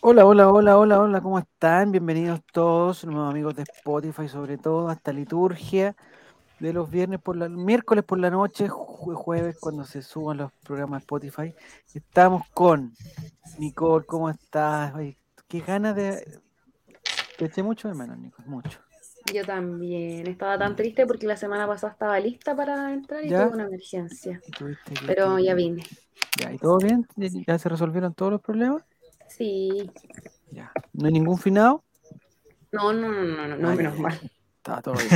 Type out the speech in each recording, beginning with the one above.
Hola, hola, hola, hola, hola, ¿cómo están? Bienvenidos todos, nuevos amigos de Spotify, sobre todo hasta liturgia de los viernes por la miércoles por la noche, jueves cuando se suban los programas Spotify. Estamos con Nicole, ¿cómo estás? qué ganas de te eché mucho de menos, Nico, mucho. Yo también. Estaba tan triste porque la semana pasada estaba lista para entrar y tuve una emergencia. Pero ya vine. Ya, ¿y todo bien? ¿Ya se resolvieron todos los problemas? Sí. Ya. ¿No hay ningún finado? No, no, no, no, no, no menos mal. Estaba todo bien.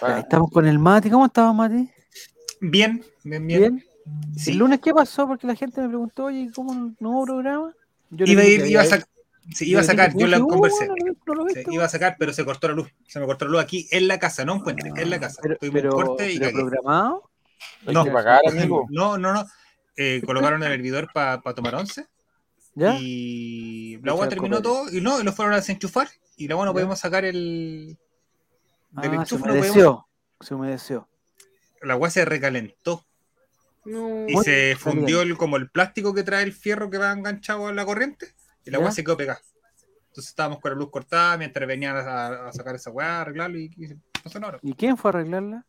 Ya. estamos con el Mati. ¿Cómo estás, Mati? Bien, bien, bien. ¿El lunes qué pasó? Porque la gente me preguntó, oye, ¿cómo no hubo programa? Yo iba, a ir, iba, a sí, iba a sacar, yo la conversé. iba a sacar, pero se cortó la luz. Se me cortó la luz aquí en la casa, no encuentro, en la casa. Pero, pero, corte y pero programado. No, pagar, amigo. no, no, no. Eh, colocaron el hervidor para tomar once. Y la agua terminó todo y no, y lo fueron a desenchufar y la agua no podemos sacar el, del ah, Se humedeció, se humedeció. La agua se recalentó. Y se fundió el, como el plástico que trae el fierro que va enganchado a la corriente y la agua se quedó pegada. Entonces estábamos con la luz cortada mientras venían a, sacar esa agua, a arreglarlo y, y no ¿Y quién fue a arreglarla?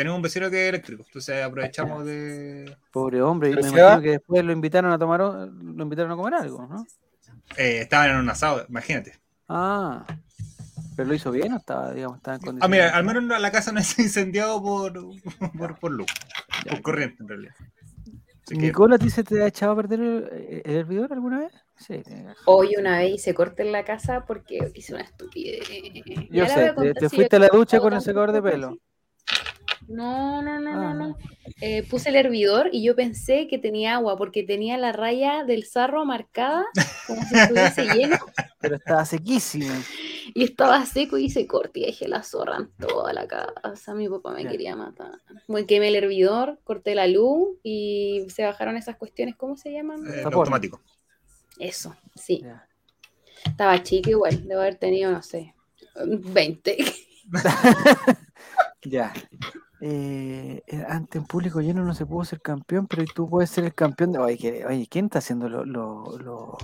tenemos un vecino que es eléctrico, entonces aprovechamos de. Pobre hombre, y me imagino que después lo invitaron a tomar, lo invitaron a comer algo, ¿no? Eh, estaban en un asado, imagínate. Ah, pero lo hizo bien o estaba, digamos, estaba en condiciones. Ah, mira, al menos la casa no está incendiado por, por, por luz, por corriente en realidad. Nicola, ¿a ti se te ha echado a perder el, hervidor alguna vez? Sí. Hoy una vez hice corte en la casa porque hice una estupidez. Yo sé, te, fuiste a la ducha con el secador de pelo. No, no, no, no, no. Ah. Eh, puse el hervidor y yo pensé que tenía agua porque tenía la raya del sarro marcada como si estuviese lleno. Pero estaba sequísimo. Y estaba seco y hice corte y dejé la zorra en toda la casa. Mi papá me quería matar. Bueno, quemé el hervidor, corté la luz y se bajaron esas cuestiones, ¿cómo se llaman? Eh, automático. Eso, sí. Estaba chico igual, debo haber tenido, no sé, 20. ya. Eh, eh, ante un público lleno no se pudo ser campeón, pero tú puedes ser el campeón de. Oye, ¿quién está haciendo lo, lo,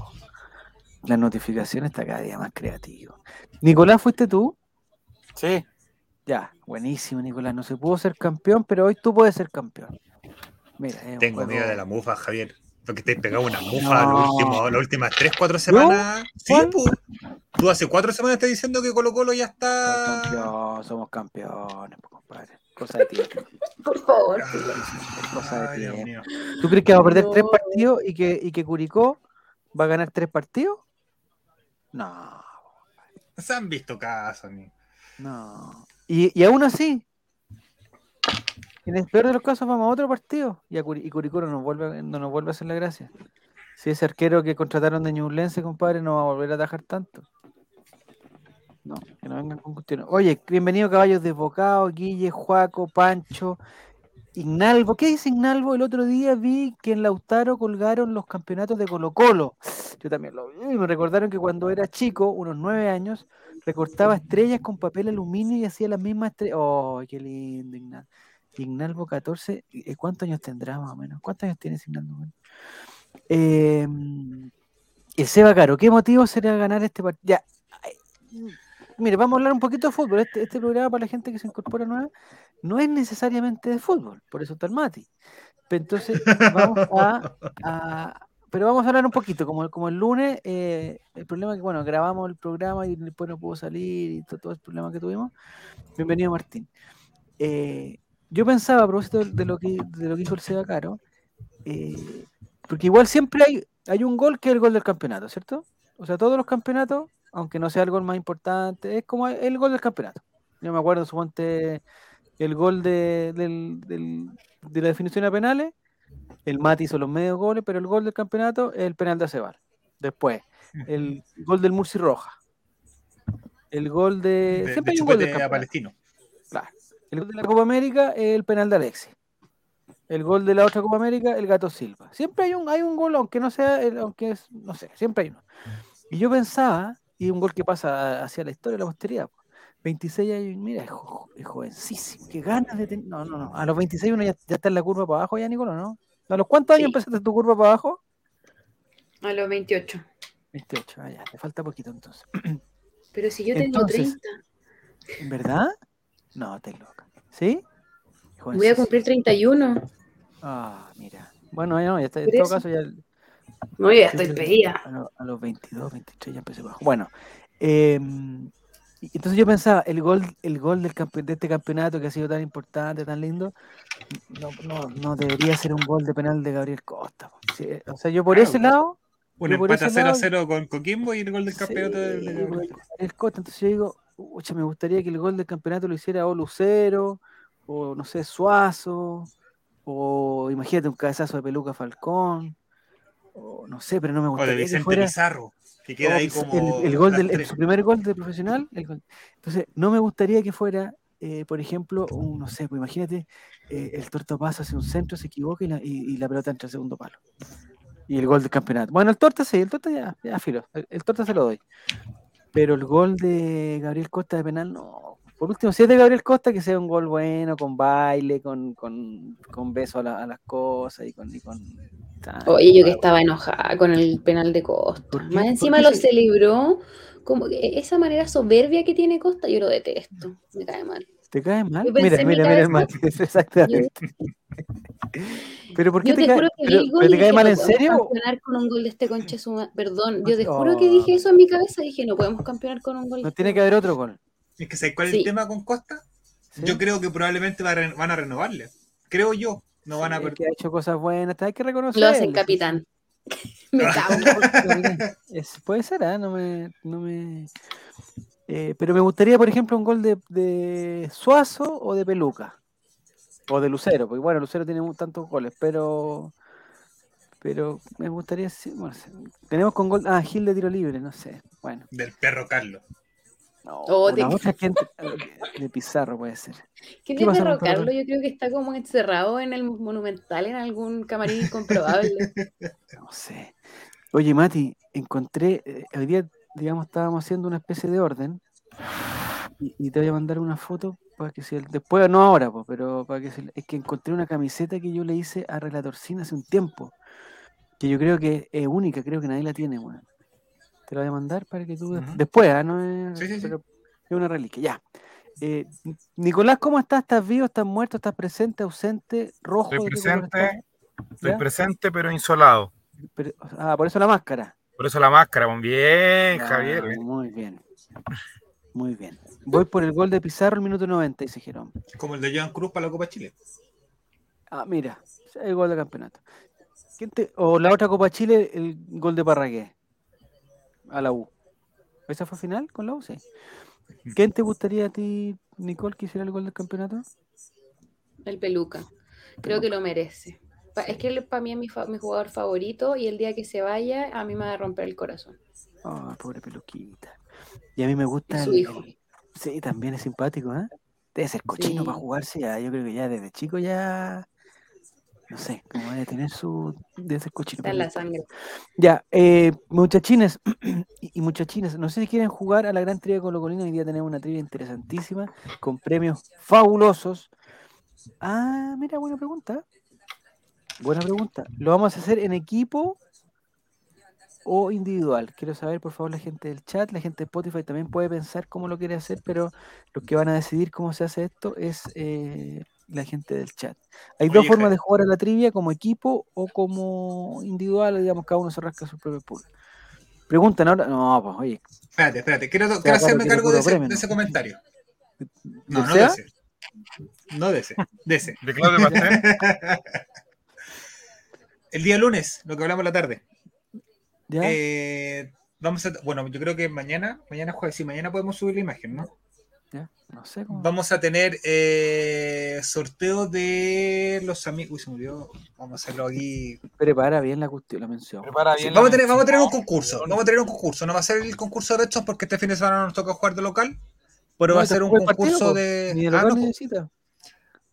las notificaciones? Está cada día más creativo. Nicolás, ¿fuiste tú? Sí. Ya, buenísimo, Nicolás. No se pudo ser campeón, pero hoy tú puedes ser campeón. Mira, Tengo miedo de la mufa, Javier. Porque te he pegado una mufa las últimas 3, 4 semanas. Sí, pues. Tú hace 4 semanas estás diciendo que Colo Colo ya está. somos campeones, compadre. Cosa de tiempo. Por favor. Cosa de tiempo. ¿Tú crees que va a perder tres partidos y que, y que Curicó va a ganar tres partidos? No. Se han visto casos, No. Y, y aún así, en el peor de los casos vamos a otro partido y, a nos, vuelve, no nos vuelve a hacer la gracia. Si ese arquero que contrataron de Ñublense, compadre, no va a volver a atajar tanto. No, que no vengan con cuestiones. Oye, bienvenido caballos desbocados, Guille, Juaco, Pancho, Ignalvo. ¿Qué dice Ignalvo? El otro día vi que en Lautaro colgaron los campeonatos de Colo Colo. Yo también lo vi y me recordaron que cuando era chico, unos nueve años, recortaba estrellas con papel aluminio y hacía las mismas estrellas. ¡Oh, qué lindo, Ignalvo! Ignalvo 14, eh, ¿cuántos años tendrá más o menos? ¿Cuántos años tiene Ignalvo? Eh, el Seba Caro, ¿qué motivo sería ganar este partido? Mire, vamos a hablar un poquito de fútbol. Este, este, programa para la gente que se incorpora nueva no es necesariamente de fútbol, por eso está el Mati. Entonces, vamos a, pero vamos a hablar un poquito, como, el lunes, eh, el problema es que, bueno, grabamos el programa y después no pudo salir y todo, el problema que tuvimos. Bienvenido, Martín. Eh, yo pensaba, a propósito de lo que, de lo que hizo el Seba Caro, eh, porque igual siempre hay, hay un gol que es el gol del campeonato, ¿cierto? O sea, todos los campeonatos aunque no sea el gol más importante, es como el gol del campeonato. Yo me acuerdo, suponte, el gol de, de la definición a penales, el Mati hizo los medios goles, pero el gol del campeonato es el penal de Acebar. Después, el gol del Murci Roja. El gol de. siempre hay un gol de Palestino. El gol de la Copa América es el penal de Alexis. El gol de la otra Copa América, el Gato Silva. Siempre hay un, hay un gol, aunque no sea, aunque es, no sé, siempre hay uno. Y yo pensaba y un gol que pasa hacia la historia la posteridad. 26 años, mira, es, jovencísimo, qué ganas de tener. No, no, no. A los 26 uno ya, está en la curva para abajo, ya, Nicolás, ¿no? ¿A los cuántos años empezaste tu curva para abajo? A los 28. 28, ah, ya, te falta poquito entonces. Pero si yo tengo 30. ¿En verdad? No, te ¿Sí? Voy a cumplir 31. Ah, mira. Bueno, no, ya está, en todo caso ya. No, ya estoy pedida. A, los 22, 23 ya empecé bajo. Bueno, eh, entonces yo pensaba, el gol, el gol del de este campeonato que ha sido tan importante, tan lindo, no, no, no debería ser un gol de penal de Gabriel Costa. o sea, yo por ese lado. Un empate a 0-0 con Coquimbo y el gol del campeonato de, Gabriel Costa. Entonces yo digo, ucha, me gustaría que el gol del campeonato lo hiciera o Lucero, o no sé, Suazo, o imagínate un cabezazo de Peluca Falcón, o no sé, pero no me gustaría. O de Vicente Pizarro. Que queda ahí como. El, gol del, su primer gol de profesional. Entonces, no me gustaría que fuera, eh, por ejemplo, un, no sé, pues imagínate, eh, el torto pasa hacia un centro, se equivoca y la, y, la pelota entra al segundo palo. Y el gol del campeonato. Bueno, el torta sí, el torta ya, ya filo. El, torta se lo doy. Pero el gol de Gabriel Costa de penal, no. Por último, si es de Gabriel Costa, que sea un gol bueno, con baile, con, con, con beso a, a, las cosas y con, y con Oye, yo que estaba enojada con el penal de Costa. Más encima lo celebró como que esa manera soberbia que tiene Costa, yo lo detesto. Me cae mal. ¿Te cae mal? Mira, mira, mira el mal. Exactamente. Pero ¿por qué te, cae, pero, te cae mal en serio? campeonar con un gol de este conche Perdón, yo te juro que dije eso en mi cabeza. Dije, no podemos campeonar con un gol. No tiene que haber otro gol. Es que ¿sabes cuál es el tema con Costa? Yo creo que probablemente van a renovarle. Creo yo. No van a ha hecho cosas buenas, hay que reconocer. Lo hacen capitán. me cago. puede ser, ¿eh? No me. No me eh, pero me gustaría, por ejemplo, un gol de, de, Suazo o de Peluca. O de Lucero, porque bueno, Lucero tiene tantos goles, pero. Pero me gustaría. Bueno, tenemos con gol. Ah, Gil de tiro libre, no sé. Bueno. Del perro Carlos. No, oh, de... otra gente de Pizarro puede ser. ¿Qué, ¿Qué pasa Carlos? Yo creo que está como encerrado en el Monumental, en algún camarín incomprobable. no sé. Oye, Mati, encontré, eh, hoy día, digamos, estábamos haciendo una especie de orden y, te voy a mandar una foto para que si después, no ahora, pues, pero para que es que encontré una camiseta que yo le hice a Relatorcina hace un tiempo, que yo creo que es única, creo que nadie la tiene, bueno. Te lo voy a mandar para que tú. Después, ¿ah? no es, es una reliquia. Ya. Eh, Nicolás, ¿cómo estás? ¿Estás vivo? ¿Estás muerto? ¿Estás presente? ¿Ausente? ¿Rojo? Estoy presente, estoy presente, pero insolado. ah, por eso la máscara. Por eso la máscara. Muy bien, Javier. Muy bien. Muy bien. Voy por el gol de Pizarro el minuto 90, dice Jerón. Como el de Joan Cruz para la Copa Chile. Ah, mira, el gol de campeonato. O la otra Copa Chile, el gol de Parragué a la U. ¿Esa fue final con la U? Sí. ¿Quién te gustaría a ti, Nicole, que hiciera el gol del campeonato? El Peluca. Creo que lo merece. Es que para mí es mi, jugador favorito y el día que se vaya, a mí me va a romper el corazón. Oh, pobre Peluquita. Y a mí me gusta. Su hijo. Sí, también es simpático, ¿eh? Debe ser cochino para jugarse ya. Yo creo que ya desde chico ya no sé, como vaya a tener su. de ese cochino. Está en la sangre. Ya, eh, muchachines y, muchachinas, no sé si quieren jugar a la gran trivia con Locolina. Hoy día tenemos una trivia interesantísima con premios fabulosos. Ah, mira, buena pregunta. Buena pregunta. ¿Lo vamos a hacer en equipo o individual? Quiero saber, por favor, la gente del chat, la gente de Spotify también puede pensar cómo lo quiere hacer, pero los que van a decidir cómo se hace esto es eh, la gente del chat. Hay dos formas de jugar a la trivia, como equipo o como individual, digamos, cada uno se rasca su propio pool. Preguntan ahora, no, pues oye. Espérate, espérate, quiero, hacerme cargo de ese, de ese, comentario. No, no de ese. No de ese, de ese. ¿De El día lunes, lo que hablamos la tarde. Eh, vamos a, bueno, yo creo que mañana, mañana jueves, sí, mañana podemos subir la imagen, ¿no? Vamos a tener eh, sorteo de los amigos. Uy, se murió. Vamos a hacerlo aquí. Prepara bien la, cuestión, la mención. vamos, a tener, vamos a tener un concurso. Vamos a tener un concurso. No va a ser el concurso de estos porque este fin de semana nos toca jugar de local. Pero va a ser un concurso de. Ah,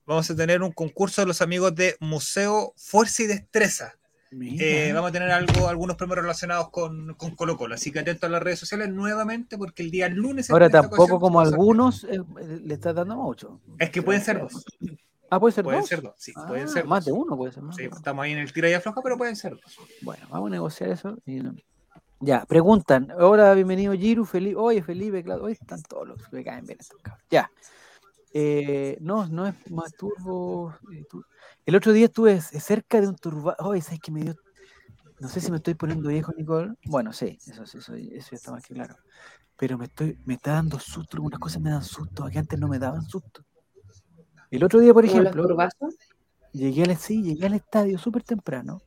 vamos a tener un concurso de los amigos de Museo Fuerza y Destreza. eh, vamos a tener algo, algunos premios relacionados con, con Colo Colo. Así que atento a las redes sociales nuevamente porque el día lunes... Ahora tampoco como algunos eh, le está dando mucho. Es que pueden ser dos. Ah, puede ser pueden dos. Ser dos. Sí, Ah, pueden ser Más dos. de uno puede ser. Más Sí, estamos ahí en el tira y afloja, pero pueden ser dos. Bueno, vamos a negociar eso. y Ya, preguntan. Hola, bienvenido Giru, Felipe. Oye, Felipe, claro. Hoy están todos los que caen bien estos cabros. Ya. Eh, no, no es más turbo. eh, El otro día estuve cerca de un turbo. Oye, ¿sabes que me dio? No sé si me estoy poniendo viejo, Nicole. Bueno, sí, eso eso, eso ya está más que claro. Pero me estoy, me está dando susto, algunas cosas me dan susto, que antes no me daban susto. El otro día, por ejemplo. Llegué al, sí, llegué al estadio súper temprano.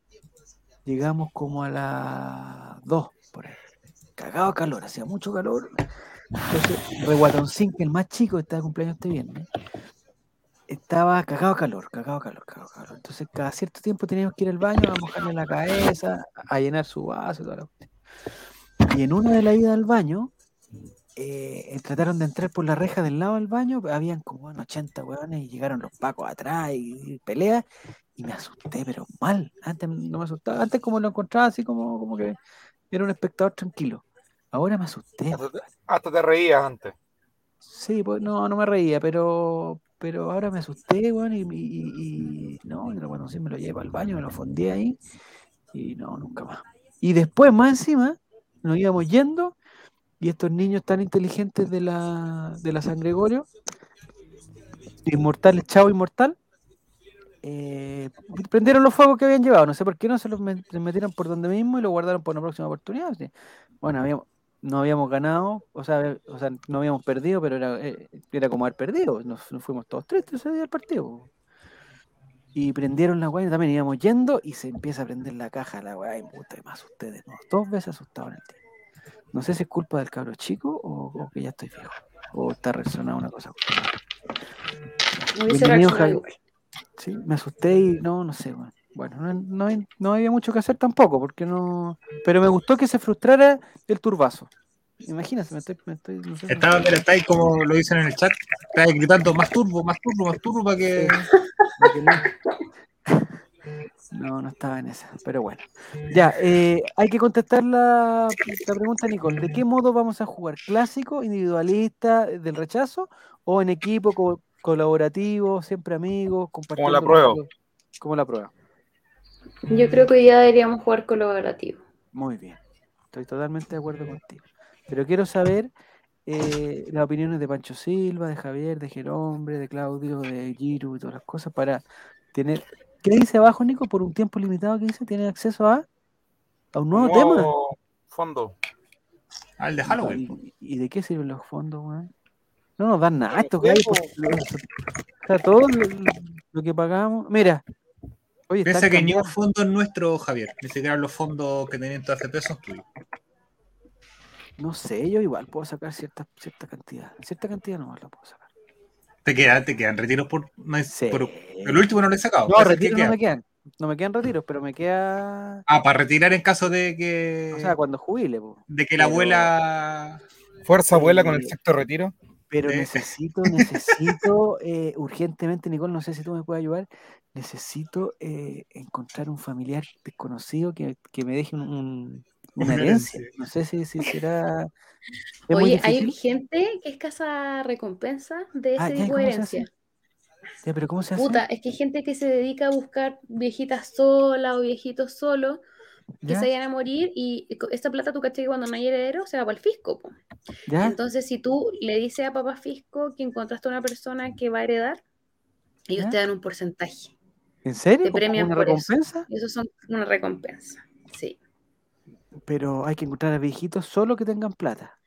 Llegamos como a las 2 por ahí. Cagado calor, hacía mucho calor. Entonces, Reguatoncín, que el más chico, estaba de cumpleaños este viernes, estaba cagado calor, cagado calor, cagado calor. Entonces, cada cierto tiempo teníamos que ir al baño a mojarle la cabeza, a llenar su vaso toda la. Y en una de las idas al baño, eh, trataron de entrar por la reja del lado del baño, habían como bueno, 80 hueones y llegaron los pacos atrás y, y peleas y me asusté, pero mal. Antes no me asustaba, antes como lo encontraba así como, como que era un espectador tranquilo. Ahora me asusté. Hasta te, hasta te reías antes. Sí, pues no, no me reía, pero pero ahora me asusté, weón, y, y, y- no, y bueno, sí me lo llevo al baño, me lo fondí ahí, y no, nunca más. Y después, más encima, nos íbamos yendo, y estos niños tan inteligentes de la, de la San Gregorio, inmortales, chavo inmortal, eh, prendieron los fuegos que habían llevado, no sé por qué no se los metieron por donde mismo y lo guardaron para una próxima oportunidad. Bueno, habíamos, no habíamos ganado, o sea, o sea, no habíamos perdido, pero era, eh, era como haber perdido. Nos, nos fuimos todos tristes ese día del partido. Y prendieron la weá también íbamos yendo y se empieza a prender la caja la weá y puta, más ustedes, ¿no? Dos veces asustado en el día. No sé si es culpa del cabro chico o, o que ya estoy viejo. O está reaccionando una cosa. Me. Sí, me asusté y no, no sé, weón. Bueno, no, no, había mucho que hacer tampoco, porque no. Pero me gustó que se frustrara el turbazo. Imagínate, me estoy. Me estoy no sé, Estaba, mira, está ahí como lo dicen en el chat, está ahí gritando más turbo, más turbo, más turbo para que. no. No, estaba en esa, pero bueno. Ya, eh, hay que contestar la, la pregunta, Nicole. ¿De qué modo vamos a jugar? ¿Clásico, individualista, eh, del rechazo? ¿O en equipo, co- colaborativo, siempre amigos, compartiendo? la prueba. Como la prueba. Yo creo que hoy día deberíamos jugar colaborativo. Muy bien, estoy totalmente de acuerdo contigo. Pero quiero saber eh, las opiniones de Pancho Silva, de Javier, de Jerombre, de Claudio, de Giru y todas las cosas para tener. ¿Qué dice abajo, Nico? Por un tiempo limitado, ¿qué dice? ¿Tienen acceso a, a un nuevo tema? Nuevo Fondo. Al de Halloween. ¿Y, y de qué sirven los fondos, weón? No nos dan nada, estos Sí, gallos, po. pues, o sea, todo lo, lo que pagamos. Mira, oye, Piensa que ni un cambiando- fondo es nuestro, Javier. Ni siquiera los fondos que tenían todas FP son tuyos. no sé, yo igual puedo sacar cierta, cierta cantidad. Cierta cantidad nomás la puedo sacar. Te quedan, te quedan retiros por, no es- Sí. por- El último no lo he sacado. No, que no me quedan. No me quedan retiros, pero me queda. Ah, para retirar en caso de que. O sea, cuando jubile, po. de que la pero- abuela. Fuerza abuela con el sexto retiro. Pero necesito, necesito eh, urgentemente, Nicole, no sé si tú me puedes ayudar. Necesito eh, encontrar un familiar desconocido que, que me deje un, un- una herencia. No sé si, si será. ¿Es muy Oye, hay gente que es casa recompensa de ese Ah, tipo ¿cómo de herencia. Ya, pero ¿cómo se hace? Puta, es que hay gente que se dedica a buscar viejitas solas o viejitos solos que ¿Ya? se vayan a morir y esta plata, tú caché que cuando no hay heredero se va para el fisco. po. ¿Ya? Entonces, si tú le dices a papá fisco que encontraste a una persona que va a heredar, ellos ¿Ya? te dan un porcentaje. ¿En serio? te ¿Como premian una por eso. recompensa? Eso son una recompensa. Sí, Pero hay que encontrar a viejitos solo que tengan plata.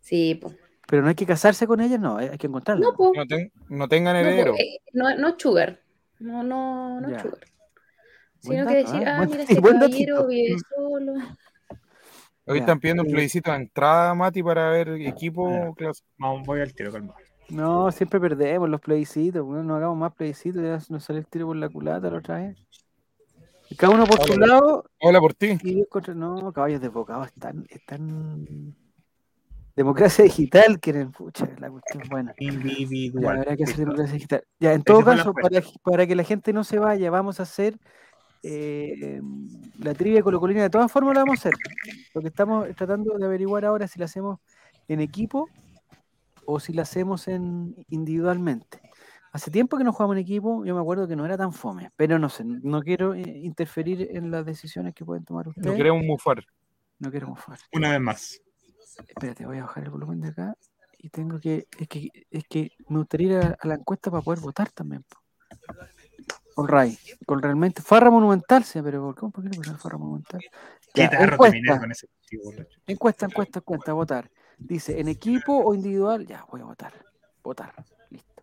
sí, po. Pero no hay que casarse con ellas, no, hay que encontrarlas. No. No, ten- no tengan No, po, heredero. eh, no, no sugar. No, no, no sugar. Sino que decir, ¿ah? ah, mira, este buen caballero vive solo. Hoy están pidiendo un eh, plebiscito de entrada, Mati, para ver equipo. Vamos, voy al tiro, calma. No, siempre perdemos los plebiscitos, no hagamos más plebiscitos, ya nos sale el tiro por la culata la otra vez. Y cada uno por su lado Hola por ti. y Dios contra. No, caballos desbocados, están, están. Democracia digital, quieren, pucha, la cuestión buena. Ya, Individual. habrá que hacer democracia digital. Ya, en todo la caso, para que la gente no se vaya, vamos a hacer eh, la trivia colocolina de todas formas la vamos a hacer. Lo que estamos tratando de averiguar ahora es si la hacemos en equipo o si la hacemos en individualmente. Hace tiempo que no jugamos en equipo, yo me acuerdo que no era tan fome, pero no sé, no quiero eh, interferir en las decisiones que pueden tomar ustedes. No queremos mufar. No quiero mufar. Una vez más. Espérate, voy a bajar el volumen de acá y tengo que, es que, es que me gustaría ir a, la encuesta para poder votar también. Con Ray, con realmente, Farra Monumental, sí, pero ¿por qué, ¿por qué le Farra Monumental? ¿Qué encuesta, con ese encuesta, encuesta, encuesta, votar. Dice, ¿en equipo o individual? Ya, voy a votar. Votar. Listo.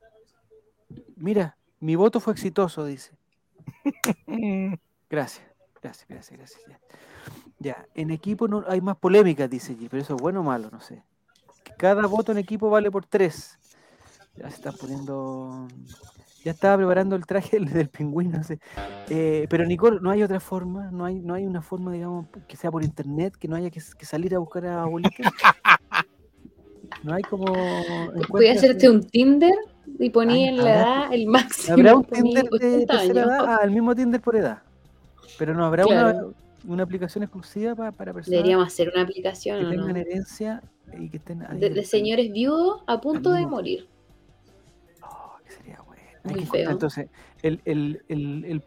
Mira, mi voto fue exitoso, dice. Gracias, gracias, gracias, gracias. Ya, en equipo no hay más polémicas, dice allí, pero eso es bueno o malo, no sé. Cada voto en equipo vale por tres. Ya se están poniendo. Ya estaba preparando el traje del, pingüino, no sé. Eh, pero Nicole, no hay otra forma, no hay, no hay una forma, digamos, que sea por internet, que no haya que, salir a buscar a abuelita. No hay como. Voy a hacerte un Tinder y poní en la edad el máximo. ¿Habrá un Tinder de tercera edad? Ah, el mismo Tinder por edad. Pero no habrá una, una aplicación exclusiva para, para personas. Deberíamos hacer una aplicación. Que tengan herencia y que estén. De, señores viudos a punto de morir. Que feo. Entonces, el, el, el,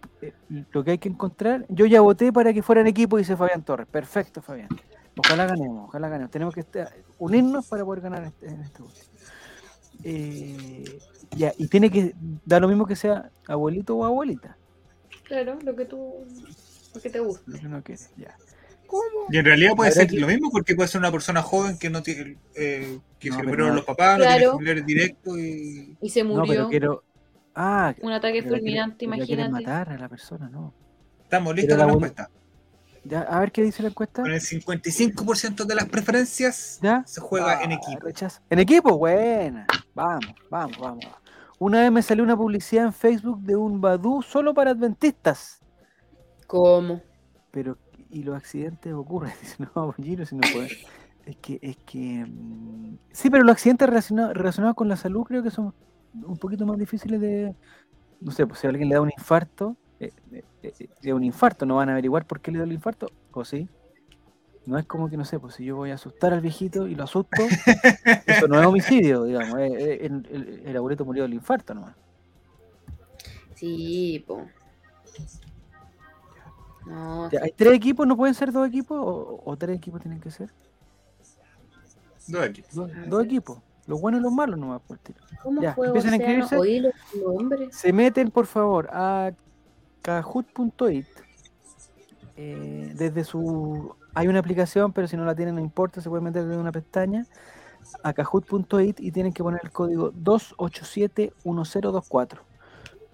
lo que hay que encontrar. Yo ya voté para que fuera en equipo, dice Fabián Torres. Perfecto, Fabián. Ojalá ganemos, ojalá ganemos. Tenemos que unirnos para poder ganar este, en este último. Eh, ya, y tiene que dar lo mismo que sea abuelito o abuelita. Claro, lo que tú porque te gusta. Y en realidad puede ser lo mismo porque puede ser una persona joven que no tiene eh, que se murieron los papás, no tiene familiares directos y... y se murió. No, quiero... Ah, un ataque fulminante, imagínate. matar a la persona, no. Estamos listos con la, encuesta. Ya, a ver qué dice la encuesta. Con el 55% de las preferencias ¿Ya? se juega en equipo. En equipo, buena. Vamos, vamos, vamos. Una vez me salió una publicidad en Facebook de un Badu solo para adventistas. ¿Cómo? Pero, y los accidentes ocurren. Dice, no, Giro, si no puede. Es que, es que. Mm, sí, pero los accidentes relacionados, con la salud creo que son un poquito más difíciles de. No sé, pues si a alguien le da un infarto, eh, eh, eh, es un infarto, no van a averiguar por qué le da el infarto, o sí. No es como que, no sé, pues si yo voy a asustar al viejito y lo asusto, eso no es homicidio, digamos. el, el, abuelito murió del infarto nomás. Sí, pues. ¿Hay tres equipos? ¿No pueden ser dos equipos? ¿O, tres equipos tienen que ser? Dos equipos. Dos, equipos. Los buenos y los malos nomás por tiro. ¿Cómo ya, empiezan a inscribirse. Se meten, por favor, a kahoot.it. Eh, desde su. Hay una aplicación, pero si no la tienen, no importa, se puede meter desde una pestaña a kahoot.it y tienen que poner el código 2871024.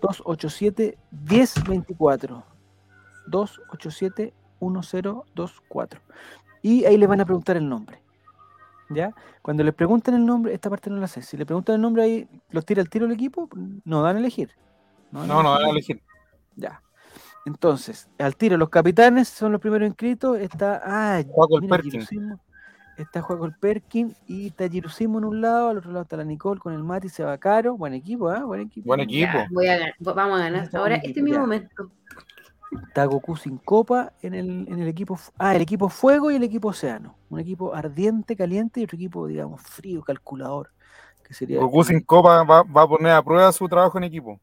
287-1024. 287-1024. Y ahí les van a preguntar el nombre. ¿Ya? Cuando les pregunten el nombre, esta parte no la sé. Si le preguntan el nombre ahí, ¿los tira el tiro el equipo? No dan a elegir. No, no, dan a elegir. Ya. Entonces, al tiro, los capitanes son los primeros inscritos. Está. Ah, Perkin. Está Juego el Perkin y está Jirusimo en un lado, al otro lado está la Nicole con el Mati Caro Buen equipo, ¿eh? Buen equipo. Buen equipo. voy a vamos a ganar. Ahora, este es mi momento. Está Goku sin copa en el, en el equipo. Ah, el equipo Fuego y el equipo Océano. Un equipo ardiente, caliente y otro equipo, digamos, frío, calculador. Que sería Goku sin copa va, a poner a prueba su trabajo en equipo.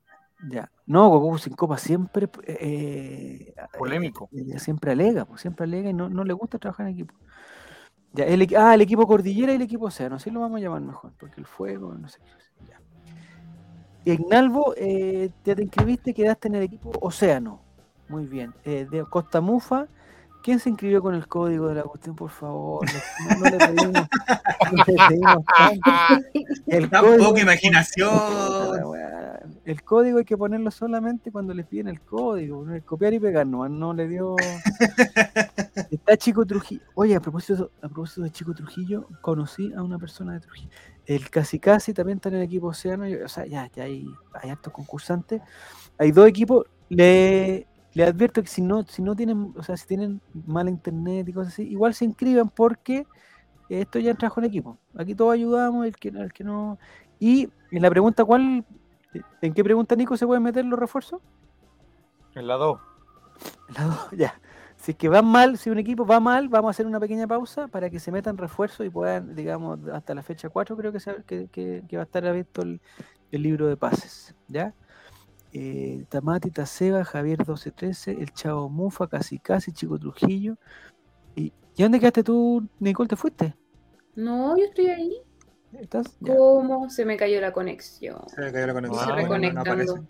Ya. No, Goku sin copa siempre. Eh, Polémico. Eh, siempre alega, pues siempre alega y no, no le gusta trabajar en equipo. Ya, el, ah, el equipo Cordillera y el equipo Océano, así lo vamos a llamar mejor, porque el fuego, no sé. Ya. Ignalvo, eh, ya te inscribiste, quedaste en el equipo Océano. Muy bien. Eh, de Costa Mufa, ¿quién se inscribió con el código de la cuestión, por favor? No, le pedimos, El código, imaginación. El código hay que ponerlo solamente cuando les piden el código. Copiar y pegar, no, no le dio. Está Chico Trujillo. Oye, a propósito, a propósito de Chico Trujillo, conocí a una persona de Trujillo. El Casi Casi también está en el equipo Océano. O sea, ya, ya hay, hay hartos concursantes. Hay dos equipos. Le, le advierto que si no, si no tienen, o sea, si tienen mala internet y cosas así, igual se inscriban porque esto ya trabajo en equipo. Aquí todos ayudamos, el que, el que no. Y en la pregunta, ¿cuál? ¿En qué pregunta, Nico, se pueden meter los refuerzos? En la 2. ya. Si es que van mal, si un equipo va mal, vamos a hacer una pequeña pausa para que se metan refuerzos y puedan, digamos, hasta la fecha 4 creo que, que, va a estar abierto el, libro de pases, ¿ya? Eh, Tamati, Taseba, Javier 1213, el Chavo Mufa, Casi Casi, Chico Trujillo. ¿Y, ¿Y dónde quedaste tú, Nicole? ¿Te fuiste? No, yo estoy ahí. ¿Estás? ¿Cómo? Se me cayó la conexión. Se me cayó la conexión. Se reconectando.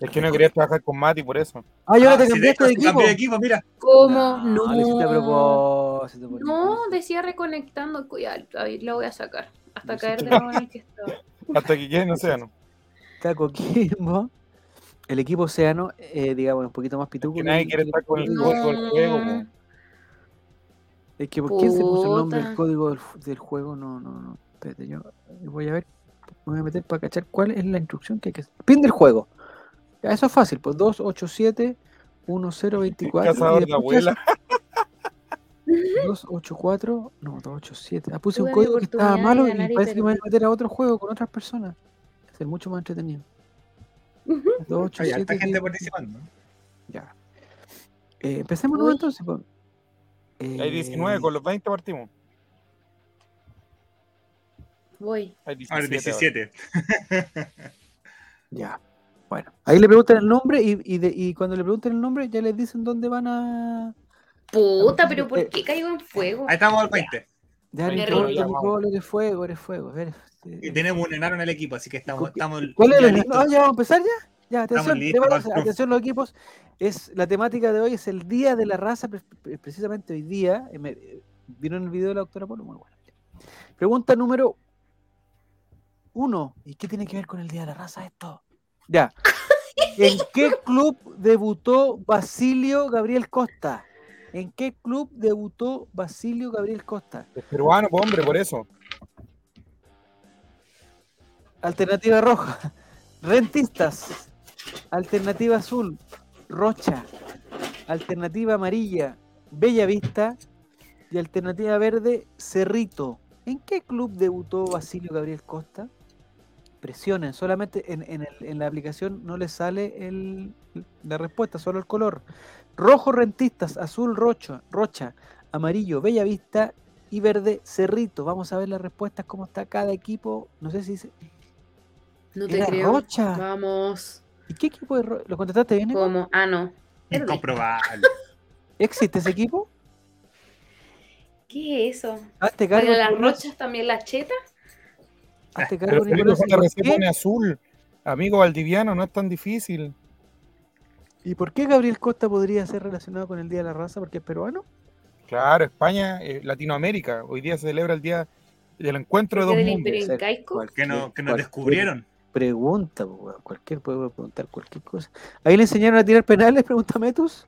Es que no quería trabajar con Mati por eso. Ah, yo ah, te cambiaste de equipo. de equipo, mira. ¿Cómo? No. No, no decía reconectando. A ver, la voy a sacar. Hasta caer de nuevo en el que estaba. Hasta que quede en Océano. Está Coquimbo. El equipo Océano, eh, digamos, un poquito más pituco. Que nadie quiere estar con el código del juego. Es que, ¿por qué se puso el nombre del código del, del, juego? No, no, no. Espérate, yo voy a ver. Me voy a meter para cachar cuál es la instrucción que hay que hacer. Pin del juego eso es fácil, pues 287 1024. Cazador de abuela. 284, no, 287. Ah, puse un código que estaba malo y parece que me voy a meter a otro juego con otras personas. Ser mucho más entretenido. 287. Hay gente participando. Ya. Eh, empecemos nuevo entonces. Pues. Eh, Hay 19, con los 20 partimos. Voy. Hay 17. 17. ya. Bueno, ahí le preguntan el nombre y, y, cuando le preguntan el nombre ya les dicen dónde van a. Puta, pero ¿por qué caigo en fuego? Ahí estamos al 20. Nicole, eres fuego, eres fuego. Y tenemos un enano en el equipo, así que estamos. estamos ¿Cuál es el enano? Ah, ya vamos a empezar ya. Ya, atención, atención los equipos. Es, la temática de hoy es el Día de la Raza, precisamente hoy día. Eh, ¿Vieron el video de la doctora Polo? Muy bueno. Pregunta número uno. ¿Y qué tiene que ver con el Día de la Raza esto? Ya. ¿En qué club debutó Basilio Gabriel Costa? ¿En qué club debutó Basilio Gabriel Costa? Es peruano, hombre, por eso. Alternativa roja. Rentistas. Alternativa azul. Rocha. Alternativa amarilla. Bella Vista. Y alternativa verde. Cerrito. ¿En qué club debutó Basilio Gabriel Costa? presionen, solamente en, en, el, en la aplicación no les sale el, la respuesta, solo el color. Rojo rentistas, azul rocha, rocha, amarillo bella vista y verde cerrito. Vamos a ver las respuestas, cómo está cada equipo. No sé si dice... No te creo. Rocha. Vamos. ¿Y qué equipo de ¿Lo contestaste bien? ¿Cómo? Ah, no. Incomprobable. ¿Existe ese equipo? ¿Qué es eso? Hazte cargo las rochas también las chetas? Pero se pone azul. Amigo Valdiviano, no es tan difícil. ¿Y por qué Gabriel Costa podría ser relacionado con el Día de la Raza? ¿Porque es peruano? Claro, España, eh, Latinoamérica. Hoy día se celebra el Día del Encuentro de dos mundos. Que, no, que nos descubrieron. Pregunta, cualquier puede preguntar cualquier cosa. Ahí le enseñaron a tirar penales, pregunta Metus.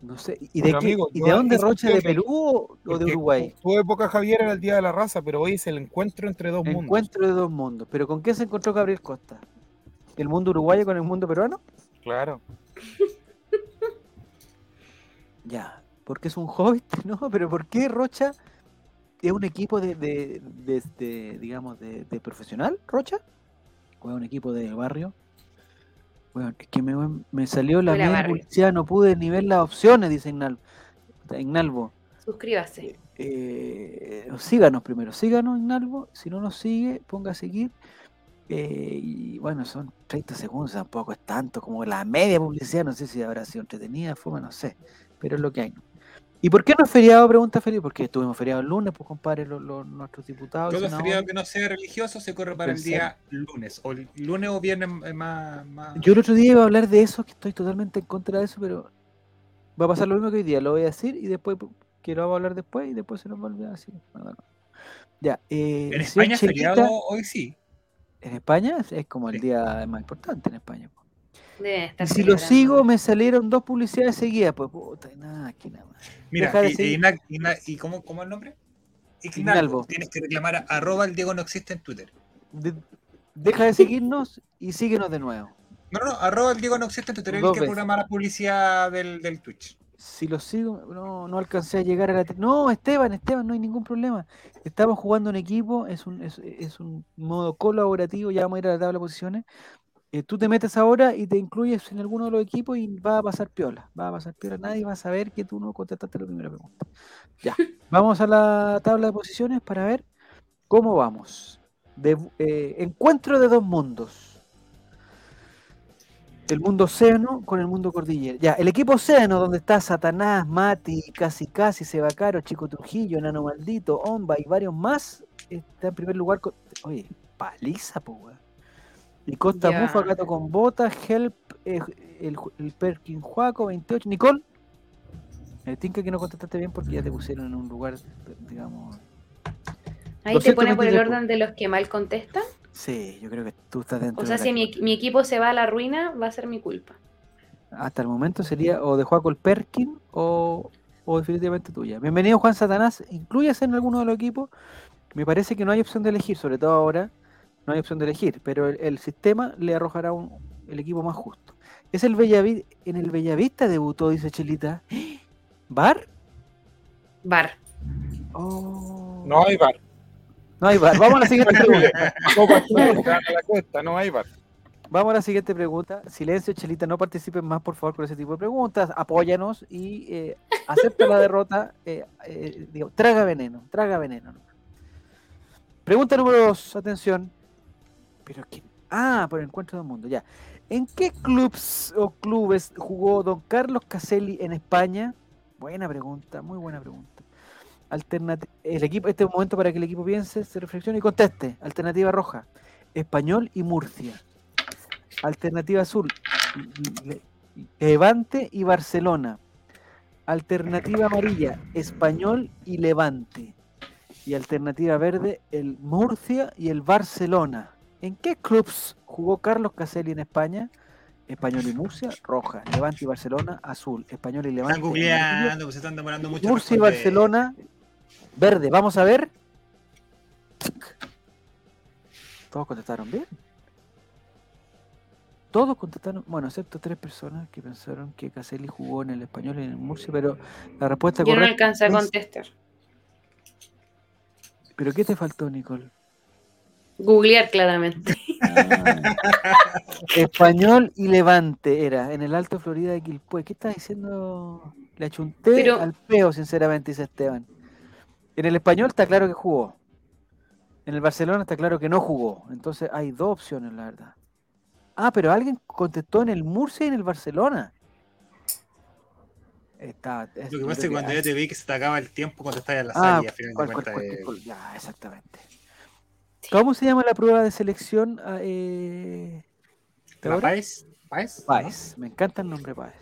No sé, ¿y de, qué, ¿y de dónde Rocha? ¿De Perú o de Uruguay? Tu época, Javier, era el Día de la Raza, pero hoy es el encuentro entre dos mundos. Encuentro de dos mundos. ¿Pero con qué se encontró Gabriel Costa? ¿El mundo uruguayo con el mundo peruano? Claro. ya, porque es un hobbit, ¿no? Pero ¿por qué Rocha es un equipo de, de digamos, de, profesional, Rocha? ¿O es un equipo de barrio? Bueno, es que me, salió la publicidad, no pude ni ver las opciones, dice Ignalvo. Suscríbase. Eh, síganos primero, síganos Ignalvo. Si no nos sigue, ponga a seguir. Eh, y bueno, son 30 segundos, tampoco es tanto como la media publicidad. No sé si habrá sido entretenida, fuma, no sé. Pero es lo que hay. ¿Y por qué no es feriado? Pregunta Felipe. Porque estuvimos feriado el lunes, pues compadre, los, nuestros diputados. Todo feriado que no sea religioso se corre para el día lunes. O lunes o viernes eh, más, Yo el otro día iba a hablar de eso, que estoy totalmente en contra de eso, pero va a pasar lo mismo que hoy día. Lo voy a decir y después quiero hablar después y después se nos va a olvidar así. Ya, eh, en España es feriado hoy sí. En España es como el día más importante en España si lo sigo, me salieron dos publicidades seguidas. Pues puta, nada, aquí nada más. Mira, y, cómo, cómo, el nombre? Ignalvo. Tienes que reclamar a, arroba el Diego no existe en Twitter. deja de seguirnos y síguenos de nuevo. No, no, arroba el Diego no existe en Twitter. Es el que programa la publicidad del, del Twitch. Si lo sigo, no, no alcancé a llegar a la. No, Esteban, Esteban, no hay ningún problema. Estamos jugando en equipo, es un, es, es un modo colaborativo, ya vamos a ir a la tabla de posiciones eh, tú te metes ahora y te incluyes en alguno de los equipos y va a pasar piola. Va a pasar piola. Nadie va a saber que tú no contestaste la primera pregunta. Ya. Vamos a la tabla de posiciones para ver cómo vamos. De, eh, encuentro de dos mundos. El mundo océano con el mundo cordillera. Ya, el equipo océano, donde está Satanás, Mati, Casi Casi, Sebacaro, Chico Trujillo, Nano Maldito, Omba y varios más, está en primer lugar con. Oye, paliza, pues, y Costa Mufa, Gato con Botas, Help, eh, el, el Perkin Juaco, 28. Nicole, me tinca que no contestaste bien porque ya te pusieron en un lugar, digamos. Ahí te ponen por el orden de los que mal contestan. Sí, yo creo que tú estás dentro. O sea, si mi, mi, equipo se va a la ruina, va a ser mi culpa. Hasta el momento sería o de el Perkin o, o definitivamente tuya. Bienvenido Juan Satanás, incluyas en alguno de los equipos. Me parece que no hay opción de elegir, sobre todo ahora no hay opción de elegir, pero el, sistema le arrojará un, el equipo más justo. Es el Bellavista, en el Bellavista debutó, dice Chelita. ¿Bar? Bar. Oh. No hay bar. No hay bar. Vamos a la siguiente pregunta. no hay bar. Vamos a la siguiente pregunta. Silencio, Chelita, no participen más, por favor, con ese tipo de preguntas. Apóyanos y eh, acepta la derrota. Eh, eh, traga veneno, traga veneno. Pregunta número dos, atención. Pero ¿qué? Ah, por el encuentro del mundo, ya. ¿En qué clubs o clubes jugó don Carlos Caselli en España? Buena pregunta, muy buena pregunta. El equipo, este es un momento para que el equipo piense, se reflexione y conteste. Alternativa roja, Español y Murcia. Alternativa azul, Levante y Barcelona. Alternativa amarilla, Español y Levante. Y alternativa verde, el Murcia y el Barcelona. ¿En qué clubs jugó Carlos Caselli en España? Español y Murcia, roja. Levante y Barcelona, azul. Español y Levante. Están googleando, se están demorando mucho. Murcia y Barcelona, verde. Vamos a ver. Todos contestaron bien. Todos contestaron, bueno, excepto tres personas que pensaron que Caselli jugó en el español y en el Murcia, pero la respuesta Yo no alcancé a contestar. ¿Pero qué te faltó, Nicole? Googlear claramente. Ah. español y Levante era, en el Alto Florida de Quilpue. ¿Qué está diciendo? Le achunté al peo, sinceramente, dice Esteban. En el español está claro que jugó. En el Barcelona está claro que no jugó. Entonces hay dos opciones, la verdad. Ah, pero alguien contestó en el Murcia y en el Barcelona. Está, Lo que pasa es que cuando ya te vi que se te acaba el tiempo, contestas a la ah, Ya, exactamente. ¿Cómo se llama la prueba de selección? Ah, eh, ¿La PAES? ¿Paes? me encanta el nombre PAES.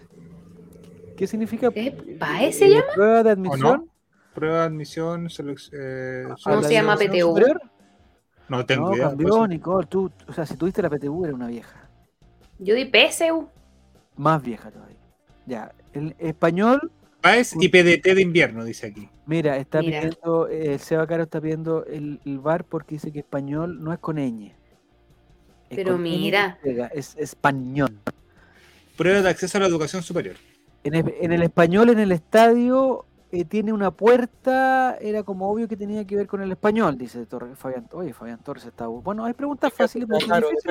¿Qué significa? ¿Qué? ¿PAES se llama? Prueba de admisión. Prueba de admisión, eh, ¿Cómo se llama PTU? No tengo no, idea. Cambió, pues. Nicole. Tú, o sea, si tuviste la PTU, era una vieja. Yo di PSU. Más vieja todavía. Ya, el español y PDT de invierno, dice aquí. Mira, está pidiendo, el Seba Caro está pidiendo el, bar porque dice que español no es con ñ. Pero mira. es español. Prueba de acceso a la educación superior. En el, español, en el estadio, eh, tiene una puerta, era como obvio que tenía que ver con el español, dice Torres, Fabián. Oye, Fabián Torres está. Bueno, hay preguntas fáciles, pero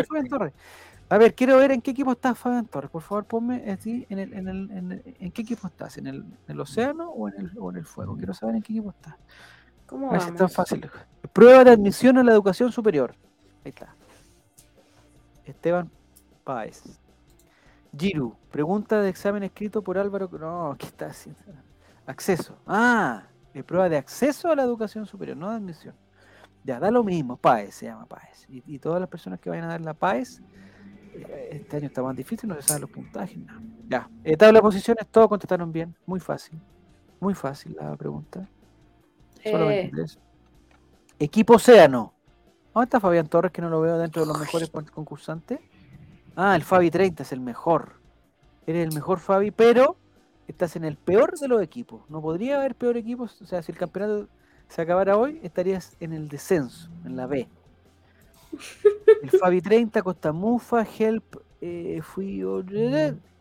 Fabián Torres. A ver, quiero ver en qué equipo estás, Fabián Torres. Por favor, ponme así, en, el, en, el, en, qué equipo estás, ¿En el, océano o en el, o en el fuego. Quiero saber en qué equipo estás. ¿Cómo va? Es tan fácil. Prueba de admisión a la educación superior. Ahí está. Esteban Páez. Giru, pregunta de examen escrito por Álvaro. No, ¿qué está haciendo? Acceso. Ah, prueba de acceso a la educación superior, no de admisión. Ya, da lo mismo, PAES se llama PAES. Y, y todas las personas que vayan a dar la PAES este año está más difícil, no se saben los puntajes. Ya. Eh, tabla de posiciones, todos contestaron bien. Muy fácil. Muy fácil la pregunta. Solo eh. Equipo Océano. ¿Dónde está Fabián Torres que no lo veo dentro de los mejores concursantes? Ah, el Fabi 30 es el mejor. Eres el mejor Fabi, pero estás en el peor de los equipos. No podría haber peor equipos. O sea, si el campeonato se acabara hoy, estarías en el descenso, en la B. El Fabi 30, Costa Mufa, Help, eh, fui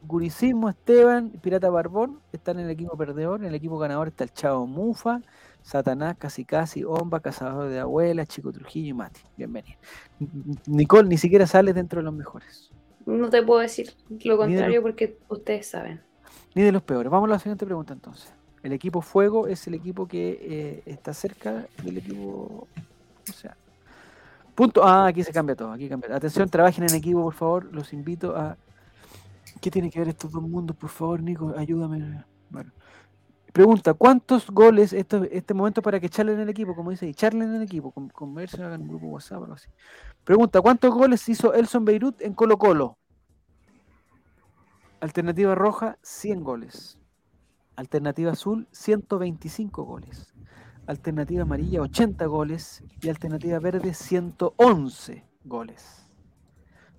Guricismo, Esteban, Pirata Barbón, están en el equipo perdedor, en el equipo ganador está el Chavo Mufa, Satanás, Casi Casi, Omba, Cazador de Abuelas, Chico Trujillo y Mati. Bienvenido. Nicole ni siquiera sale dentro de los mejores. No te puedo decir lo contrario porque ustedes saben. Ni de los peores. Vamos a la siguiente pregunta entonces. El equipo Fuego es el equipo que eh, está cerca del equipo. O sea. Punto. Ah, aquí se cambia todo. Aquí cambia. Atención, trabajen en equipo, por favor. Los invito a. ¿Qué tiene que ver estos dos mundos? Por favor, Nico, ayúdame. Bueno. Pregunta, ¿cuántos goles, esto, este momento para que charlen en el equipo, como dice, y charlen en el equipo, con, conversen, hagan un grupo WhatsApp o algo así. Pregunta, ¿cuántos goles hizo Elson Beirut en Colo Colo? Alternativa roja, 100 goles. Alternativa azul, 125 goles. Alternativa amarilla, 80 goles. Y alternativa verde, 111 goles.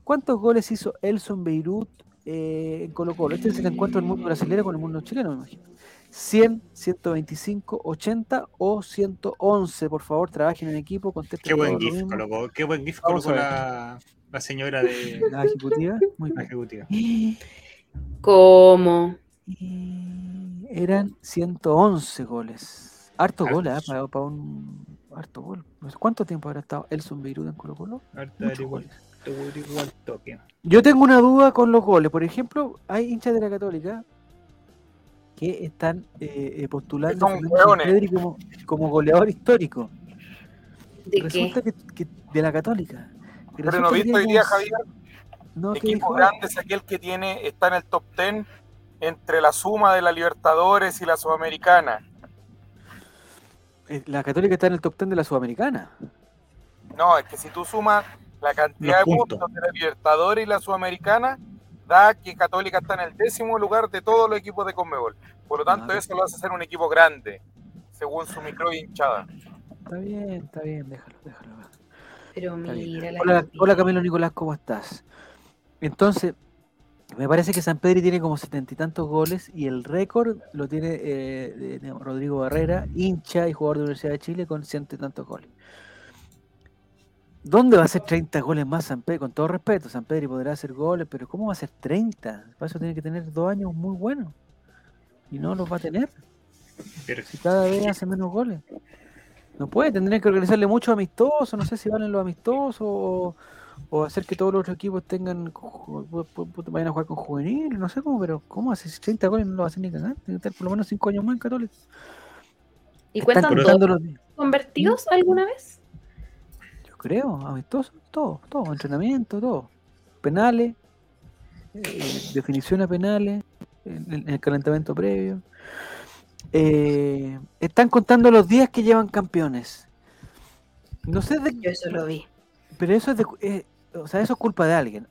¿Cuántos goles hizo Elson Beirut eh, en Colo Colo? Este es el encuentro del mundo brasileño con el mundo chileno, me imagino. 100, 125, 80 o 111. Por favor, trabajen en equipo. Qué buen GIF colocó, qué buen GIF colocó la, la, señora de la ejecutiva. Muy la ejecutiva. ¿Cómo? Eran 111 goles. Harto gol, ¿eh? Para, para, un harto gol. ¿Cuánto tiempo habrá estado Elson Beirut en Colo Colo? igual, igual toque. Yo tengo una duda con los goles. Por ejemplo, hay hinchas de la Católica que están eh, eh postulando a Pedri como, como, goleador histórico. ¿De Resulta qué? Que, de la Católica. Pero no visto hoy día, Javier. No, equipo grande es aquel que tiene, está en el top 10 entre la suma de la Libertadores y la Sudamericana. Eh, la Católica está en el top 10 de la Sudamericana. No, es que si tú sumas la cantidad de puntos de la Libertadores y la Sudamericana, da que Católica está en el décimo lugar de todos los equipos de Conmebol. Por lo tanto, eso lo hace ser un equipo grande, según su micro hinchada. Está bien, está bien, déjalo, déjalo. Pero mira, la hola, hola, Camilo Nicolás, ¿cómo estás? Entonces, me parece que San Pedro tiene como setenta y tantos goles y el récord lo tiene eh, Rodrigo Barrera, hincha y jugador de Universidad de Chile con ciento y tantos goles. ¿Dónde va a ser 30 goles más San Pedro? Con todo respeto, San Pedro podrá hacer goles, pero ¿cómo va a ser 30? Para eso tiene que tener dos años muy buenos. Y no los va a tener. Pero... Si cada vez hace menos goles. No puede, tendrían que organizarle mucho amistoso, no sé si valen los amistosos o, hacer que todos los otros equipos tengan vayan a jugar con juveniles, no sé cómo, pero ¿cómo hace 30 goles no lo hacer ni cagar? Tiene que estar por lo menos 5 años más en Católica. ¿Y cuentan todos convertidos alguna vez? creo, amistoso, todo, todo, entrenamiento, todo. Penales, eh, definición a penales, en, el calentamiento previo. Eh, están contando los días que llevan campeones. No sé de Yo eso lo vi. Pero eso es de, eh, o sea, eso es culpa de alguien.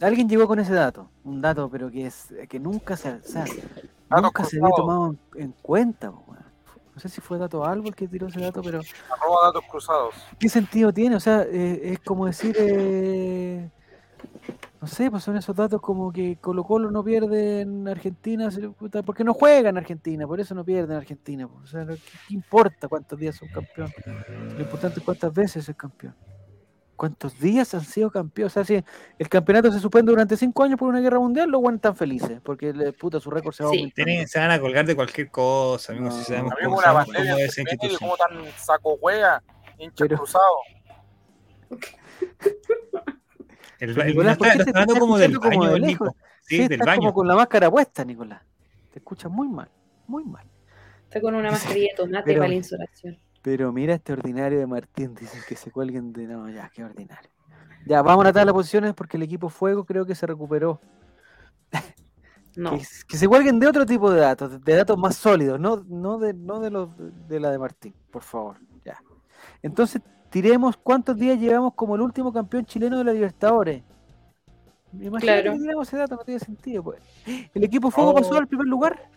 Alguien llegó con ese dato, un dato, pero que es que nunca se, nunca se había tomado en, cuenta. No sé si fue dato algo el que tiró ese dato, pero. Arroba datos cruzados. ¿Qué sentido tiene? O sea, eh, es como decir. Eh, no sé, pues son esos datos como que Colo Colo no pierde en Argentina, porque no juega en Argentina, por eso no pierde en Argentina. O sea, ¿qué, importa cuántos días son campeón? Lo importante es cuántas veces es campeón. ¿Cuántos días han sido campeones? O sea, si el campeonato se suspende durante cinco años por una guerra mundial, los buenos están felices, porque puta, su récord se va a aumentar. se van a colgar de cualquier cosa, amigos, si sabemos cómo, una es tan saco juega, hincha Pero... cruzado. El, el, Nicolás, está, está hablando como del baño Nico. Sí, sí del baño. como con la máscara puesta, Nicolás. Te escuchas muy mal, muy mal. Está con una mascarilla de tomate Pero... para la insolación. Pero mira este ordinario de Martín, dicen que se cuelguen de. No, ya, qué ordinario. Ya, vamos a tratar las posiciones porque el equipo Fuego creo que se recuperó. No. que, se cuelguen de otro tipo de datos, de datos más sólidos, no, no, de, no de, los, de la de Martín, por favor. Ya. Entonces, tiremos cuántos días llevamos como el último campeón chileno de la Libertadores. Imagínate claro. que tiramos ese dato, no tiene sentido. Pues. El equipo Fuego oh. pasó al primer lugar.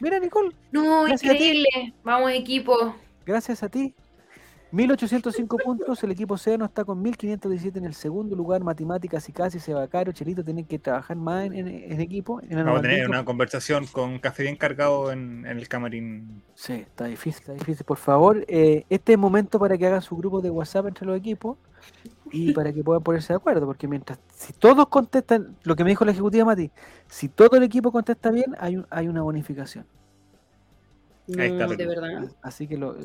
Mira, Nicole. No, increíble. Vamos, equipo. Gracias a ti. 1805 puntos, el equipo no está con 1517 en el segundo lugar, matemáticas y casi se va caro, Chelito, tienen que trabajar más en, equipo. Vamos a tener una conversación con café bien cargado en, el camarín. Sí, está difícil, está difícil. Por favor, eh, este es momento para que hagan su grupo de WhatsApp entre los equipos y para que puedan ponerse de acuerdo, porque mientras, si todos contestan, lo que me dijo la ejecutiva Mati, si todo el equipo contesta bien, hay, hay una bonificación. No, de verdad. Así que lo,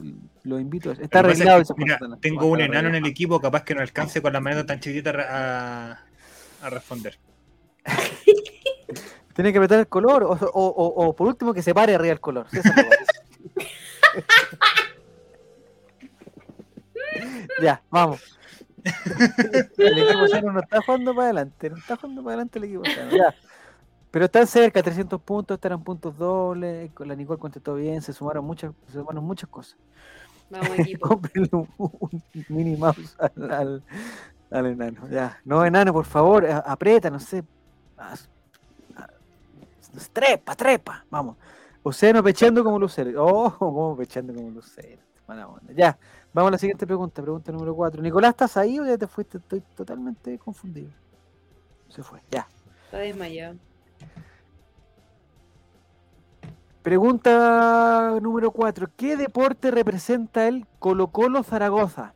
lo invito. Está arreglado. mira, tengo un enano en el equipo, capaz que no alcance con la manera tan chiquita a, a responder. Tiene que apretar el color, o, o, o, o por último que se pare arriba el color. Sí, ya, vamos. El equipo Sano no está jugando para adelante, no está jugando para adelante el equipo Sano. Ya. Pero están cerca, 300 puntos, estarán puntos dobles. con La Nicole contestó bien, se sumaron muchas, se sumaron muchas cosas. Vamos, equipo. Un, mini mouse al, al, al enano. Ya, no enano, por favor, aprieta, no sé. Trepa, trepa, vamos. Océano pechando como lucero. Oh, como pechando como lucero. Mala onda. Ya, vamos a la siguiente pregunta, pregunta número 4. Nicolás, ¿estás ahí o ya te fuiste? Estoy totalmente confundido. Se fue, ya. Está desmayado. Pregunta número 4. ¿Qué deporte representa el Colo Colo Zaragoza?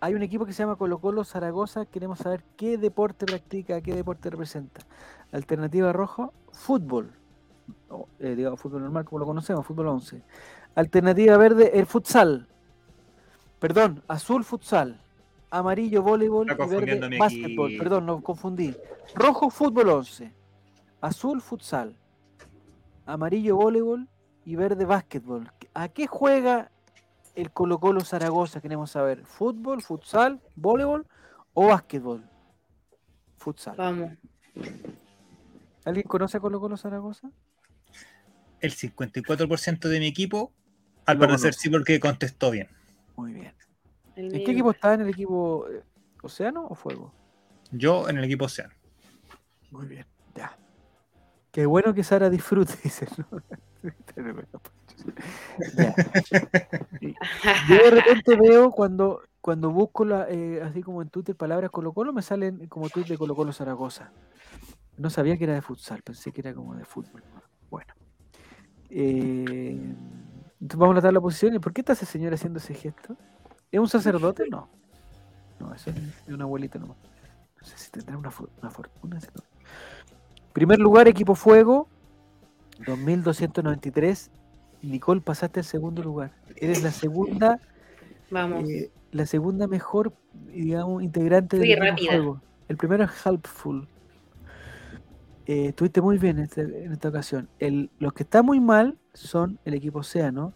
Hay un equipo que se llama Colo Colo Zaragoza. Queremos saber qué deporte practica, qué deporte representa. Alternativa rojo, fútbol. Eh, digamos, fútbol normal como lo conocemos, fútbol 11. Alternativa verde, el futsal. Perdón, azul futsal. Amarillo voleibol y verde básquetbol. Perdón, no confundí. Rojo fútbol 11. Azul futsal amarillo voleibol y verde básquetbol. ¿A qué juega el Colo Colo Zaragoza? Queremos saber. ¿Fútbol, futsal, voleibol o básquetbol? Futsal. Vamos. ¿Alguien conoce a Colo Colo Zaragoza? El 54% de mi equipo, al Lo parecer sí, porque contestó bien. Muy bien. El ¿En qué equipo está? ¿En el equipo eh, Océano o Fuego? Yo en el equipo Ocean. Muy bien, ya. Qué bueno que Sara disfrute, dice. ¿no? Ya. Y- Yo de repente veo cuando, cuando busco la, eh, así como en Twitter palabras Colo Colo, me salen como tweet de Colo Colo Zaragoza. No sabía que era de futsal, pensé que era como de fútbol. Bueno. Eh, entonces vamos a tratar la posición. ¿Y por qué está ese señor haciendo ese gesto? ¿Es un sacerdote? No. No, eso es una abuelita nomás. No sé si tendrá una, una fortuna. ese. Primer lugar, equipo Fuego, 2293. Nicole, pasaste al segundo lugar. Eres la segunda, Vamos. eh, la segunda mejor, digamos, integrante del Fui rápida. Fuego. El primero es Helpful. Eh, estuviste muy bien en, este- en esta ocasión. El- los que están muy mal son el equipo Océano,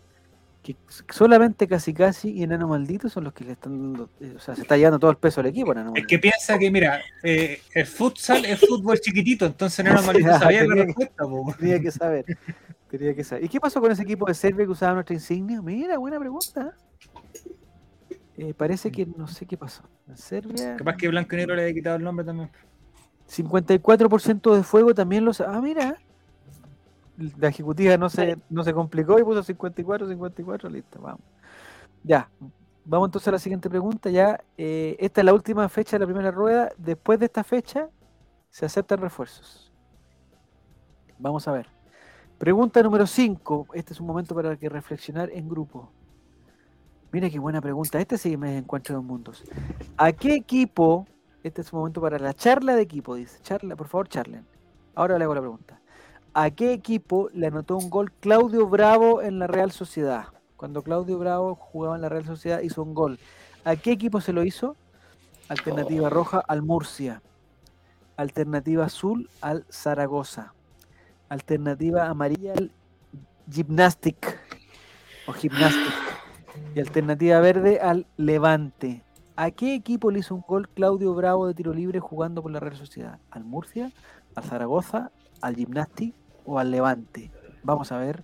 que solamente casi casi y Enano Maldito son los que le están dando, eh, o sea, se está llevando todo el peso al equipo. Enano Es Maldito. que piensa que, mira, eh, el futsal es fútbol chiquitito, entonces no era malito Ya, sabía la tenía que- respuesta. po. Tenía que saber. Tenía que saber. ¿Y qué pasó con ese equipo de Serbia que usaba nuestra insignia? Mira, buena pregunta. Eh, parece que no sé qué pasó. En Serbia, Capaz que Blanco y Negro le había quitado el nombre también. 54% de fuego también los. Ah, mira. La ejecutiva no se, no se complicó y puso 54, 54, listo, vamos. Ya, vamos entonces a la siguiente pregunta. Ya, eh, esta es la última fecha de la primera rueda. Después de esta fecha, se aceptan refuerzos. Vamos a ver. Pregunta número 5. Este es un momento para que reflexionar en grupo. Mira qué buena pregunta. Este sí me encuentro en mundos. ¿A qué equipo? Este es un momento para la charla de equipo, dice. Charla, por favor, charlen. Ahora le hago la pregunta. ¿A qué equipo le anotó un gol Claudio Bravo en la Real Sociedad? Cuando Claudio Bravo jugaba en la Real Sociedad hizo un gol. ¿A qué equipo se lo hizo? Alternativa roja al Murcia. Alternativa azul al Zaragoza. Alternativa amarilla al Gymnastic. O Gymnastic. Y alternativa verde al Levante. ¿A qué equipo le hizo un gol Claudio Bravo de tiro libre jugando por la Real Sociedad? ¿Al Murcia? ¿Al Zaragoza? ¿Al Gymnastic? ¿O al Levante? Vamos a ver.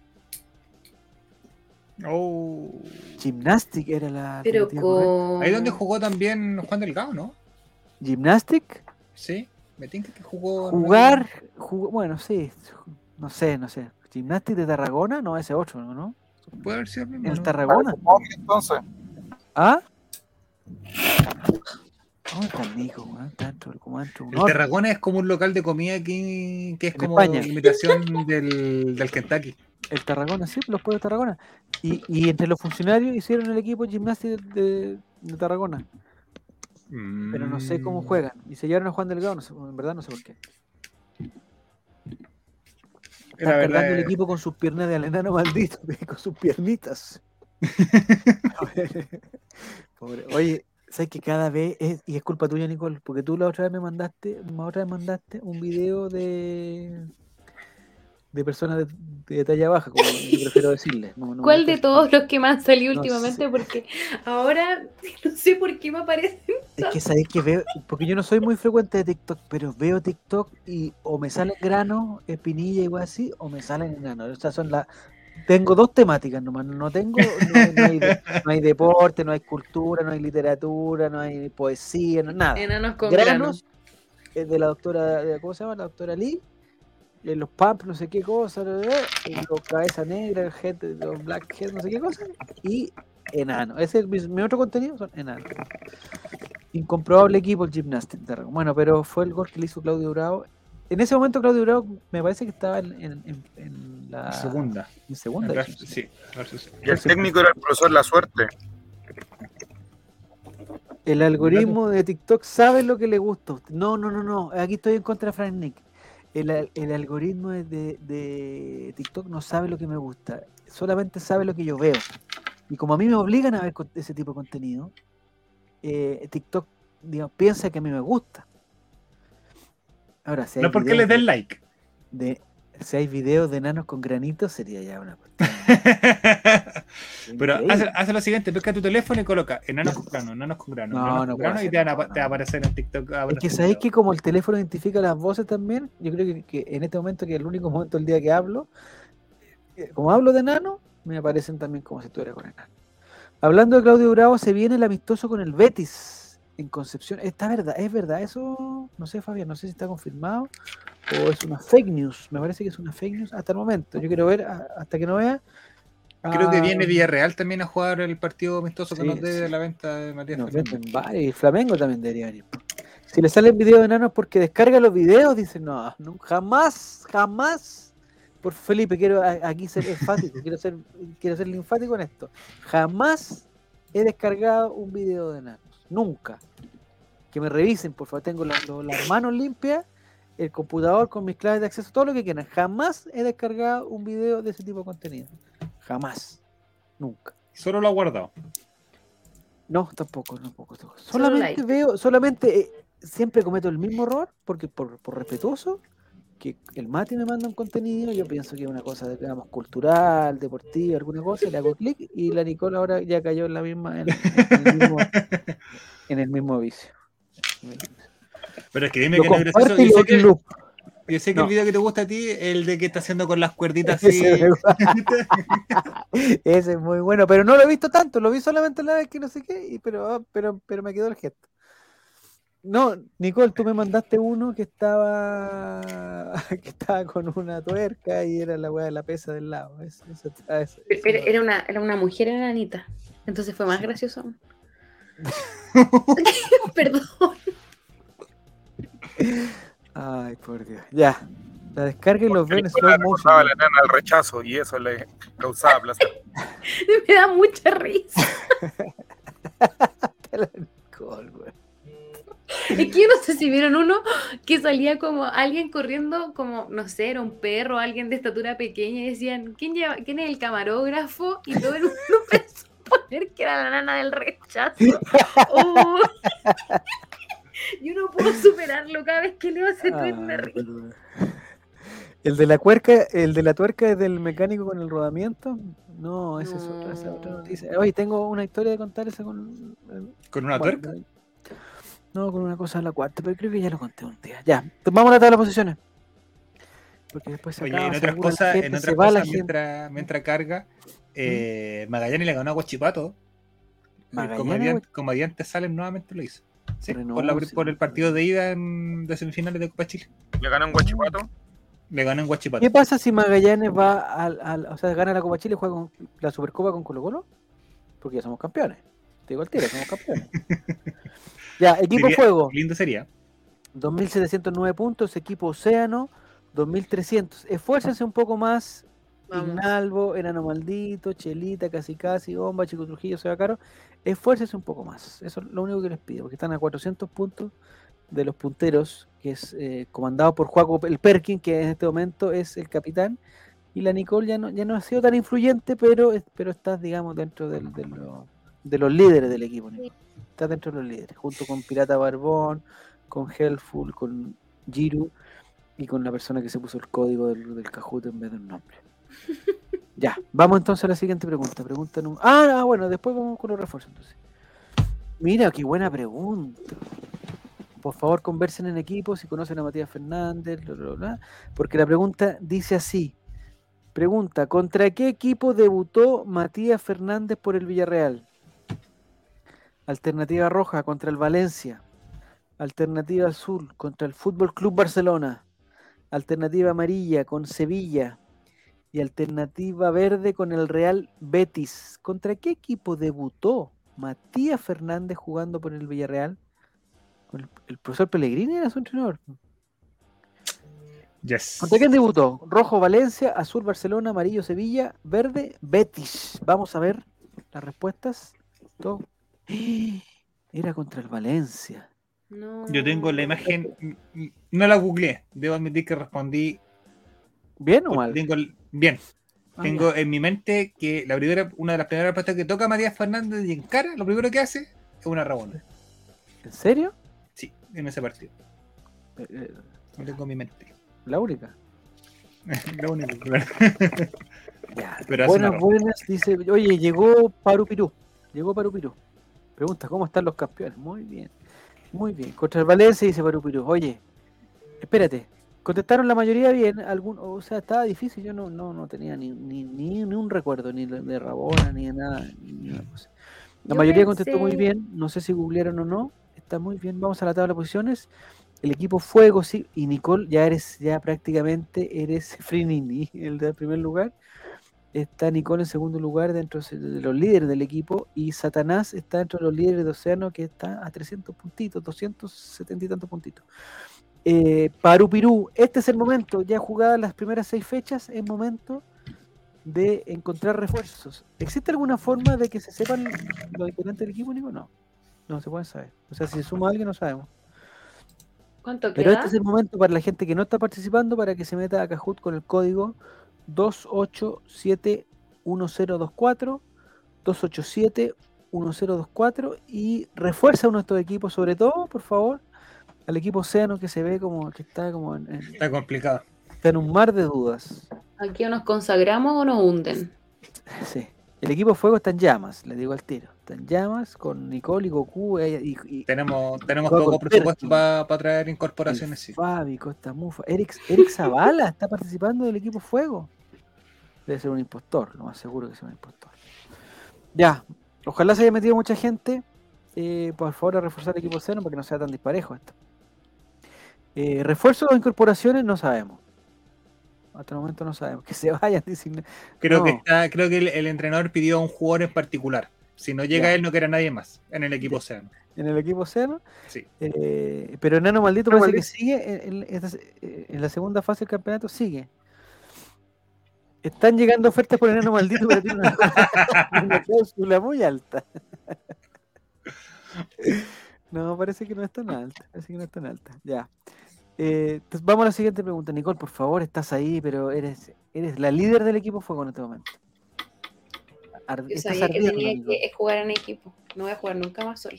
Oh. Gymnastic era la. Pero con. Ahí donde jugó también Juan Delgado, ¿no? Gymnastic. Sí, me tinca que jugó. Jugar. jugó- bueno, sí. No sé, no sé. Gymnastic de Tarragona, no, ese otro, ¿no? Puede haber sido el mismo. ¿En ¿no? Tarragona? Entonces, ¿Ah? ¿Dónde está el como de. Tarragona es como un local de comida aquí, que es En como España. imitación del, del Kentucky. El Tarragona, sí, los pueblos de Tarragona. Y, y entre los funcionarios hicieron el equipo gimnasio de, de Tarragona. Pero no sé cómo Mm. juegan. Y se llevaron a Juan Delgado, no sé, en verdad no sé por qué. Están La cargando el equipo con sus piernas de enano maldito, con sus piernitas. Pobre. Oye, sabes que cada vez es, y es culpa tuya, Nicole, porque tú la otra vez me mandaste, la otra vez mandaste un video de de personas de, de talla baja, como yo prefiero decirles. No, no ¿Cuál de todos los que me han salido No últimamente? sé. Porque ahora no sé por qué me aparecen. Es que sabéis que veo, porque yo no soy muy frecuente de TikTok, pero veo TikTok y o me salen granos, espinilla y igual así, o me salen enanos. O sea, son las. Tengo dos temáticas nomás, no tengo, no, hay- no hay, no hay deporte, no hay cultura, no hay literatura, no hay poesía, no, nada. Enanos con granos. granos eh, de la doctora, de- ¿cómo se llama? La doctora Lee, eh, los pumps, no sé qué cosa, los cabeza negra, head, los black head, no sé qué cosa, y enano. Ese es mi, mi otro contenido, son enanos. Incomprobable equipo el. Bueno, pero fue el gol que le hizo Claudio Bravo. En ese momento Claudio Bravo me parece que estaba en, en- en- en la Segunda. en segunda. Sí, Y el técnico era el profesor La Suerte. El algoritmo de TikTok sabe lo que le gusta. a usted. No, no, no, no. Aquí estoy en contra de Frank Nick. El, al- el algoritmo de, TikTok no sabe lo que me gusta. Solamente sabe lo que yo veo. Y como a mí me obligan a ver ese tipo de contenido, eh, TikTok digamos, piensa que a mí me gusta. Ahora, si No porque les den de- like. de, si hay videos de enanos con granitos, sería ya una cuestión Pero hace, hace lo siguiente, pesca tu teléfono y coloca enanos con grano, enanos con grano, No, enanos no con grano y te, van a, te va a aparecer en TikTok. Es que sabéis que como el teléfono identifica las voces también, yo creo que, que en este momento, que es el único momento del día que hablo, eh, como hablo de enano, me aparecen también como si estuviera con enano. Hablando de Claudio Bravo, se viene el amistoso con el Betis en Concepción. ¿Está verdad? ¿Es verdad eso? No sé, Fabián, no sé si está confirmado o es una fake news. Me parece que es una fake news hasta el momento. Yo quiero ver, a- hasta que no vea. Creo que viene Villarreal también a jugar el partido amistoso que Sí, nos debe sí. la venta de Matías Nos y Flamengo también debería venir. Si le salen videos de enanos porque descarga los videos, dicen, no, no, jamás, jamás. Por Felipe, quiero aquí ser enfático, quiero ser, quiero ser linfático en esto. Jamás he descargado un video de enanos. Nunca. Que me revisen, por favor. Tengo la- las manos limpias, el computador con mis claves de acceso, todo lo que quieran. Jamás he descargado un video de ese tipo de contenido. Jamás. Nunca. Solo lo ha guardado. No, tampoco, tampoco. Solamente veo, solamente eh, siempre cometo el mismo error, porque por, por respetuoso, que el Mati me manda un contenido, yo pienso que es una cosa, digamos, cultural, deportiva, alguna cosa, y le hago clic, y la Nicole ahora ya cayó en la misma, en, en el, mismo, en el mismo vicio. Pero es que dime Lo que no es gracioso. Yo sé que, loop. yo sé que No. el video que te gusta a ti es el de que está haciendo con las cuerditas así. Ese, ese es muy bueno, pero no lo he visto tanto, lo vi solamente la vez que no sé qué, y, pero, ah, pero, pero me quedó el gesto. No, Nicole, tú me mandaste uno que estaba que estaba con una tuerca y era la weá de la pesa del lado. Eso, eso está- eso- eso Pero no. era una, era una mujer enanita. Entonces fue más gracioso. Perdón. Ay, por Dios. Ya. La descarga y los ven en slow recordaba a motion. la nana al rechazo y eso le causaba placer. Me da mucha risa. La Nicole, güey. Es que yo no sé si vieron uno que salía como alguien corriendo, como, no sé, era un perro, alguien de estatura pequeña, y decían, ¿quién, lleva, ¿quién es el camarógrafo? Y todo el mundo poner que era la nana del rechazo. Oh. Yo no puedo superarlo cada vez que leo ese tweet me río. El de la cuerca, el de la tuerca es del mecánico con el rodamiento. No, esa es otra, esa es otra No. noticia. Oye, tengo una historia de contar esa con. ¿Con una bueno, tuerca? No, con una cosa de la cuarta, pero creo que ya lo conté un día. Ya, vamos a la tabla de posiciones. Porque después se Oye, acaba, en otras cosas, gente, en otras va la cosas mientras carga, eh, Magallanes le ganó a Guachipato. El comediante, comediante Salem nuevamente lo hizo. Sí, por, la- el partido de ida en- de semifinales de Copa Chile. Le ganó un guachipato. Le ganó en Guachipato. ¿Qué pasa si Magallanes va al, al- o sea, gana la Copa Chile y juega con la Supercopa con Colo Colo? Porque ya somos campeones. Te digo al tiro, somos campeones. ya, equipo Sería- juego. Lindo sería. 2.709 puntos, equipo Océano, 2.300. Esfuércense un poco más. Ignalvo, Enano Maldito, Chelita, Casi Casi, Bomba, Chico Trujillo, Seba Caro. Esfuércense un poco más. Eso es lo único que les pido, porque están a 400 puntos de los punteros, que es eh, comandado por Juaco el Perkin, que en este momento es el capitán. Y la Nicole ya no, ya no ha sido tan influyente, pero, es- pero estás, digamos, dentro del- de, lo- de los líderes del equipo. Nicole. está dentro de los líderes, junto con Pirata Barbón, con Helpful, con Jiru y con la persona que se puso el código del, del en vez del nombre. ya, vamos entonces a la siguiente pregunta. Pregunta número... ah, bueno, después vamos con los refuerzos entonces. Mira, qué buena pregunta. Por favor, conversen en equipo si conocen a Matías Fernández, porque la pregunta dice así. Pregunta, ¿contra qué equipo debutó Matías Fernández por el Villarreal? Alternativa roja contra el Valencia. Alternativa azul contra el Fútbol Club Barcelona. Alternativa amarilla con Sevilla. Y alternativa verde con el Real Betis. ¿Contra qué equipo debutó Matías Fernández jugando por el Villarreal? El, el profesor Pellegrini era su entrenador. Yes. ¿Contra quién debutó? Rojo Valencia, azul Barcelona, amarillo Sevilla, verde Betis. Vamos a ver las respuestas. Todo. Era contra el Valencia. No. Yo tengo la imagen, no la googleé, debo admitir que respondí ¿Bien o porque mal? tengo bien. Ah, Tengo en mi mente que la primera, una de las primeras respuestas que toca Matías Fernández y en cara, lo primero que hace es una rabona. ¿En serio? Sí, en ese partido. Eh, eh, Lo tengo en mi mente. la única. Lo único, claro. Ya. Pero hace buenas, buenas. Dice, oye, llegó Parupirú. Llegó Parupirú. Pregunta, ¿cómo están los campeones? Muy bien. Muy bien. Contra el Valencia dice Parupirú. Oye, espérate. Contestaron la mayoría bien. Algún, o sea, estaba difícil. Yo no, no, no tenía ni, ni, ni, ni un recuerdo, ni de de Rabona, ni de nada. ni una cosa. La Yo mayoría contestó muy bien. No sé si googlearon o no. Está muy bien. Vamos a la tabla de posiciones. El equipo Fuego, sí. Y Nicole, ya eres, ya prácticamente eres Frinini, el del primer lugar. Está Nicole en segundo lugar dentro de los líderes del equipo. Y Satanás está dentro de los líderes de Océano, que está a 300 puntitos, 270 y tantos puntitos. Eh, Paru Pirú, este es el momento, ya jugadas las primeras seis fechas, es momento de encontrar refuerzos. ¿Existe alguna forma de que se sepan los integrantes del equipo, Nico? No, no se puede saber. O sea, si se suma alguien, no sabemos. ¿Cuánto Pero queda? este es el momento para la gente que no está participando para que se meta a Kahoot con el código 2871024, 2871024 y refuerza uno de estos equipos, sobre todo, por favor, al equipo Océano que se ve como que está como en, en- Está complicado. está en un mar de dudas. ¿Aquí o nos consagramos o nos hunden? Sí. El equipo Fuego está en llamas, le digo al tiro. Está en llamas con Nicole y Goku y, y- Tenemos, tenemos poco presupuesto para traer y incorporaciones, sí. Fabi, Costa Mufa. Eric, Eric Zavala está participando del equipo Fuego. Debe ser un impostor, lo más seguro que sea un impostor. Ya, ojalá se haya metido mucha gente. Eh, por favor, a reforzar el equipo Océano para que no sea tan disparejo esto. Eh, ¿Refuerzos o incorporaciones? No sabemos. Hasta el momento no sabemos. Que se vayan, dicen. Creo No. que está, creo que el, el entrenador pidió a un jugador en particular. Si no llega Ya. él, no quiere a nadie más en el equipo Océano. en el equipo Océano. Sí. Eh, pero Enano Maldito Enano parece que sigue en, en esta- eh, en la segunda fase del campeonato, sigue. Están llegando ofertas por Enano Maldito, pero tiene una, una cláusula muy alta. No, parece que no es tan alta. Parece que no es tan alta. Ya. Eh, entonces vamos a la siguiente pregunta. Nicole, por favor, estás ahí, pero eres, eres la líder del equipo Fuego en este momento. Ar- Yo sabía que tenía que jugar en equipo. No voy a jugar nunca más sola.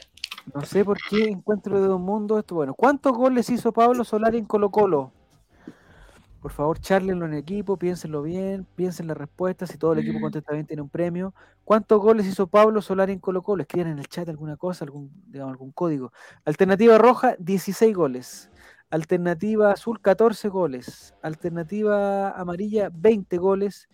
No sé por qué encuentro de un mundo esto. Bueno, ¿cuántos goles hizo Pablo Solari en Colo Colo? Por favor, charlenlo en el equipo, piénsenlo bien, piensen las respuestas. Si todo el equipo contesta bien, tiene un premio. ¿Cuántos goles hizo Pablo Solari en Colo Colo? Escriban en el chat alguna cosa, algún, digamos, algún código. Alternativa roja, 16 goles. Alternativa azul, 14 goles. Alternativa amarilla, 20 goles.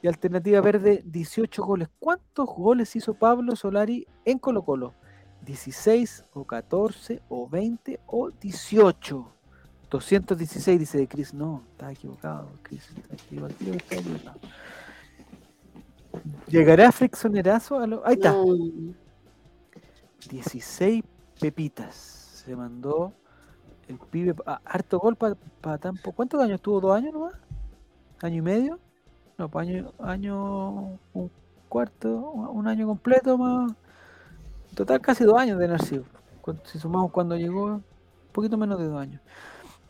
Y alternativa verde, 18 goles. ¿Cuántos goles hizo Pablo Solari en Colo Colo? 16 o 14 o 20 o 18. 216 dice de Chris. No, está equivocado. Chris está equivocado. está equivocado. ¿Llegará Frixonerazo? A lo... Ahí está. No. 16 pepitas. Se mandó el pibe. ah, harto gol para tan poco. ¿Cuántos años tuvo? ¿Dos años nomás? ¿Año y medio? No, pues año, año, un cuarto, un año completo más. Total casi dos años de nacido. Si sumamos cuando llegó, un poquito menos de dos años.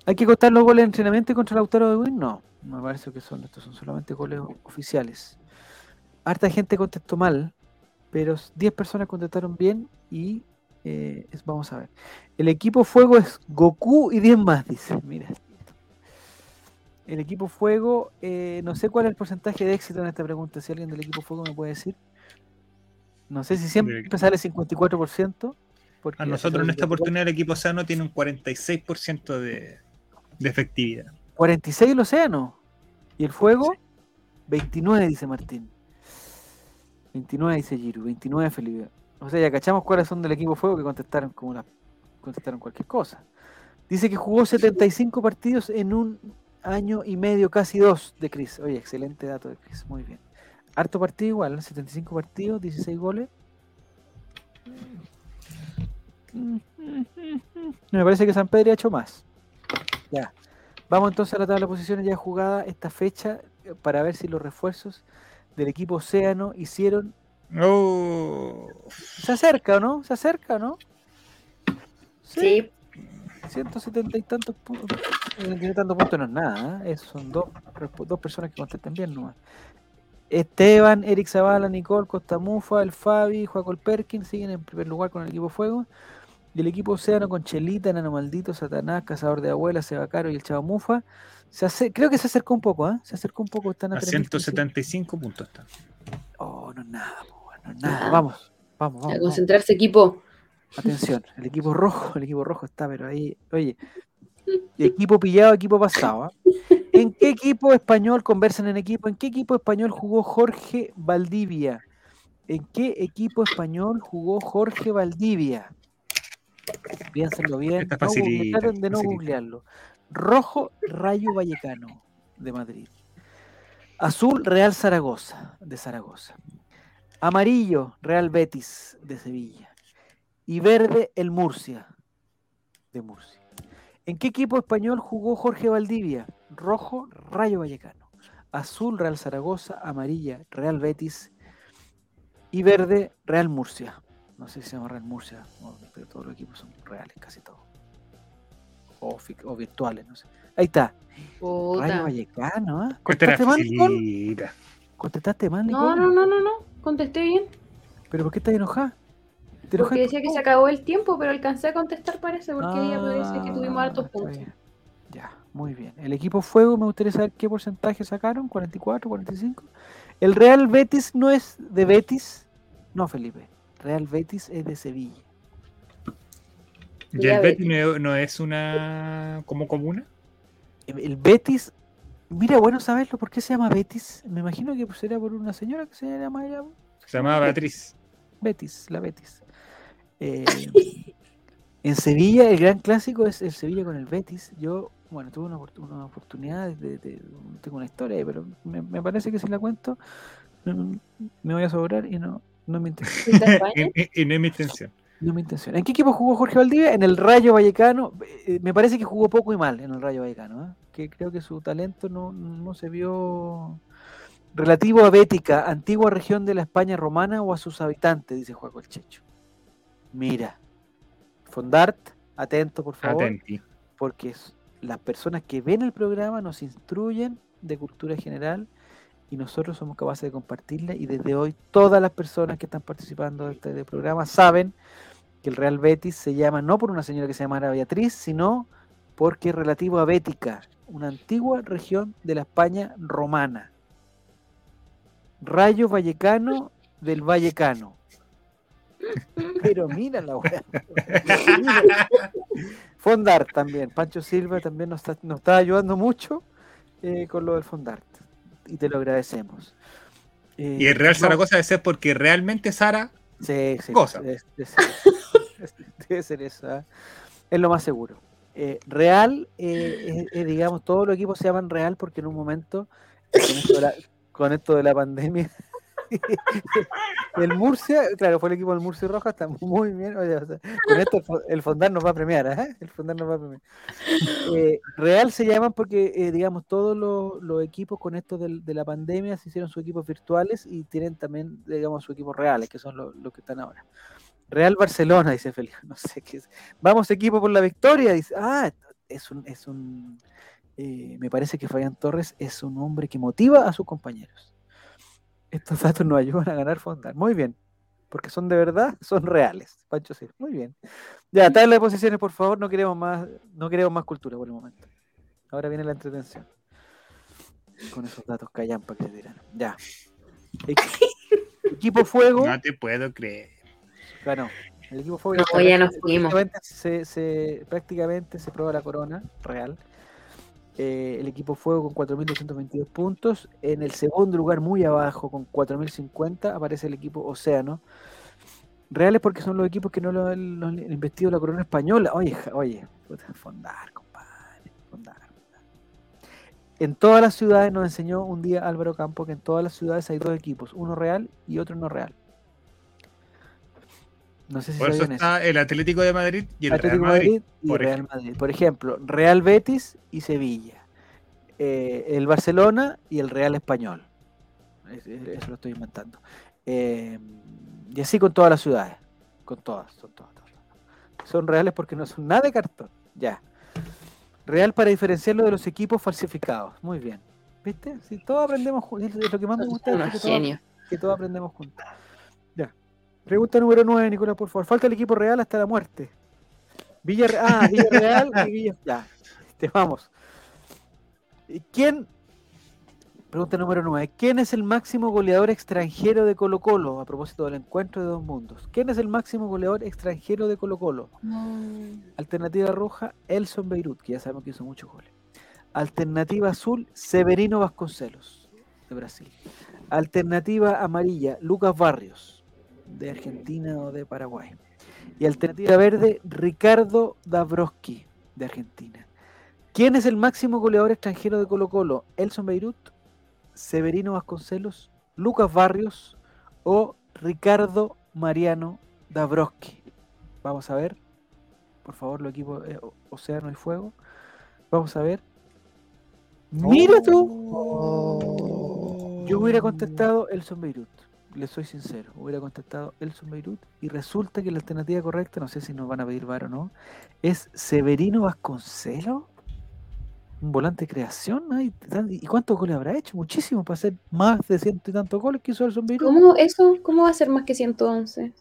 ¿Hay que contar los goles de entrenamiento contra Lautaro de Win? No, me parece que son estos son solamente goles oficiales. Harta gente contestó mal, pero 10 personas contestaron bien y Eh, es- vamos a ver. El equipo fuego es Goku y 10 más, dice. Mira. El equipo fuego, eh, no sé cuál es el porcentaje de éxito en esta pregunta. Si alguien del equipo fuego me puede decir. No sé si siempre sale 54%. porque A nosotros en esta 54. oportunidad el equipo sano tiene un 46% de, de efectividad. 46 el océano. Y el fuego, 29, dice Martín. 29, dice Giru. 29, Felipe. O sea, ya cachamos cuáles son del equipo fuego que contestaron como la, contestaron cualquier cosa. Dice que jugó 75 partidos en un año y medio, casi dos de Chris. Oye, excelente dato de Chris. Muy bien. Harto partido igual, ¿no? 75 partidos, 16 goles. Me parece que San Pedro ha hecho más. Ya. Vamos entonces a la tabla de posiciones ya jugada esta fecha eh, para ver si los refuerzos del equipo Océano hicieron. Oh, ¿Se acerca o no? ¿Se acerca o no? Sí, 170 y tantos puntos. y tantos puntos no es nada, ¿eh? Es- son dos, dos personas que contestan bien nomás. Esteban, Eric Zavala, Nicole, Costa Mufa, el Fabi, Joaco Perkin siguen en primer lugar con el equipo Fuego. Y el equipo Océano con Chelita, Nano Maldito, Satanás, Cazador de Abuelas, Seba Caro y el Chavo Mufa. Se ace- creo que se acercó un poco, ¿eh? Se acercó un poco. Están a, a 3.300. 175 puntos está. Oh, no es nada, no es nada. Nada. Vamos, vamos, a vamos. vamos. concentrarse equipo. Atención, el equipo rojo, el equipo rojo está, pero ahí, oye, equipo pillado, equipo pasado. ¿ah? ¿En qué equipo español, conversan en equipo, en qué equipo español jugó Jorge Valdivia? ¿En qué equipo español jugó Jorge Valdivia? Piénsenlo bien, Está no traten de no facilita. googlearlo. Rojo, Rayo Vallecano, de Madrid. Azul, Real Zaragoza, de Zaragoza. Amarillo, Real Betis, de Sevilla. Y verde, el Murcia, de Murcia. ¿En qué equipo español jugó Jorge Valdivia? Rojo, Rayo Vallecano. Azul, Real Zaragoza. Amarilla, Real Betis. Y verde, Real Murcia. No sé si se llama Real Murcia, pero todos los equipos son reales, casi todos. O, o virtuales, no sé. Ahí está. Rayo Puta. Vallecano, ¿ah? Esta era ¿Contestaste mal, Nicole? ¿Contestaste mal, No, Nicole? no, no, no, no. Contesté bien. ¿Pero por qué estás enojada? ¿Te Porque decía que se acabó el tiempo, pero alcancé a contestar parece, porque ahí aparece que tuvimos Ah, hartos puntos. bien. Ya, muy bien. El equipo Fuego, me gustaría saber qué porcentaje sacaron, 44, 45. El Real Betis no es de Betis, no Felipe. Real Betis es de Sevilla. ¿Y Ya el. Betis no, no es una como comuna? El Betis, mira, bueno saberlo, ¿por qué se llama Betis? Me imagino que será por una señora que se llama ella, Se llamaba Beatriz. Betis, la Betis. Eh, en Sevilla, el gran clásico es el Sevilla con el Betis. Yo, bueno, tuve una, una oportunidad de, de- Tengo una historia pero me, me parece que si la cuento, mm, me voy a sobrar y no, no es mi intención. Es mi intención. No es mi intención. ¿En qué equipo jugó Jorge Valdivia? En el Rayo Vallecano. Eh, me parece que jugó poco y mal en el Rayo Vallecano. ¿eh? Que creo que su talento no, no se vio relativo a Bética, antigua región de la España romana o a sus habitantes, dice Juaco el Checho. Mira, Fondart, atento por favor, Atenti. porque es- las personas que ven el programa nos instruyen de cultura general y nosotros somos capaces de compartirla y desde hoy todas las personas que están participando de este programa saben que el Real Betis se llama no por una señora que se llamara Beatriz, sino porque es relativo a Bética, una antigua región de la España romana. Rayo Vallecano del Vallecano. Pero mira la weá. Fondart también. Pancho Silva también nos está, ayudando mucho eh, con lo del Fondart. Y te lo agradecemos. Eh, Y el Real no- Zaragoza debe ser porque realmente Sara Sí, sí. Goza. Debe, debe ser eso. Debe ser eso, ¿ah? Es lo más seguro. Eh, Real, eh, digamos, todos los equipos se llaman Real porque en un momento, con esto de la, con esto de la pandemia, el Murcia, claro, fue el equipo del Murcia y Roja, está muy bien. con esto el, Fo- el Fondar nos va a premiar, ¿eh? El Fondar nos va a premiar. Eh, Real se llaman porque, eh, digamos, todos los, equipos con esto de la pandemia se hicieron sus equipos virtuales y tienen también, digamos, sus equipos reales, que son los, que están ahora. Real Barcelona, dice Felipe. No sé qué es. Vamos, equipo, por la victoria. Ah, es un, es un eh, me parece que Fabián Torres es un hombre que motiva a sus compañeros. Estos datos nos ayudan a ganar Fondar. Muy bien. porque son de verdad, son reales. Pancho sí, muy bien. Ya, tabla de posiciones, por favor, no queremos más, no queremos más cultura por el momento. Ahora viene la entretención. Con esos datos callampa que te dirán. Ya. Equipo Fuego. No te puedo creer. Ganó. El equipo Fuego. No, ya nos fuimos. Prácticamente se, se- prácticamente se prueba la corona real. Eh, el equipo Fuego con 4.222 puntos. En el segundo lugar, muy abajo, con 4.050, aparece el equipo Océano. Reales porque son los equipos que no lo han investido la corona española. Oye, oye, puta, fondar, compadre. Fondar, fondar. En todas las ciudades nos enseñó un día Álvaro Campo que en todas las ciudades hay dos equipos, uno real y otro no real. No sé si Por eso está el Atlético de Madrid y el Atlético Real Madrid. y por Real ejemplo. Madrid. Por ejemplo, Real Betis y Sevilla. Eh, el Barcelona y el Real Español. Es- es- Eso lo estoy inventando. Eh, y así con todas las ciudades. Con todas, son todas, todas. Son reales porque no son nada de cartón. Ya. Real para diferenciarlo de los equipos falsificados. Muy bien. ¿Viste? Si todos aprendemos juntos. Es lo que más me gusta. Es que todos- que todos aprendemos juntos. Pregunta número 9, Nicolás, por favor. Falta el equipo real hasta la muerte. Villarreal. Ah, Villarreal y Villa. Ya. Te vamos. ¿Y ¿Quién? Pregunta número 9. ¿Quién es el máximo goleador extranjero de Colo Colo? A propósito del encuentro de dos mundos. ¿Quién es el máximo goleador extranjero de Colo Colo? Alternativa roja, Elson Beirut, que ya sabemos que hizo muchos goles. Alternativa azul, Severino Vasconcelos, de Brasil. Alternativa amarilla, Lucas Barrios, de Argentina o de Paraguay. Y alternativa verde, Ricardo Dabrowski, de Argentina. ¿Quién es el máximo goleador extranjero de Colo Colo? ¿Elson Beirut, Severino Vasconcelos, Lucas Barrios o Ricardo Mariano Dabrowski? Vamos a ver. Por favor, los equipos eh, Océano y Fuego. Vamos a ver. Mira tú. Yo hubiera contestado Elson Beirut. Le soy sincero. Hubiera contestado Elson Beirut. Y resulta que la alternativa correcta, no sé si nos van a pedir bar o no, es Severino Vasconcelos. Un volante de creación. ay, ¿Y cuántos goles habrá hecho? Muchísimo para hacer más de ciento y tantos goles que hizo Elson Beirut. ¿Cómo eso? ¿Cómo va a ser más que 111?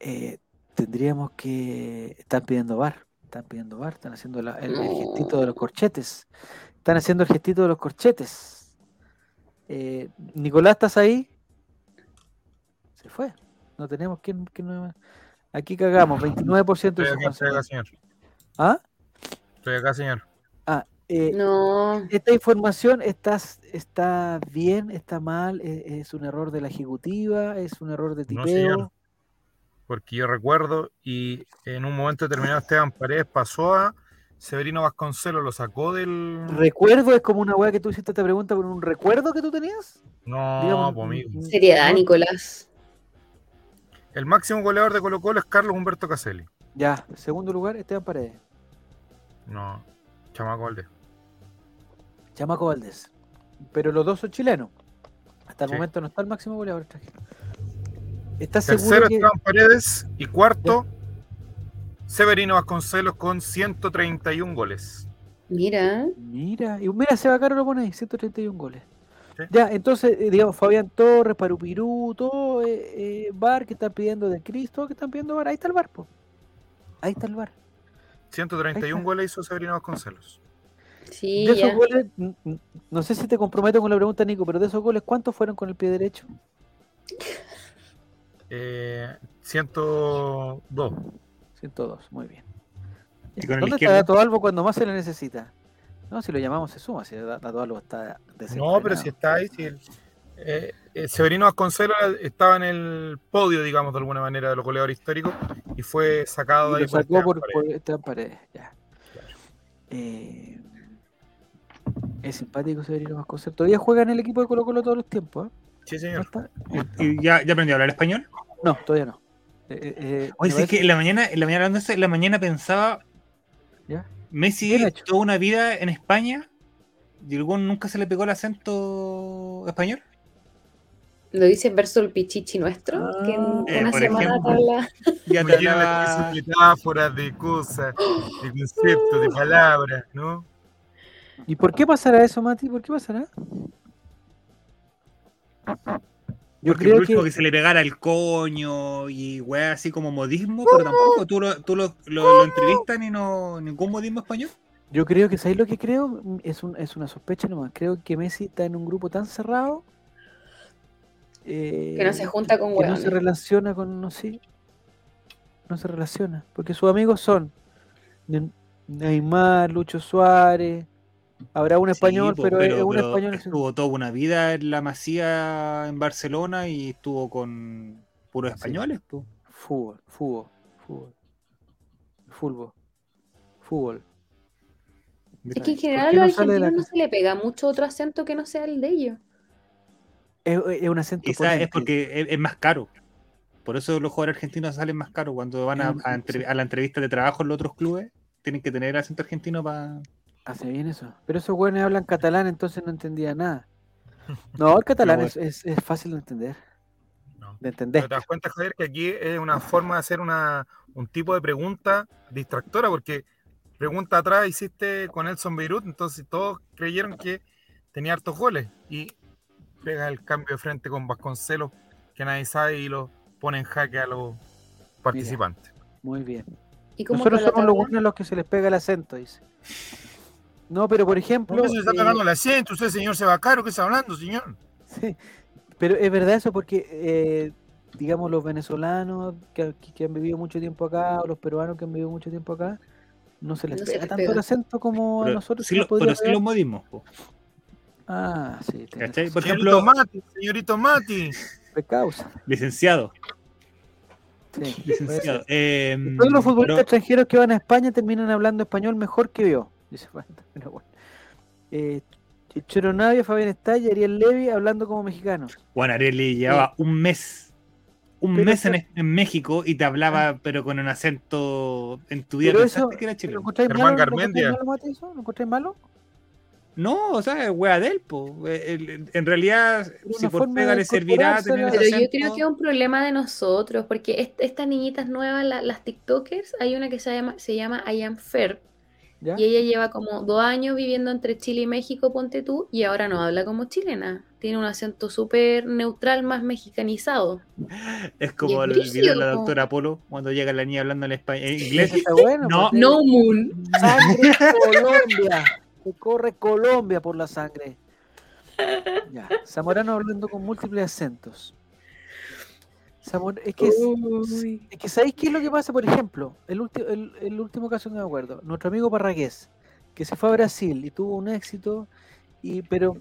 eh, tendríamos que. Están pidiendo bar. Están pidiendo bar. Están haciendo la- el, el gestito de los corchetes. Están haciendo el gestito de los corchetes. Eh, Nicolás, ¿estás ahí? Se fue. No tenemos quien. quien no- Aquí cagamos. 29% de Estoy acá, estoy acá, señor. ¿Ah? Estoy acá, señor. Ah, eh, No. esta información está, está bien, está mal, es, es un error de la ejecutiva, es un error de No, tipeo. señor. Porque yo recuerdo y en un momento determinado Esteban Paredes pasó a Severino Vasconcelos, lo sacó del. ¿Recuerdo es como una weá que tú hiciste esta pregunta por un recuerdo que tú tenías? No, Digamos, pues, amigo. Seriedad, Nicolás. El máximo goleador de Colo Colo es Carlos Humberto Caselli. Ya, segundo lugar, Esteban Paredes. No, Chamaco Valdés. Chamaco Valdés. Pero los dos son chilenos. Hasta el Sí. momento no está el máximo goleador extranjero. ¿Estás seguro Tercero que Esteban Paredes y cuarto Severino Vasconcelos con 131 goles. Mira. Mira, y mira, Seba Caro lo pone ahí, 131 goles. Sí. Ya, entonces, eh, digamos, Fabián Torres, Parupirú, todo, eh, eh, bar que están pidiendo de Cristo, que están pidiendo bar, ahí está el bar, po. Ahí está el bar. 131 está. goles hizo Severino Vasconcelos. Sí, De esos ya. goles, no sé si te comprometo con la pregunta, Nico, pero de esos goles, ¿cuántos fueron con el pie derecho? Eh, 102. 102, muy bien. ¿Y con el ¿Dónde está izquierdo? Dato Albo cuando más se le necesita? No, si lo llamamos se suma, si Da- Dato Albo está No, pero si está ahí, si el- eh, eh, Severino Vasconcelos estaba en el podio, digamos, de alguna manera, de los goleadores históricos y fue sacado de Y ahí lo por sacó por, por Esteban Paredes, ya. Eh, es simpático Severino Vasconcelos. Todavía juega en el equipo de Colo Colo todos los tiempos, ¿eh? Sí, ¿No señor. ¿Y ya, ya aprendió a hablar español? No, todavía no. Eh, eh, eh, Oye, sí, es que en la mañana, en la mañana hablando de eso, en la mañana pensaba, ¿Ya? Messi toda una vida en España y algún nunca se le pegó el acento español. Lo dice en verso el pichichi nuestro, que en Ah, Eh, una por semana ejemplo. habla. Ya te hablaba- metáforas de cosas, de conceptos, de palabras, ¿no? ¿Y por qué pasará eso, Mati? ¿Por qué pasará? Yo Porque creo que... que se le pegara el coño y weá así como modismo, pero tampoco tú lo, tú lo, lo, entrevistan y no ningún modismo español. Yo creo que, ¿sabéis lo que creo? Es, un, es una sospecha nomás. Creo que Messi está en un grupo tan cerrado. que no se eh, junta con que No se relaciona con, no sé. No se relaciona. Porque sus amigos son Neymar, Lucho Suárez, Habrá un español, pero, es un español. Estuvo toda una vida en la Masía en Barcelona y estuvo con puros españoles. Fútbol, fútbol, fútbol. Fútbol. Fútbol. Es que en general a los argentinos no se le pega mucho otro acento que no sea el de ellos. Es, un acento. Quizás es porque es, más caro. Por eso los jugadores argentinos salen más caros. Cuando van a, a la entrevista de trabajo en los otros clubes, tienen que tener el acento argentino para Hace bien eso. Pero esos güeyes hablan catalán, entonces no entendía nada. No, el catalán es, es, fácil de entender. De entender. te das cuenta, Javier, que aquí es una forma de hacer una, un tipo de pregunta distractora, porque pregunta atrás hiciste con Elson Beirut, entonces todos creyeron que tenía hartos goles. Y pega el cambio de frente con Vasconcelos, que nadie sabe, y lo pone en jaque a los participantes. muy bien. ¿Y Nosotros somos los buenos los que se les pega el acento, dice. No, pero por ejemplo. ¿Cómo se está pagando el asiento? ¿Usted, señor, se va caro? ¿Qué está hablando, señor? Sí, pero es verdad eso porque, eh, digamos, los venezolanos que, han vivido mucho tiempo acá, o los peruanos que han vivido mucho tiempo acá, no se les pega tanto el acento como a nosotros. Sí, pero sí los modismos. Ah, sí. Por ejemplo, Mati, señorito Mati. causa. Licenciado. Sí, Licenciado. Eh, Todos los futbolistas extranjeros que van a España terminan hablando español mejor que yo. Dice pero bueno. Eh, Choro Navia, Fabián Estalla, Ariel Levy hablando como mexicano. Juan Ariel Levy llevaba un mes, un mes en, México y te hablaba, ah. pero con un acento en tu vida pensaste que era chileno. Germán Garmendia. ¿No encontráis malo? No, o sea, es wea de él, po. En realidad, si por pega le servirá tener Pero yo creo que es un problema de nosotros, porque estas niñitas nuevas, las TikTokers, hay una que se llama, se llama I Am Fair, y ella lleva como dos años viviendo entre Chile y México, ponte tú, y ahora no habla como chilena. Tiene un acento súper neutral, más mexicanizado. Es como el video de la doctora Polo, cuando llega la niña hablando en, español, en inglés. no. no Moon. Sangre Colombia. Se corre Colombia por la sangre. Ya. Zamorano hablando con múltiples acentos es que, es, que ¿sabéis qué es lo que pasa? Por ejemplo, el, el, último caso que me acuerdo, nuestro amigo Parragués, que se fue a Brasil y tuvo un éxito, y pero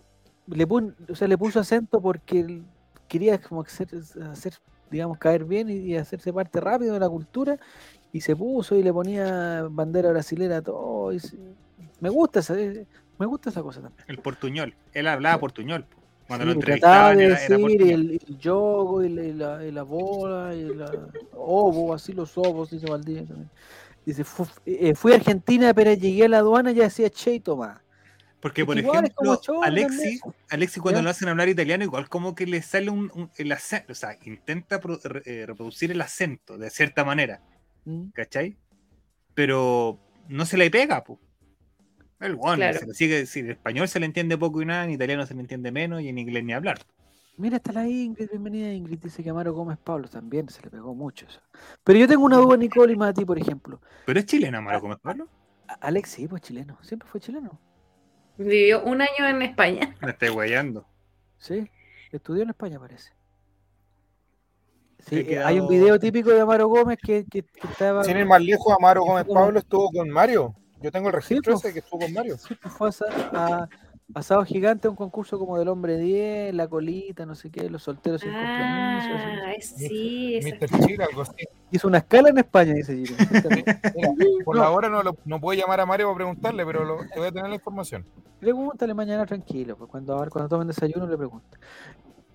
le, o sea, le puso acento porque quería como hacer, hacer digamos, caer bien y, hacerse parte rápido de la cultura, y se puso y le ponía bandera brasilera a todo. me gusta esa, me gusta esa cosa también. El portuñol, él hablaba portuñol. Cuando lo entrevistaban de decir, el, el, yogo y la, y la, bola y la ovo, así los ovos, dice Valdivia también. Dice, eh, fui a Argentina, pero llegué a la aduana y ya decía che y toma. Porque, por ejemplo, Alexi, Alexi, cuando lo hacen hablar italiano, igual como que le sale un, el acento, o sea, intenta eh, reproducir el acento de cierta manera, mm. ¿cachai? Pero no se le pega, pues. El bueno, sigue, si en español se le entiende poco y nada, en italiano se le entiende menos y en inglés ni hablar. Mira, está la Ingrid, bienvenida Ingrid, dice que Amaro Gómez Pablo también se le pegó mucho eso. Pero yo tengo una duda, Nicole y Mati, por ejemplo. ¿Pero es chileno Amaro Gómez Pablo? Alex, sí, pues chileno, siempre fue chileno. Vivió un año en España. Me estoy guayando. Sí, estudió en España, parece. Sí, hay un video típico de Amaro Gómez que, que, estaba. Sin ir más lejos, Amaro Gómez Pablo estuvo con Mario. Yo tengo el registro ese que estuvo con Mario. Sí, fue a, Asado Gigante, un concurso como del hombre 10, la colita, no sé qué, los solteros sin ah, Sí, Mr. Chile, algo así. Hizo una escala en España, dice Giro. por la hora no, lo, no puedo llamar a Mario para preguntarle, pero lo, te voy a tener la información. Pregúntale mañana tranquilo, pues cuando, cuando tomen desayuno le pregunto.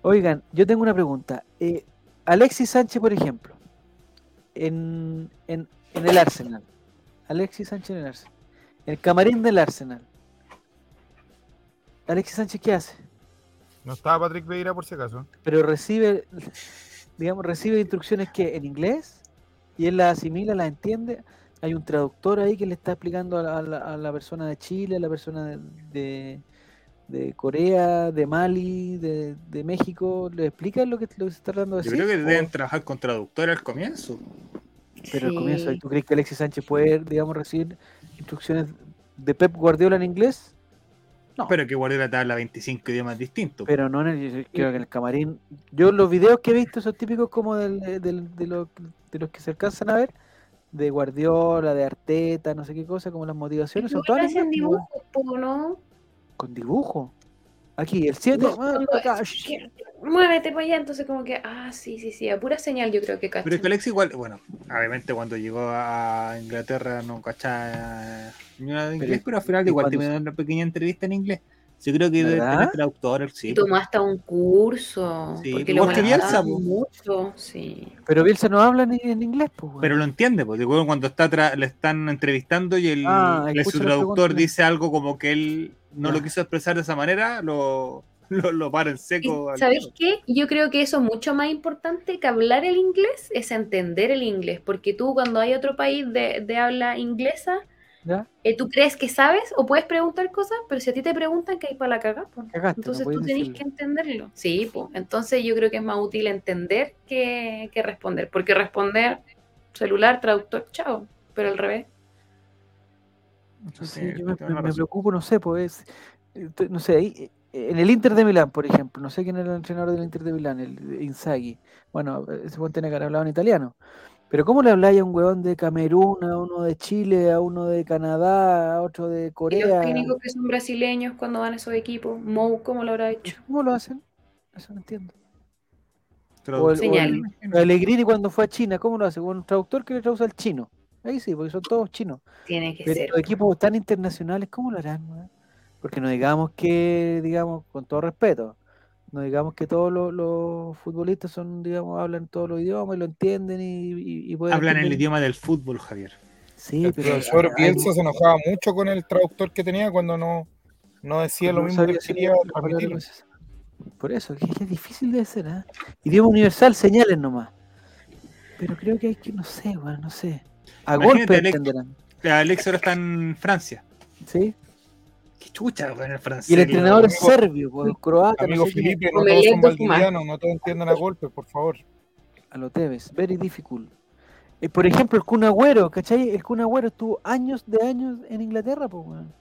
Oigan, yo tengo una pregunta. Eh, Alexis Sánchez, por ejemplo, en, en, en el Arsenal. Alexis Sánchez en el Arsenal. El camarín del Arsenal. Alexis Sánchez, ¿qué hace? No estaba Patrick Vieira por si acaso. Pero recibe, digamos, recibe instrucciones que en inglés y él las asimila, las entiende. Hay un traductor ahí que le está explicando a la, persona de Chile, a la persona de, de Corea, de Mali, de, de México, ¿le explican lo que, lo que se está tratando de Yo decir? creo que ¿O- deben trabajar con traductor al comienzo. Pero al comienzo. ¿tú crees que Alexis Sánchez puede, digamos, recibir instrucciones de Pep Guardiola en inglés? No. Pero que Guardiola te habla 25 idiomas distintos. Pero no en el, creo que en el camarín. Yo los videos que he visto son típicos como del, del- de, los, de los que se alcanzan a ver, de Guardiola, de Arteta, no sé qué cosa, como las motivaciones, son todas en hacen dibujos, ¿no? con dibujo. Aquí, el 7. No, cuando es que, Muévete para allá, entonces como que, ah, sí, sí, sí, a pura señal yo creo que cachan. Pero es que Alexis igual, bueno, obviamente cuando llegó a Inglaterra no cachaba ni nada de inglés, pero al final ¿y igual tiene una pequeña entrevista en inglés. Yo creo que debe ¿Verdad? tener traductor, sí. Y tomó hasta un curso. Sí, porque lo Bielsa, po. mucho. Sí. Pero Bielsa no habla ni en inglés, pues. Pero lo entiende, porque luego cuando está tra- le están entrevistando y el, Ah, el- su traductor dice algo como que él no lo quiso expresar de esa manera, lo, lo, lo para en seco. ¿Sabéis qué? Yo creo que eso es mucho más importante que hablar el inglés, es entender el inglés. Porque tú cuando hay otro país de, de habla inglesa, ¿Ya? eh, tú crees que sabes o puedes preguntar cosas, pero si a ti te preguntan que hay para la pues. No Entonces podéis tú tenés decirlo. que entenderlo. Sí, pues. Entonces yo creo que es más útil entender que, que responder. Porque responder, celular, traductor, chao. Pero al revés. No Sí, sé, yo me, preocupo, no sé, pues, es- estoy- no sé, ahí, eh, en el Inter de Milán, por ejemplo, no sé quién era el entrenador del Inter de Milán, el Inzaghi, bueno, ese buen tiene que haber hablado en italiano, pero ¿cómo le habláis a un huevón de Camerún, a uno de Chile, a uno de Canadá, a otro de Y los Corea? técnicos que son brasileños cuando van a esos equipos, Mou, ¿cómo lo habrá hecho? ¿Cómo lo hacen? Eso no entiendo. O el, o Allegrini cuando fue a China, ¿cómo lo hace? Con un traductor que le traduce al chino. Ahí sí, porque son todos chinos. Tiene que Pero ser. los equipos tan internacionales, ¿cómo lo harán? Porque no digamos que, digamos, con todo respeto, no digamos que todos los, los futbolistas son, digamos, hablan todos los idiomas y lo entienden y, y- y pueden Hablan el idioma del fútbol, Javier. Sí, El pero profesor hay- Bielsa se enojaba mucho con el traductor que tenía cuando no, no decía lo mismo que quería transmitir. Por eso, que, es difícil de ser, ¿ah? Idioma universal, señales nomás. Pero creo que hay que, no sé, bueno, no sé. A Imagínate, golpe Alex- entenderán. Alex ahora está en Francia. ¿Sí? Qué chucha, weón, el francés. Y el entrenador es serbio, pues, croata, Amigo no. Felipe, no todos son valdivianos, no todos entienden a golpes, por favor. a lo Tevez, very difficult. Eh, por ejemplo, el Kun Agüero, ¿cachai? El Kun Agüero estuvo años de años en Inglaterra, pues, weón.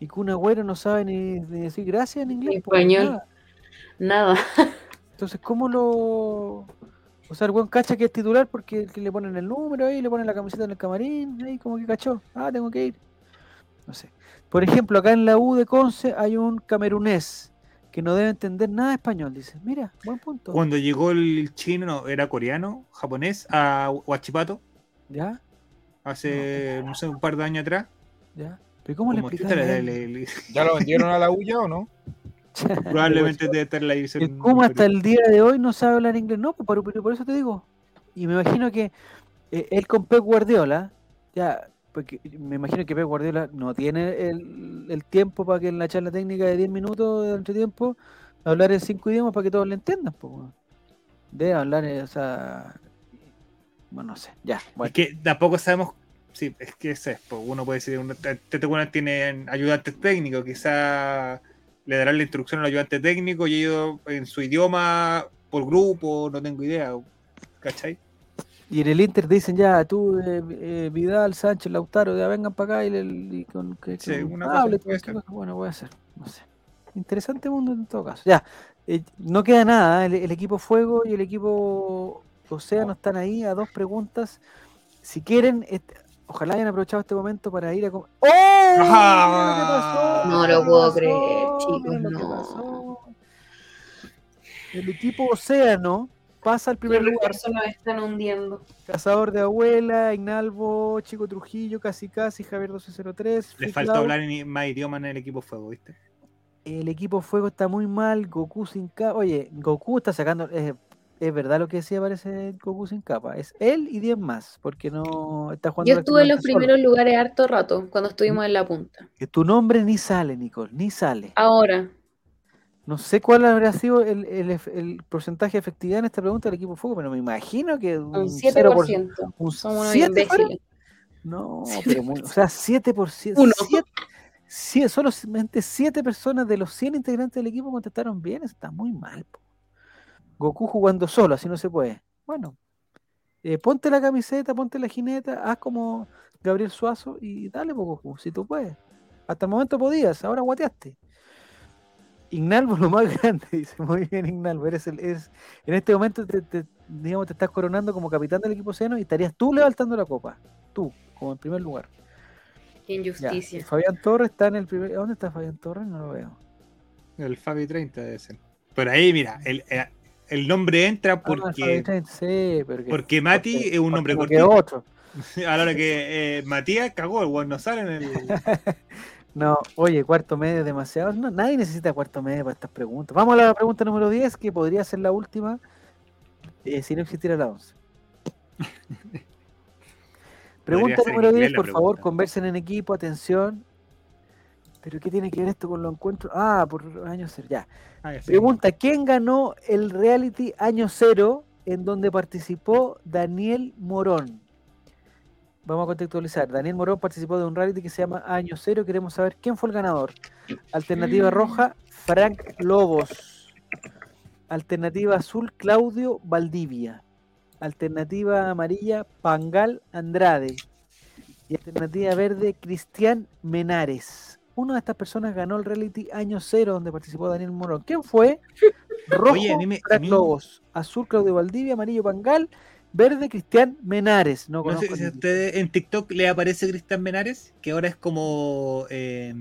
Y Kun Agüero no sabe ni, ni decir gracias en inglés. po, Español. nada. Nada. Entonces, ¿cómo lo...? O sea, el buen cacha que es titular porque que le ponen el número ahí, le ponen la camiseta en el camarín, ahí como que cachó. Ah, tengo que ir. No sé. Por ejemplo, acá en la U de Conce hay un camerunés que no debe entender nada de español. Dice, mira, buen punto. Cuando llegó el chino, no, era coreano, japonés, a Huachipato, ¿Ya? hace, no sé, un par de años atrás. ¿Ya? ¿Pero cómo le Como explicas? chuta, a le- él? le- le- ¿Ya lo vendieron a la huya o no? probablemente debe estar la división. Kuma hasta el día de hoy no sabe hablar inglés, no, pues, pero, pero por eso te digo. Y me imagino que eh, él con Pep Guardiola, ya, porque me imagino que Pep Guardiola no tiene el, el tiempo para que en la charla técnica de 10 minutos de entretiempo hablar en cinco idiomas para que todos le entiendan, weón. Debe hablar, eh, o sea, bueno, no sé, ya, bueno. Es que tampoco sabemos. Sí, es que es, pues, uno puede decir, uno, este bueno tiene ayudantes técnicos, quizá le darán la instrucción al ayudante técnico y ellos en su idioma, por grupo, no tengo idea, ¿cachai? Y en el Inter dicen ya, tú, eh, eh, Vidal, Sánchez, Lautaro, ya vengan para acá y, le- y con que, Sí, que una cosa hable, puede ser. cosa. Bueno, voy a hacer, no sé. Interesante mundo en todo caso. Ya, eh, no queda nada, ¿eh? el, el equipo Fuego y el equipo Océano están ahí a dos preguntas. Si quieren, ojalá hayan aprovechado este momento para ir a comer. ¡Oh! Pasó, No lo puedo pasó, creer, chicos, no. El equipo Océano pasa al primer Los lugar. nos están hundiendo. Cazador de Abuela, Ignalvo, Chico Trujillo, Casi Casi, Javier 1203. Le Free falta hablar en más idiomas en el equipo fuego, ¿viste? El equipo Fuego está muy mal, Goku sin capa. Oye, Goku está sacando. Es, es verdad lo que decía, parece Goku sin capa. Es él y 10 más, porque no está jugando. Yo estuve en los solo. primeros lugares harto rato, cuando estuvimos en la punta. Que tu nombre ni sale, Nicole, ni sale. Ahora, No sé cuál habrá sido el, el el porcentaje de efectividad en esta pregunta del equipo Fuego, pero me imagino que un, un 0%. 7%. un Somos unos 7 fuera. imbéciles. No, pero muy, o sea, 7%. Uno. 7, sí, solamente 7 personas de los 100 integrantes del equipo contestaron bien. Eso está muy mal. po. Goku jugando solo, así no se puede. Bueno, eh, ponte la camiseta, ponte la jineta, haz como Gabriel Suazo y dale, po, Goku, si tú puedes. Hasta el momento podías, ahora guateaste. Ignalvo lo más grande, dice muy bien Ignalvo. Eres el, eres- en este momento te, te- digamos, te estás coronando como capitán del equipo seno y estarías tú levantando la copa. Tú, como en primer lugar. Qué injusticia. Fabián Torres está en el primer. ¿Dónde está Fabián Torres? No lo veo. El Fabi 30 debe ser. Pero ahí, mira, el, eh, el nombre entra Ah, porque, sí, porque Mati porque- es un nombre cortito. otro. A la hora que eh, Matías cagó, el no sale en el. No, oye, cuarto medio es demasiado. No, nadie necesita cuarto medio para estas preguntas. Vamos a la pregunta número 10, que podría ser la última eh, si no existiera la 11. Pregunta número inglés 10, la por favor, conversen en equipo, atención. ¿Pero qué tiene que ver esto con los encuentros? Ah, por año cero, ya. Ah, ya. Pregunta, ¿quién ganó el reality año cero en donde participó Daniel Morón? Vamos a contextualizar. Daniel Morón participó de un reality que se llama Año Cero. Queremos saber quién fue el ganador. Alternativa roja, Frank Lobos. Alternativa azul, Claudio Valdivia. Alternativa amarilla, Pangal Andrade. Y alternativa verde, Cristian Menares. Una de estas personas ganó el reality Año Cero donde participó Daniel Morón. ¿Quién fue? Rojo, Oye, a mí me- a Frank mí- Lobos. Azul, Claudio Valdivia. Amarillo, Pangal. Verde, Cristian Menares. No No conozco sé si a ninguno. ustedes en TikTok le aparece Cristian Menares, que ahora es como. eh,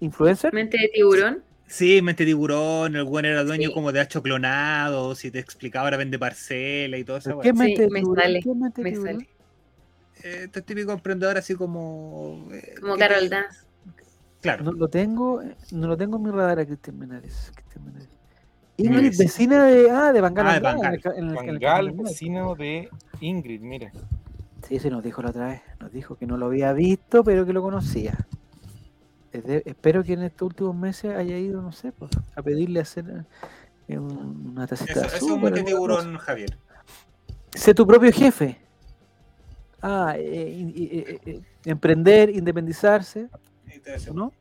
¿Influencer? Mente de tiburón. sí, mente tiburón, el buen era dueño Sí. como de hacho clonado, si te explicaba ahora vende parcela y todo eso. ¿Qué mente de me tiburón? sale, ¿Qué mente de Me tiburón? sale. Este típico emprendedor así como. eh, Como Carol Dance. Claro. No lo tengo, eh, no lo tengo en mi radar a Cristian Menares. Cristian Menares. Ingrid. Vecina de. Ah, de Bangal. Ah, de en Bangal. el ca- en el- en el Bangal, canal de vecino de Ingrid, mira. Sí, se nos dijo la otra vez. Nos dijo que no lo había visto, pero que lo conocía. Espero que en estos últimos meses haya ido, no sé, pues, a pedirle hacer eh, un- una tacita Eso, de eso es un azúcar, cosa. tiburón, Javier. Sé tu propio jefe. Ah, eh, eh, eh, eh, emprender, independizarse. ¿no?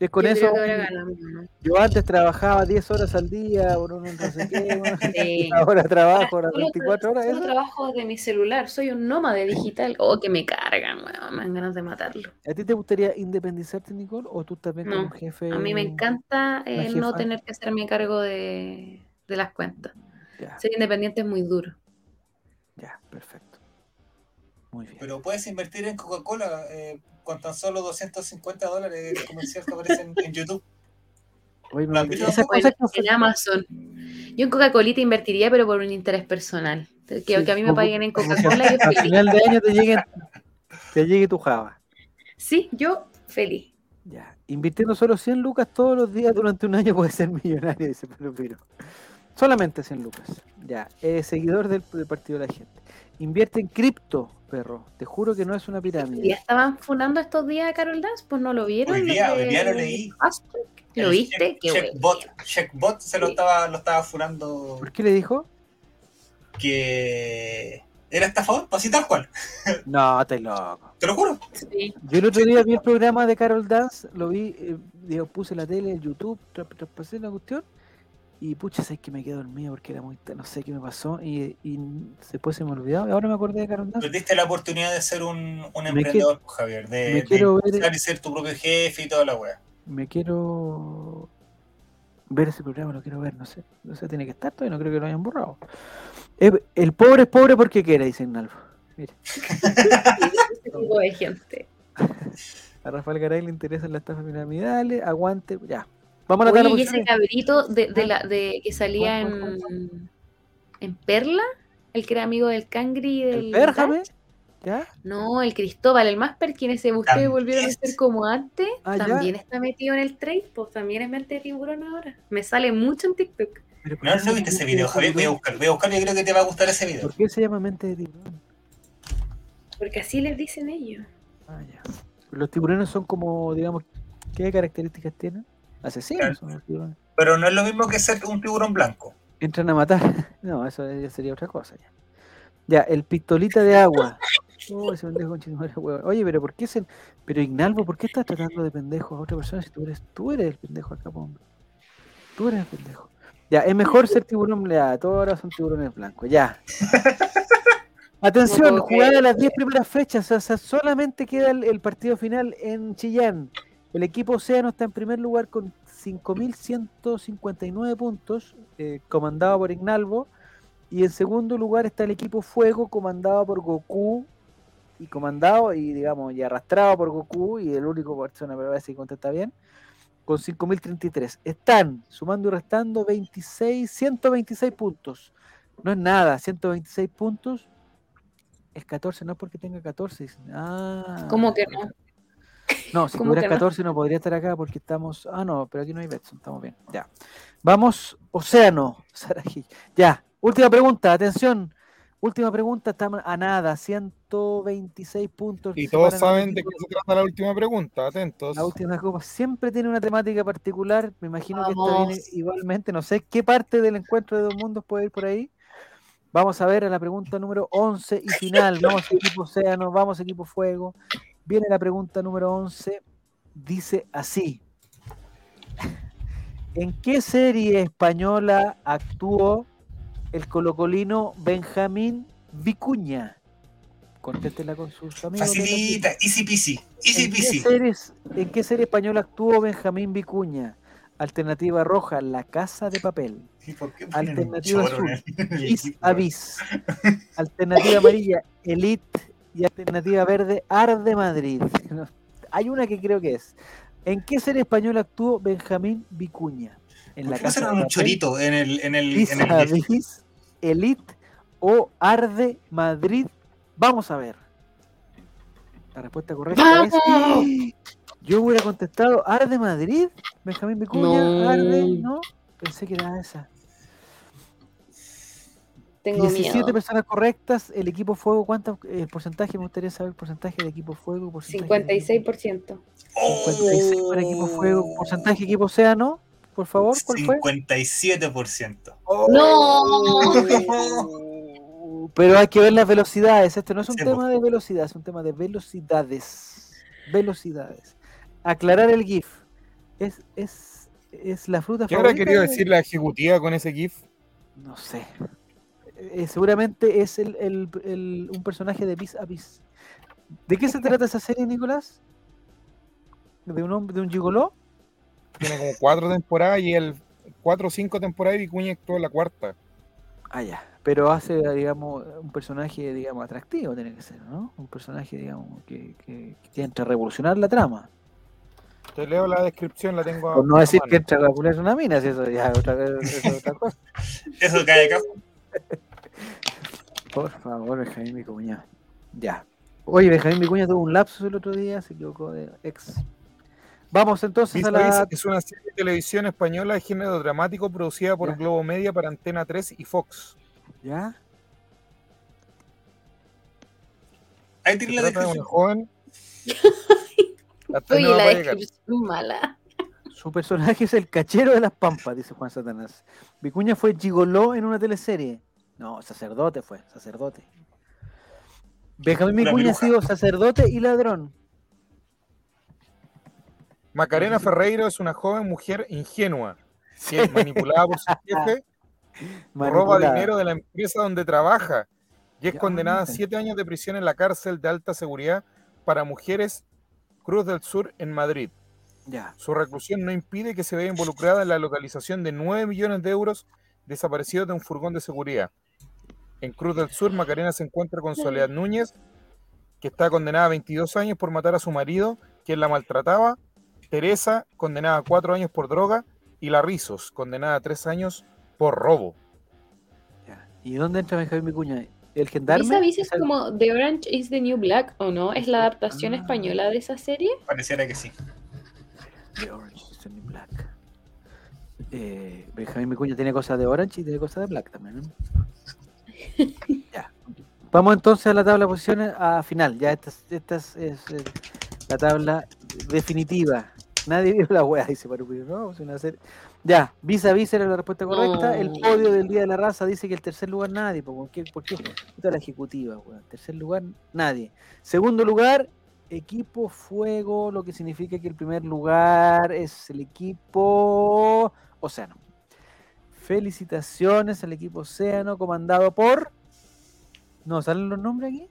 Es con Yo eso. creo que ahora ganamos, ¿no? Yo antes trabajaba 10 horas al día, por un no sé qué, bueno, Sí. ahora trabajo Ahora las solo 24 horas. ¿eso? trabajo de mi celular, soy un nómade digital. Oh, que me cargan, weón, me dan ganas de matarlo. ¿A ti te gustaría independizarte, Nicole? ¿O tú también No, un jefe? A mí me encanta eh, no tener que hacerme cargo de, de las cuentas. Ya, Ser independiente es muy duro. ya, perfecto. Muy bien. Pero puedes invertir en Coca-Cola eh, con tan solo 250 dólares el comercial que aparece en, en YouTube. Que ofrecen- en Amazon. Yo en Coca-Cola invertiría, pero por un interés personal. Que, Sí, que a mí me como- paguen en Coca-Cola al final de año te llegue, te llegue tu Java. Sí, yo feliz. Ya. Invirtiendo solo 100 lucas todos los días durante un año puede ser millonario, dice Pedro Piro. Solamente 100 lucas. Ya. Eh, seguidor del, del Partido de la Gente. Invierte en cripto, perro. Te juro que no es una ¿Ya pirámide. estaban funando estos días a Carol Dance? Pues no lo vieron. Hoy los día- de hoy día lo leí. ¿Lo El viste? Check- Qué Checkbot. Checkbot se lo estaba, lo estaba furando ¿Por qué le dijo? que era estafador, pues así tal cual, No, estás loco. te lo juro. Sí. Yo el otro día vi el programa de Carol Dance, lo vi, eh, digo, puse la tele, el YouTube, tra- traspasé la cuestión y pucha, sabes que me quedé dormido porque era muy, no sé qué me pasó y, y después se me olvidó. y Ahora me acordé de Carol Dance. Perdiste la oportunidad de ser un, emprendedor, pues, Javier, de, me de quiero ver- empezar y ser tu propio jefe y toda la wea. Me quiero ver ese programa, lo quiero ver, no sé. No sé, tiene que estar todavía, no creo que lo hayan borrado. Eh, El pobre es pobre porque quiere, dice Nalvo. Ese tipo de gente. a Rafael Garay le interesan las estafas piramidales, aguante, ya. Vamos a Oye, y ese cabrito de, de Ah. la, de que salía ¿Cuál, cuál, en, en Perla, el que era amigo del Cangri y del. El. ¿ya? No, el Cristóbal, el Masper, quienes se ustedes También. volvieron a ser como antes, Ah, ya. también está metido en el trade, pues también es mente de tiburón ahora. Me sale mucho en TikTok. Pero ¿por No, no viste ese video, Javier, voy a buscar, voy a buscar, yo creo que te va a gustar ese video. ¿Por qué se llama mente de tiburón? Porque así les dicen ellos. Ah, ya. Los tiburones son como, digamos, ¿qué características tienen? Asesinos Claro. Pero no es lo mismo que ser un tiburón blanco. Entran a matar. No, eso ya sería otra cosa ya. Ya, el pistolita de agua. Oh, ese pendejo weón. Oye, pero ¿por qué se... Pero Ignalvo, ¿por qué estás tratando de pendejo a otra persona si tú eres, tú eres el pendejo acá, hombre? Tú eres el pendejo. Ya, es mejor ser tiburón ya, todos ahora son tiburones blancos, ya. Atención, jugada las 10 primeras fechas, o sea, solamente queda el, el partido final en Chillán. El equipo Océano está en primer lugar con 5.159 puntos, eh, comandado por Ignalvo. Y en segundo lugar está el equipo Fuego, comandado por Goku. Y comandado y, digamos, y arrastrado por Goku. Y el único persona, pero a ver si contesta bien. Con 5.033. Están sumando y restando 26, 126 puntos. No es nada, 126 puntos. Es 14, no es porque tenga 14. dicen. Ah, ¿Cómo que no? No, si ¿Cómo tuviera que no? 14 no podría estar acá porque estamos. Ah, no, pero aquí no hay Betson, estamos bien. Ya. Vamos, Océano, Sarají. Ya, última pregunta, atención. Última pregunta, estamos a nada, 126 puntos. Y todos saben de qué se trata la última pregunta, atentos. La última copa siempre tiene una temática particular. Me imagino que esta viene igualmente. No sé qué parte del encuentro de dos mundos puede ir por ahí. Vamos a ver a la pregunta número 11 y final. Vamos equipo Océano, vamos equipo Fuego. Viene la pregunta número 11. Dice así. ¿En qué serie española actuó el colocolino Benjamín Vicuña? Contéstela con sus amigos. Facilita, easy peasy. Easy ¿En qué, series- ¿En qué serie española actuó Benjamín Vicuña? Alternativa roja, La Casa de Papel. ¿Y por qué ponen un Alternativa azul, Vis. Alternativa amarilla, Elite. Y alternativa verde, Arde Madrid. Hay una que creo que es. ¿En qué serie española actuó Benjamín Vicuña? En ¿Por La Casa un chorito en el. En el, Vis en a el Vis, Elite o Arde Madrid. Vamos a ver. La respuesta correcta es. Yo hubiera contestado Arde Madrid. Benjamín Vicuña, No. Arde, ¿no? Pensé que era esa. Tengo 17 miedo. personas correctas. El equipo fuego, ¿cuánto el porcentaje? Me gustaría saber el porcentaje del equipo fuego. porcentaje del equipo- 56%. 56 para equipo fuego. Porcentaje equipo océano, por favor, ¿cuál fue? 57%. ¡No! Pero hay que ver las velocidades. Esto no es un Sí, tema de velocidad, es un tema de velocidades. Velocidades. Aclarar el GIF. Es, es, es la fruta ¿Qué habrá querido de- decir la ejecutiva con ese GIF? No sé. Eh, seguramente es el, el- el- un personaje de Vis a Vis. ¿De qué se trata esa serie, Nicolás? ¿De un hombre, de un gigoló? Tiene como cuatro temporadas y el cuatro o cinco temporadas y Vicuña actuó la cuarta. Ah, ya. Pero hace, digamos, un personaje, digamos, atractivo, tiene que ser, ¿no? Un personaje, digamos, que, que, que entra a revolucionar la trama. Te leo la descripción, la tengo a- Por no a decir mano. que entra a revolucionar una mina, si eso ya es otra, eso es otra cosa. Eso cae acá. Por favor, Benjamín Vicuña. Ya. Oye, Benjamín Vicuña tuvo un lapsus el otro día, se equivocó de ex. Vamos entonces a la. es una serie de televisión española de género dramático producida por Ya. Globo Media para Antena 3 y Fox. ¿Ya? Ahí tiene la de una descripción. joven. Oye, va la descripción mala. Su personaje es el cachero de las pampas, dice Juan Satanás. Vicuña fue gigoló en una teleserie. No, sacerdote fue, sacerdote. Benjamín Una Vicuña ha sido sacerdote y ladrón. Macarena Ferreiro es una joven mujer ingenua que es manipulada por su jefe, roba dinero de la empresa donde trabaja y es Ya, condenada a siete años de prisión en la cárcel de alta seguridad para mujeres Cruz del Sur en Madrid. Ya. Su reclusión no impide que se vea involucrada en la localización de 9 millones de euros desaparecidos de un furgón de seguridad. En Cruz del Sur, Macarena se encuentra con Soledad Núñez, que está condenada a 22 años por matar a su marido, quien la maltrataba, Teresa, condenada a 4 años por droga, y la Rizos, condenada a 3 años por robo. ya. ¿Y dónde entra Benjamín Vicuña? ¿El gendarme? a Vis es como The Orange is the New Black, ¿o no? ¿Es la adaptación Ah. española de esa serie? Pareciera que sí. The Orange is the New Black. Eh, Benjamín Vicuña tiene cosas de Orange y tiene cosas de Black también, ¿no? Ya. Vamos entonces a la tabla de posiciones a final. Ya esta, es- esta es, es, eh, la tabla definitiva. Nadie vio la weá, dice Parupiro. No, es una serie. Ya, visa visa era la respuesta correcta. El podio del Día de la Raza dice que el tercer lugar nadie. po, ¿Por qué? ¿Por qué? Esta es la ejecutiva, weón. Tercer lugar nadie. Segundo lugar, equipo Fuego, lo que significa que el primer lugar es el equipo Océano. Felicitaciones al equipo Océano, comandado por. ¿No salen los nombres aquí?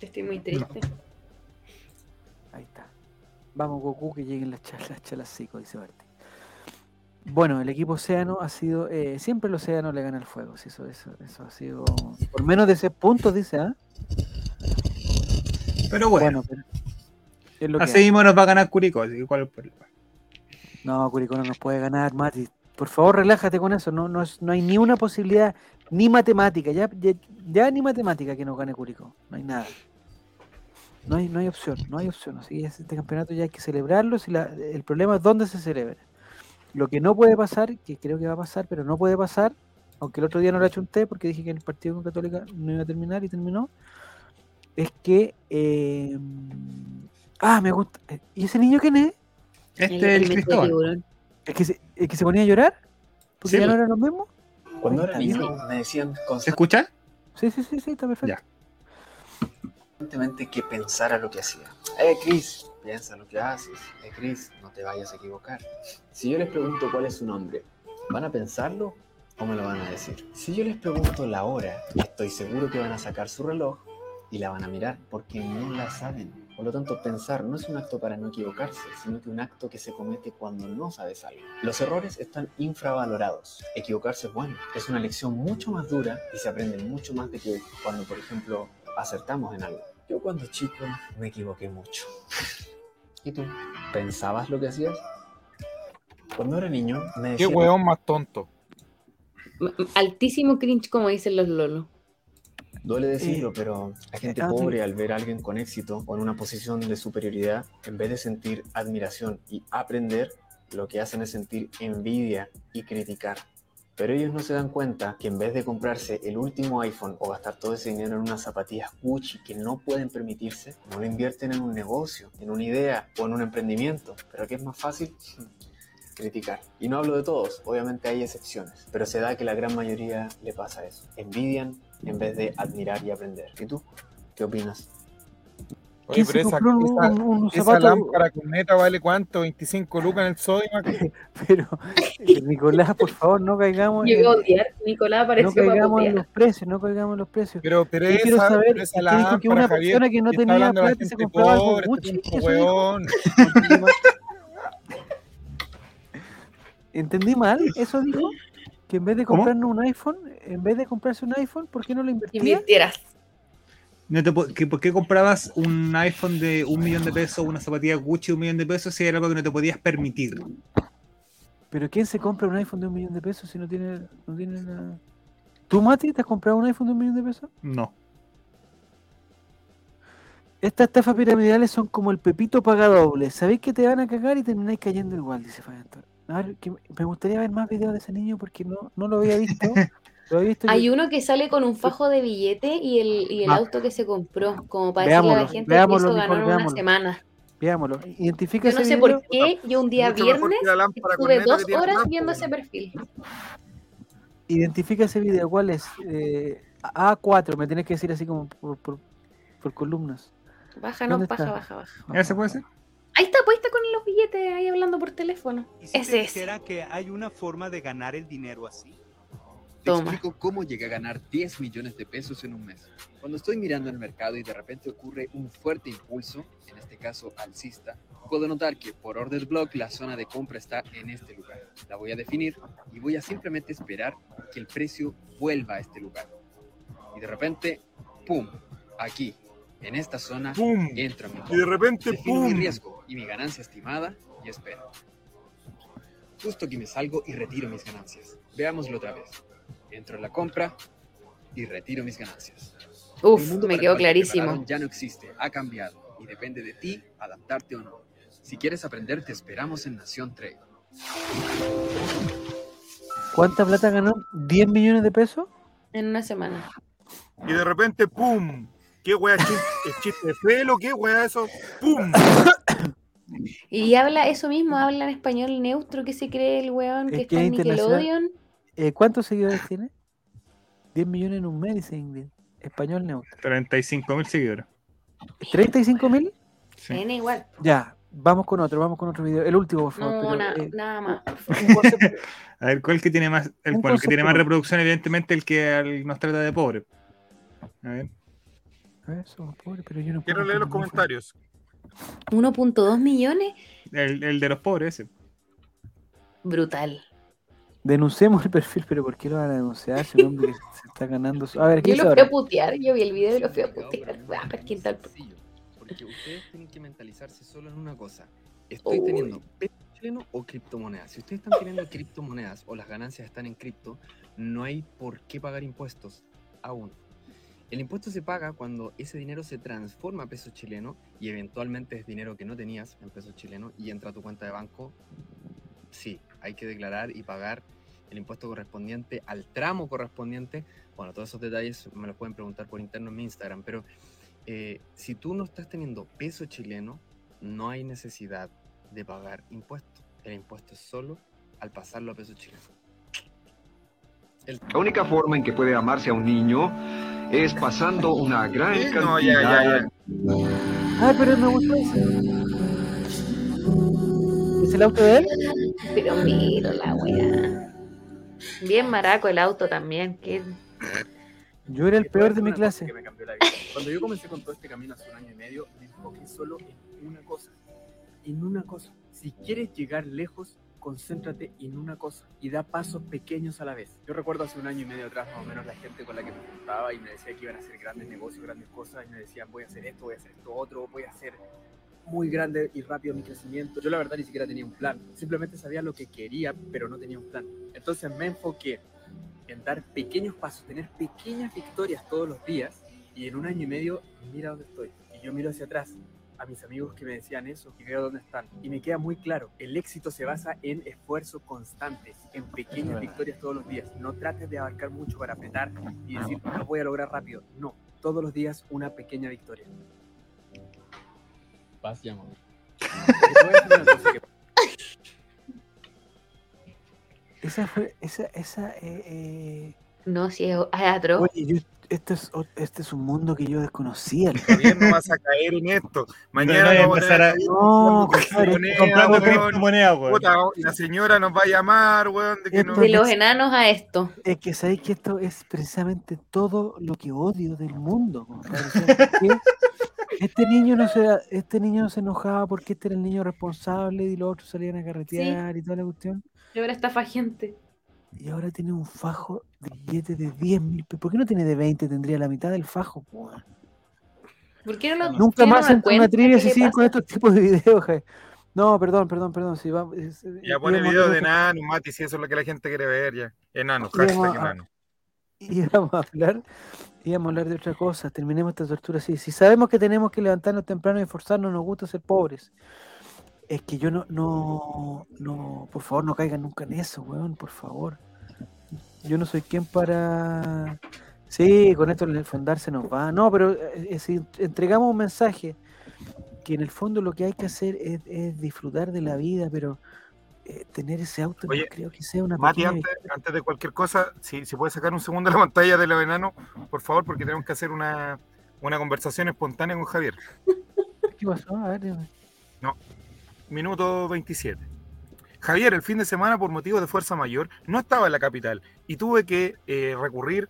Estoy muy triste. Ahí está. Vamos, Goku, que lleguen las charlas, las charlas psico, dice Barty. Bueno, el equipo Océano ha sido. eh, siempre el Océano le gana el fuego. eso, eso, eso ha sido. Por menos de 6 puntos, dice, ¿ah? Pero bueno, Bueno, pero. Es lo que así mismo nos va a ganar Curicó. Así que ¿cuál es el problema? No, Curicó no nos puede ganar, Mati. Por favor, relájate con eso. No, no, no hay ni una posibilidad, ni matemática, ya, ya, ni matemática que nos gane Curicó. No hay nada. No hay, no hay opción, no hay opción. Así que este campeonato ya hay que celebrarlo. Si la- el problema es dónde se celebra. Lo que no puede pasar, que creo que va a pasar, pero no puede pasar, aunque el otro día no lo achunté porque dije que el partido con Católica no iba a terminar y terminó, es que. eh, ah, me gusta. ¿Y ese niño quién es? Este El- es el el Cristóbal. ¿El que se, el que se ponía a llorar? ¿Porque Sí, ya no eran los mismos? Cuando era niño me decían ¿Se escucha? Sí, sí, sí, sí, está perfecto. Ya. constantemente que pensara lo que hacía. Eh, Chris, piensa lo que haces. Eh, Chris, no te vayas a equivocar. Si yo les pregunto cuál es su nombre, ¿van a pensarlo o me lo van a decir? Si yo les pregunto la hora, estoy seguro que van a sacar su reloj y la van a mirar porque no la saben. Por lo tanto, pensar no es un acto para no equivocarse, sino que un acto que se comete cuando no sabes algo. Los errores están infravalorados. Equivocarse es bueno, es una lección mucho más dura y se aprende mucho más de que cuando, por ejemplo, acertamos en algo. Yo cuando chico me equivoqué mucho. ¿Y tú? ¿Pensabas lo que hacías? Cuando era niño me Qué decía... weón más tonto. Altísimo cringe, como dicen los lolos. Duele decirlo, pero la gente ah, pobre al ver a alguien con éxito o en una posición de superioridad, en vez de sentir admiración y aprender, lo que hacen es sentir envidia y criticar. Pero ellos no se dan cuenta que en vez de comprarse el último iPhone o gastar todo ese dinero en unas zapatillas Gucci que no pueden permitirse, no lo invierten en un negocio, en una idea o en un emprendimiento. Pero ¿qué es más fácil? criticar. Y no hablo de todos, obviamente hay excepciones, pero se da que la gran mayoría le pasa eso. Envidian en vez de admirar y aprender. ¿Y tú? ¿Qué opinas? Oye, ¿Quién se pero esa, esa- un- esa lámpara con neta vale cuánto? ¿25 lucas en el Sodimac? Pero, eh, Nicolás, por favor, no caigamos, en, Llegó a odiar. Nicolás no caigamos en los precios, no caigamos en los precios. Pero, pero Yo quiero esa, saber pero esa que dijo que lámpara, una Javier, persona que no tenía plata se compraba algo Gucci, este. ¿Entendí mal? ¿Eso dijo? Que en vez de ¿Cómo? comprarnos un iPhone, en vez de comprarse un iPhone, ¿por qué no lo invertía? Invirtieras. No te ¿Por qué comprabas un iPhone de un millón de pesos, una zapatilla Gucci de un millón de pesos si era algo que no te podías permitir? Pero ¿quién se compra un iPhone de un millón de pesos si no tiene, no tiene nada? ¿Tú, Mati, te has comprado un iPhone de un millón de pesos? No. Estas estafas piramidales son como el pepito paga doble. Sabéis que te van a cagar y termináis cayendo igual, dice Fabián Torres. A ver, que me gustaría ver más videos de ese niño porque no, no lo había visto. Lo había visto y- Hay uno que sale con un fajo de billete y el, y el Ah. auto que se compró, como para decirle a la Veámoslo, gente que veámoslo, hizo Nicole, ganar una veámoslo. semana. Veámoslo. Identifica Yo no ese sé video. por qué yo un día Mucho viernes estuve dos horas viendo ese perfil. Identifica ese video. ¿Cuál es? Eh, A4, me tienes que decir así como por, por, por columnas. Baja, no, ¿Dónde baja, está? baja, baja. ¿Ese puede ser? Ahí está puesta con los billetes ahí hablando por teléfono. ¿Y si Ese te es. dijera que hay una forma de ganar el dinero así? Te Toma. explico cómo llegué a ganar 10 millones de pesos en un mes. Cuando estoy mirando el mercado y de repente ocurre un fuerte impulso, en este caso alcista, puedo notar que por order block la zona de compra está en este lugar. La voy a definir y voy a simplemente esperar que el precio vuelva a este lugar. Y de repente, ¡pum! Aquí, en esta zona, ¡Pum! entro a mi Y de repente, Defino mi ¡pum! riesgo y mi ganancia estimada y espero. Justo aquí me salgo y retiro mis ganancias. Veámoslo otra vez. Entro en la compra y retiro mis ganancias. Uf, me quedó clarísimo. Ya no existe, ha cambiado y depende de ti adaptarte o no. Si quieres aprender, te esperamos en Nación Trade. ¿Cuánta plata ganó? ¿10 millones de pesos? En una semana. Y de repente, ¡pum! ¿Qué wea? ¿Es chiste, chiste de pelo? ¿Qué wea eso? ¡Pum! Y habla eso mismo, habla en español neutro que se cree el weón que Es está en. Nickelodeon. Eh, ¿Cuántos seguidores tiene? 10 millones en un mes, dice Ingrid. Español neutro. 35 mil seguidores. ¿35 mil? Sí. N igual. Ya, vamos con otro, vamos con otro video. El último, por favor. No, pero, na- eh, nada más. A ver, ¿cuál que tiene más? El, que tiene más reproducción, evidentemente, el que al- nos trata de pobre. A ver. Somos pobres, pero yo no Quiero puedo leer los comentarios. 1.2 millones. El, el de los pobres, ese. Brutal. Denunciemos el perfil, pero ¿por qué lo van a denunciar? Si un hombre que se está ganando. su- A ver, ¿qué Yo lo fui a putear, yo vi el video y lo fui a putear. Ah, pero ¿quién tal? Sencillo, porque ustedes tienen que mentalizarse solo en una cosa. Estoy Uy. teniendo peso chileno o criptomonedas. Si ustedes están teniendo criptomonedas o las ganancias están en cripto, no hay por qué pagar impuestos aún. El impuesto se paga cuando ese dinero se transforma a peso chileno y eventualmente es dinero que no tenías en peso chileno y entra a tu cuenta de banco. Sí, hay que declarar y pagar el impuesto correspondiente al tramo correspondiente. Bueno, todos esos detalles me los pueden preguntar por interno en mi Instagram, pero eh, si tú no estás teniendo peso chileno, no hay necesidad de pagar impuesto. El impuesto es solo al pasarlo a peso chileno. La única forma en que puede amarse a un niño es pasando una gran Sí, cantidad no, ya, ya, ya. Ah, pero me gustó ese. ¿Es el auto de él? Pero mira la weá. Bien maraco el auto también. Que... Yo era el peor de mi clase. que me cambió la vida. Cuando yo comencé con todo este camino hace un año y medio, me enfoqué solo en una cosa. En una cosa. Si quieres llegar lejos, concéntrate en una cosa y da pasos pequeños a la vez. Yo recuerdo hace un año y medio atrás, más o menos, la gente con la que me juntaba y me decía que iban a hacer grandes negocios, grandes cosas, y me decían, voy a hacer esto, voy a hacer esto otro, voy a hacer muy grande y rápido mi crecimiento. Yo la verdad ni siquiera tenía un plan, simplemente sabía lo que quería, pero no tenía un plan. Entonces me enfoqué en dar pequeños pasos, tener pequeñas victorias todos los días y en un año y medio mira dónde estoy. Y yo miro hacia atrás a mis amigos que me decían eso y veo dónde están. Y me queda muy claro, el éxito se basa en esfuerzo constante, en pequeñas victorias todos los días. No trates de abarcar mucho para apretar y decir, lo voy a lograr rápido. No, todos los días una pequeña victoria. Paz y amor. Esa fue, esa, esa, eh, eh, No, si es atro. Oye, yo, este, es, este es un mundo que yo desconocía. Javier, no vas a caer en esto. Mañana no, vamos a empezar a- No, comprando criptomonedas, Comprando weón. criptomonedas, weón. Puta, la señora nos va a llamar, weón, de que no. De los enanos a esto. Es que sabéis que esto es precisamente todo lo que odio del mundo. compadre. O sea, ¿por qué Este niño no se este niño no se enojaba porque este era el niño responsable y los otros salían a carretear y toda la cuestión. Y ahora estafa gente. Y ahora tiene un fajo de billetes de 10 mil pesos. ¿Por qué no tiene de 20? Tendría la mitad del fajo. weón. ¿Por qué no lo Nunca más una entra una cuenta? trivia ¿Qué si le siguen con estos tipos de videos. Jaime. No, perdón, perdón, perdón. Si va, es- Ya pone íbamos a video hablar de enanos, Mati, si eso es lo que la gente quiere ver ya. Enanos, hashtag a- enano. íbamos a hablar, íbamos a hablar de otra cosa, terminemos esta tortura así. Si sabemos que tenemos que levantarnos temprano y esforzarnos, nos gusta ser pobres. Es que yo no, no, no, por favor, no caigan nunca en eso, weón, por favor. Yo no soy quien para. Sí, con esto el fondar se nos va. No, pero eh, eh, si entregamos un mensaje que en el fondo lo que hay que hacer es, es disfrutar de la vida, pero eh, tener ese auto Oye, no creo que sea una Mati, antes, antes de cualquier cosa, si, si puedes sacar un segundo la pantalla de los enanos, por favor, porque tenemos que hacer una, una conversación espontánea con Javier. ¿Qué pasó? A ver, dígame. Minuto 27. Javier, el fin de semana, por motivos de fuerza mayor, no estaba en la capital y tuve que eh, recurrir,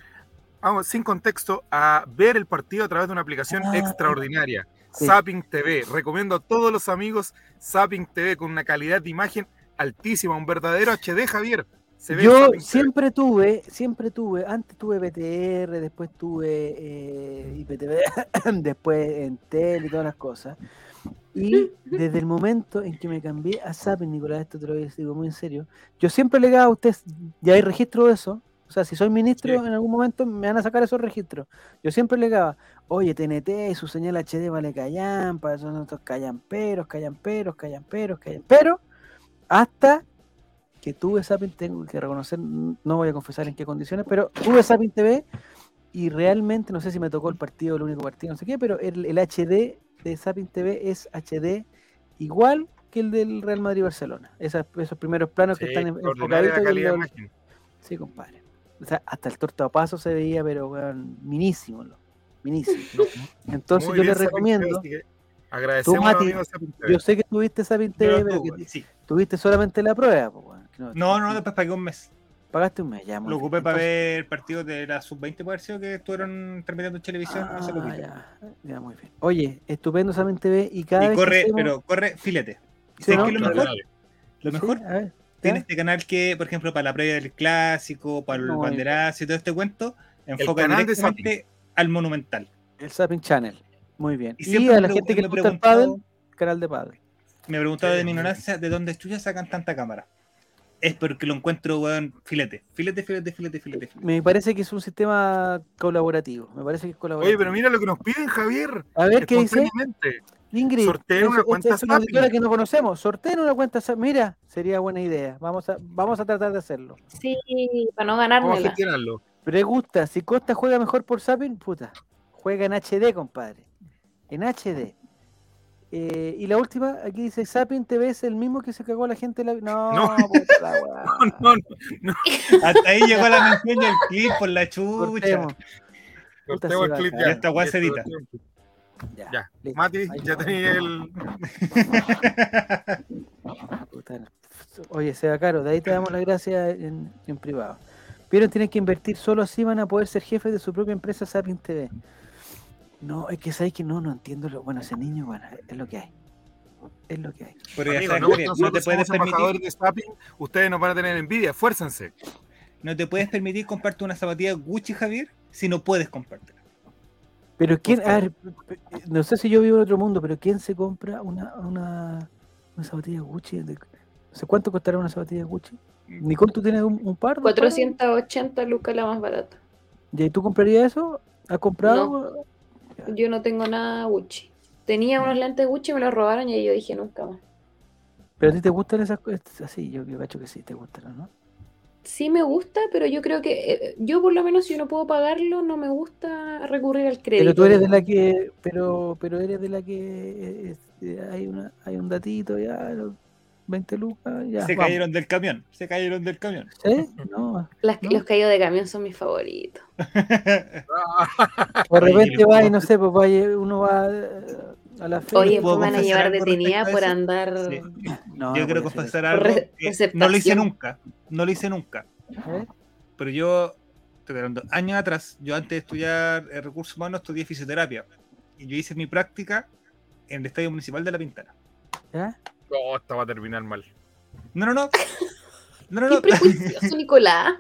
vamos, sin contexto, a ver el partido a través de una aplicación Ah, extraordinaria, sí. Zapping TV. Recomiendo a todos los amigos Zapping TV con una calidad de imagen altísima, un verdadero HD, Javier. Se ve Yo TV. siempre tuve, siempre tuve, antes tuve BTR, después tuve eh, IPTV, después Entel y todas las cosas. Y desde el momento en que me cambié a Zapping, Nicolás, esto te lo digo muy en serio, yo siempre le a ustedes, ya hay registro de eso, o sea, si soy ministro, Sí. en algún momento me van a sacar esos registros. Yo siempre le oye, TNT, su señal HD vale callampa, son estos callamperos, callamperos, callamperos, callamperos, hasta que tuve Sapin, tengo que reconocer, no voy a confesar en qué condiciones, pero tuve Sapin TV y realmente, no sé si me tocó el partido, el único partido, no sé qué, pero el, el HD de Sapin TV es HD igual que el del Real Madrid-Barcelona. Esos primeros planos que están en- enfocaditos. imagen. Sí, compadre. O sea, hasta el tortapaso se veía, pero weón, minísimo, ¿no? minísimo. No, Entonces muy yo les recomiendo, TV, Agradecemos Mati, a Sapin TV. yo sé que tuviste Sapin TV, pero tuve, que sí. tuviste solamente la prueba. po, que No, no, después pagué un mes. Pagaste un mes, ya. muy Lo bien. ocupé para Entonces- ver partidos de la sub-20, puede haber sido que estuvieron transmitiendo en televisión. Ah, que. ya, ya, muy bien. Oye, estupendo Sapin TV y cada Y vez corre, que hacemos- pero corre filete. ¿Sí, ¿Sabes no? qué es lo mejor? Lo Sí, mejor a ver, tiene este canal que, por ejemplo, para la previa del clásico, para el No, banderazo y todo este cuento, enfoca canal de directamente al monumental. El Sapin Channel. Muy bien. Y Y, siempre a la gente que me le gusta el preguntado- pádel, canal de pádel. Me Sí, de mi ignorancia de dónde chucha sacan tanta cámara. Es porque lo encuentro, weón, filete. Filete, filete, filete, filete. filete. Me parece que es un sistema colaborativo. Me parece que es colaborativo. Oye, pero mira lo que nos piden, Javier. A ver qué dice. Ingrid, sorteen una cuenta es una que no conocemos. Sorteen una cuenta Sapin. Mira, sería buena idea. Vamos a, vamos a tratar de hacerlo. Sí, para no Vamos a ganármela. gestionarlo. Pregunta, si Costa juega mejor por Sapin, puta. Juega en HD, compadre. En HD. Eh, y la última, aquí dice Sapin TV es el mismo que se cagó la gente. La... No, No. puta. No, no, Hasta ahí llegó la mención y el clip por la chucha. Cortemos. Cortemos se el clip a ya. Ya esta weá se edita. Ya, Ya. listo. Mati, Ahí ya tenía el. Oye, Seba Caro, de ahí te damos las gracias en, en privado. Pero tienen que invertir, solo así van a poder ser jefes de su propia empresa Sapin TV. No, es que sabéis que no, no entiendo lo. Bueno, ese niño, bueno, es lo que hay. Es lo que hay. Pero ya Amigo, sabes, no, no te puedes permitir, de Sapin, ustedes nos van a tener envidia, esfuércense. no te puedes permitir comprarte una zapatilla Gucci, Javier, si no puedes comprártela. Pero quién, a ver, p- no sé si yo vivo en otro mundo, pero ¿quién se compra una, una, una zapatilla Gucci? De, no sé cuánto costará una zapatilla Gucci. Nicole, ¿tú tienes un, un par? dos pares? 480 lucas la más barata. ¿Y tú comprarías eso? ¿Has comprado? Yo no tengo nada Gucci. Tenía unos lentes Gucci, me los robaron y ahí yo dije nunca más. ¿Pero a ti te gustan esas cosas? Así, yo, cacho que sí, te gustan, ¿no? Sí me gusta, pero yo creo que eh, yo por lo menos si no puedo pagarlo, no me gusta recurrir al crédito. Pero tú eres de la que, pero, pero eres de la que eh, este, hay una, hay un datito ya, los 20 lucas, ya. se vamos. cayeron del camión, se cayeron del camión. ¿Sí? No. Las- ¿no? Los caídos de camión son mis favoritos. De repente va y no sé, pues vaya, uno va eh, a la feria. Oye, ¿puedo pues me van a llevar detenida por andar. Sí. No, Yo no quiero confesar algo. que no lo hice nunca. No lo hice nunca. ¿Eh? Pero yo, años atrás, yo antes de estudiar eh, recursos humanos estudié fisioterapia. Y yo hice mi práctica en el Estadio Municipal de La Pintana. ¿Ya? Oh, esta va a terminar mal. No, no, no. No, no, Qué no. prejuicioso, Nicolás.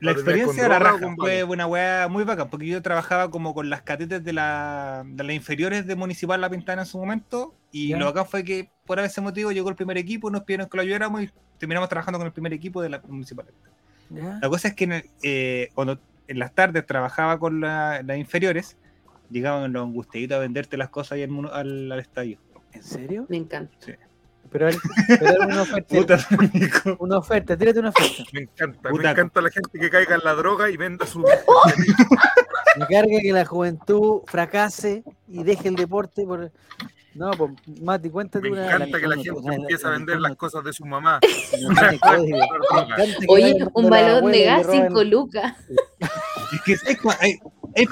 La ¿Va a terminar experiencia de la raja fue una weá muy bacán, porque yo trabajaba como con las catetes de, la, de las inferiores de Municipal La Pintana en su momento, y lo bacán fue que por ese motivo llegó el primer equipo, nos pidieron que lo ayudáramos y terminamos trabajando con el primer equipo de la Municipal. ¿Ya? La cosa es que en el- eh, cuando en las tardes trabajaba con la- las inferiores, llegaban los angustiaditos a venderte las cosas ahí al- al estadio. ¿En serio? Me encanta. Pero, a ver, pero era una oferta. Puta. Una oferta, tírate una oferta. Me encanta, Puta. me encanta la gente que caiga en la droga y venda su. Me carga que la juventud fracase y deje el deporte por. No, pues Mati, cuéntate Me una. encanta que la gente empiece a vender las cosas de su mamá. Oye, un balón de gas, roben- 5 lucas. Es que, ¿sabes cua- hay- hay-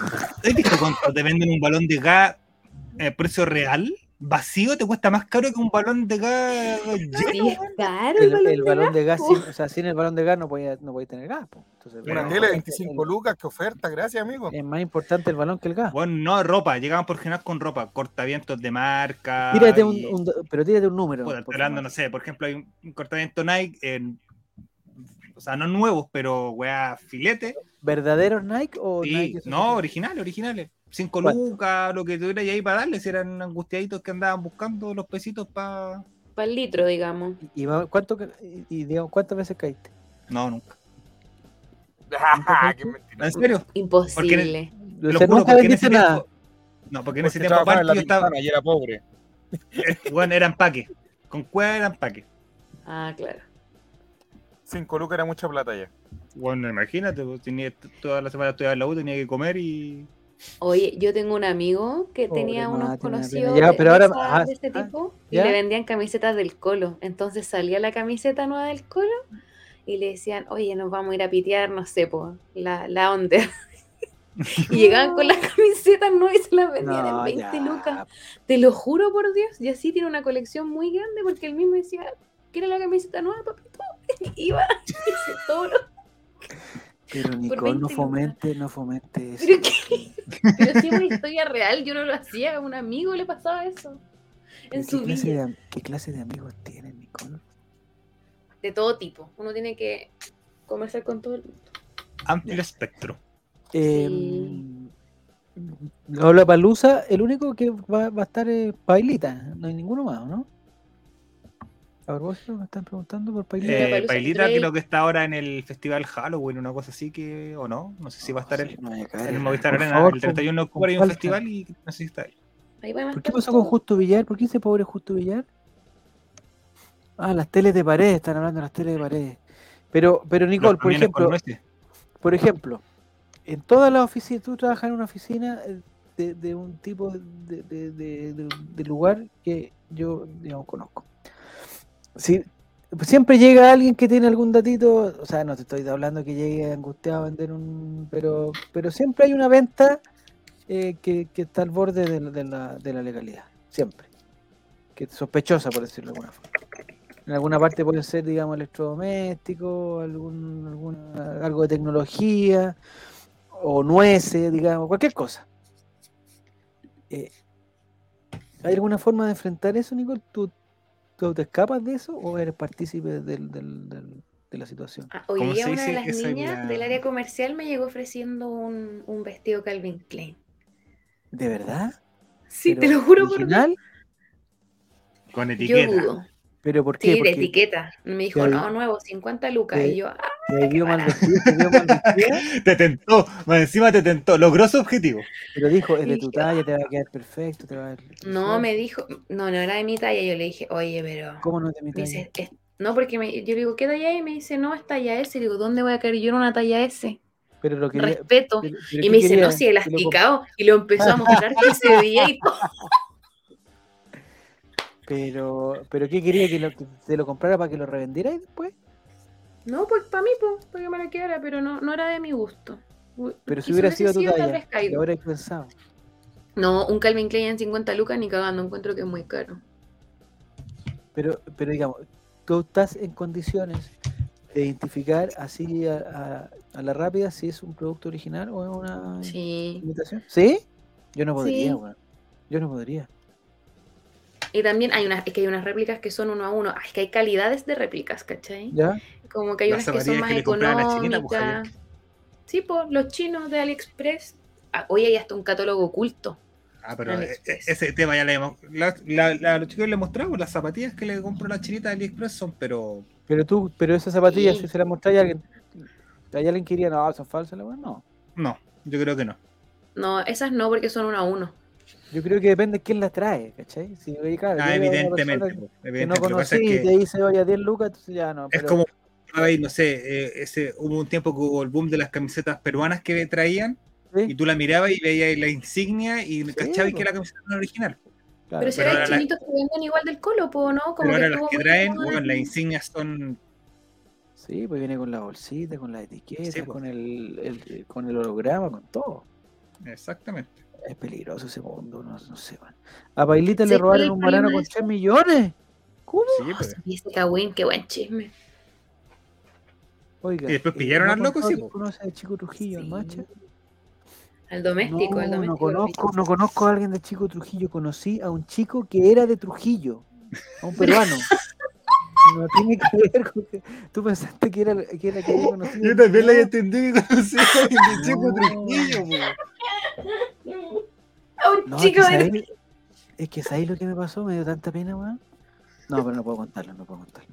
¿has visto cuánto te venden un balón de gas a precio real? Vacío te cuesta más caro que un balón de gas Sí, lleno. caro el, El, balón, el de balón gas, de gas, po. sin, o sea, sin el balón de gas no podía, no podía tener gas. po. Entonces, Una bueno, tele de es- 25 lucas, qué oferta, gracias amigo. Es más importante el balón que el gas. Bueno, no, ropa, llegaban por general con ropa, cortavientos de marca. Tírate un, y- un- pero tírate un número. Por hablando, no sé, por ejemplo, hay un, cortaviento Nike, en, o sea, no nuevos, pero weá, filete. ¿Verdaderos Nike o Sí, Nike? no, originales, originales. Cinco ¿Cuánto? lucas, lo que tuviera ahí para darles, eran angustiaditos que andaban buscando los pesitos para. Para el litro, digamos. ¿Y, cuánto, y, y digamos, cuántas veces caíste? No, nunca. Ah, qué mentira. ¿En serio? Imposible. Lo juro, nunca porque en vendiste ese nada. tiempo. No, porque en ese Porque tiempo aparte yo estaba. Y era pobre. Bueno, era empaque. Con cueva era empaque. Ah, claro. 5 lucas era mucha plata ya. Bueno, imagínate, pues, tenía toda la semana estudiaba en la U, tenía que comer y Oye, yo tengo un amigo que Pobre tenía unos conocidos Ya, de, pero ahora- ah, de este ah, tipo y le vendían camisetas del colo. Entonces salía la camiseta nueva del colo y le decían, oye, nos vamos a ir a pitear, no sé, po, la, la under. y llegaban con las camisetas nuevas y se las vendían No, en 20 ya. lucas. Te lo juro por Dios. Y así tiene una colección muy grande porque él mismo decía, ¿quiere la camiseta nueva, papito? Y iba y se todo lo- Pero Nicole, 20 no fomente, no fomente eso. Pero, ¿qué? Pero si es una historia real, yo no lo hacía, a un amigo le pasaba eso. En ¿Qué su clase, vida. de, ¿Qué clase de amigos tienes, Nicole? De todo tipo. Uno tiene que conversar con todo el mundo. Amplio espectro. Eh, Habla Palusa, el único que va, va a estar es Pailita, no hay ninguno más, ¿no? A propósito, me están preguntando por Pailita. Eh, Pailita creo que está ahora en el festival Halloween, una cosa así que, o no, no sé si va a estar Sí, a caer. En el Movistar Arena, favor, el 31 de octubre hay un falta. festival y no sé si está. Ahí ¿Por qué pasó con. Justo Villar? ¿Por qué ese pobre Justo Villar? Ah, las teles de pared, están hablando de las teles de pared. Pero, pero Nicole, Los por ejemplo, por ejemplo, en todas las oficinas, tú trabajas en una oficina eh, de, de un tipo de, de- de- de- de lugar que yo, digamos, conozco. Si, siempre llega alguien que tiene algún datito, o sea, no te estoy hablando que llegue angustiado a vender un, pero, pero siempre hay una venta eh, que, que está al borde de la, de la legalidad, siempre. Que es sospechosa, por decirlo de alguna forma. En alguna parte puede ser, digamos, electrodoméstico, algún, alguna, algo de tecnología, o nueces, digamos, cualquier cosa. Eh, ¿Hay alguna forma de enfrentar eso, Nicole? ¿Tú, tú te escapas de eso o eres partícipe del, del- del- de la situación? Ah, Hoy ¿Cómo día una de las niñas del área comercial me llegó ofreciendo un, un vestido Calvin Klein. ¿De verdad? Sí, te ¿Pero lo juro por Dios. original? Con Yo etiqueta. dudo. ¿Pero por qué? Sí, de etiqueta. Me dijo, no, nuevo, 50 lucas. te- Y yo, ah, te vio mal vestido, te vio mal Te tentó, más encima te tentó. Logró su objetivo. pero dijo, es de tu talla, te va a quedar perfecto, te va a... no, me dijo, no, no era de mi talla. Yo le dije, oye, pero. ¿Cómo no te mi Me talla? dice, "Es- no, porque me- yo le digo, ¿qué talla es? Y me dice, no, es talla S. Y digo, ¿dónde voy a caer yo en una talla S? Pero lo quería... Respeto. pero- pero Y ¿qué me dice, quería? no, sí, Que lo elasticado. Y lo empezó a mostrar que se veía y todo. Pero, pero ¿qué quería? ¿Que, lo, que te lo comprara para que lo revendiera después? No, pues para mí, pues, para que me la quedara, pero no, no era de mi gusto. Pero si y hubiera sido tu tal talla, y ahora he pensado. No, un Calvin Klein en 50 lucas ni cagando, encuentro que es muy caro. Pero, pero digamos, tú estás en condiciones de identificar así a, a- a la rápida si es un producto original o es una Sí. imitación. ¿Sí? Yo no podría, Sí. weón. Yo no podría. Y también hay unas, es que hay unas réplicas que son uno a uno. Ah, Es que hay calidades de réplicas, ¿cachai? ¿Ya? Como que hay Las unas que son más que le pues, económicas. Sí, pues los chinos de AliExpress. Ah, hoy hay hasta un catálogo oculto. Ah, pero AliExpress. eh, ese tema ya le hemos. La, la- la- a los chicos les mostramos las zapatillas que le compró la chinita de AliExpress son, pero. Pero tú, pero esas zapatillas, Sí. si se las mostráis a alguien, ¿hay alguien que diría, no, son falsas? No. No, yo creo que no. No, esas no, porque son uno a uno. Yo creo que depende de quién las trae, ¿cachai? Si, claro, Ah, evidentemente. que evidentemente. no Lo que pasa conocí y te dice, oye, a 10 lucas, entonces ya no. es pero- como. ahí, no sé, eh, ese, hubo un tiempo que hubo el boom de las camisetas peruanas que traían ¿sí? y tú la mirabas y veías la insignia y cachabas po. que la camiseta no era original. Claro, pero si pero ahora hay chinitos que venden igual del colo, po, ¿no? Como Pero ahora las que traen, bueno, las insignias son. Sí, pues viene con la bolsita, con la etiqueta, Sí, pues. con el, el- con el holograma, con todo. Exactamente. Es peligroso ese mundo, no, no sé, man. A Bailita le ¿Sabes cuál es robaron el un banano con de 3 millones. ¿Cómo? Sí, pues. Y ese cagüín, qué buen chisme. Oiga. Y después eh, pillaron ¿no al loco, sí, que po. ¿Conoce al Chico Trujillo, Sí. macha? Al doméstico, no, al no doméstico. conozco, no conozco a alguien de Chico Trujillo. Conocí a un chico que era de Trujillo, a un peruano. No tiene que ver con que tú pensaste que era, que era que había conocido. Yo también la entendí que conocía a alguien de Chico No. Trujillo, po. A un No, es chico que, de- ¿sabéis, es que ¿sabéis lo que me pasó? Me dio tanta pena, weón. No, pero no puedo contarlo, no puedo contarlo.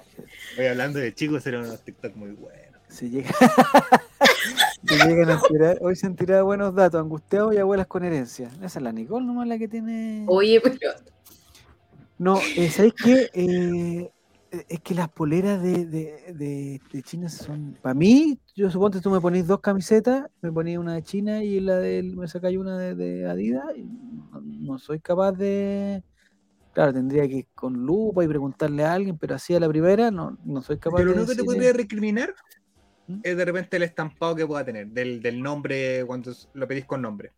es que Voy hablando de chicos, eran unos TikTok muy buenos. Si llega, si llegan a hoy se han tirado buenos datos, angustiados y abuelas con herencia. Esa es la Nicole nomás la que tiene. Oye, pero No, eh, ¿sabéis qué? Eh, Eh, Es que las poleras de, de, de- de China son. Para mí, yo supongo que tú me ponís dos camisetas, me ponís una de China y la de. Me sacáis una de, de Adidas. y no, no soy capaz de. Claro, tendría que ir con lupa y preguntarle a alguien, pero así a la primera no, no soy capaz lo de. único que te podría eh, recriminar ¿Mm? es de repente el estampado que pueda tener, del, del nombre, cuando lo pedís con nombre.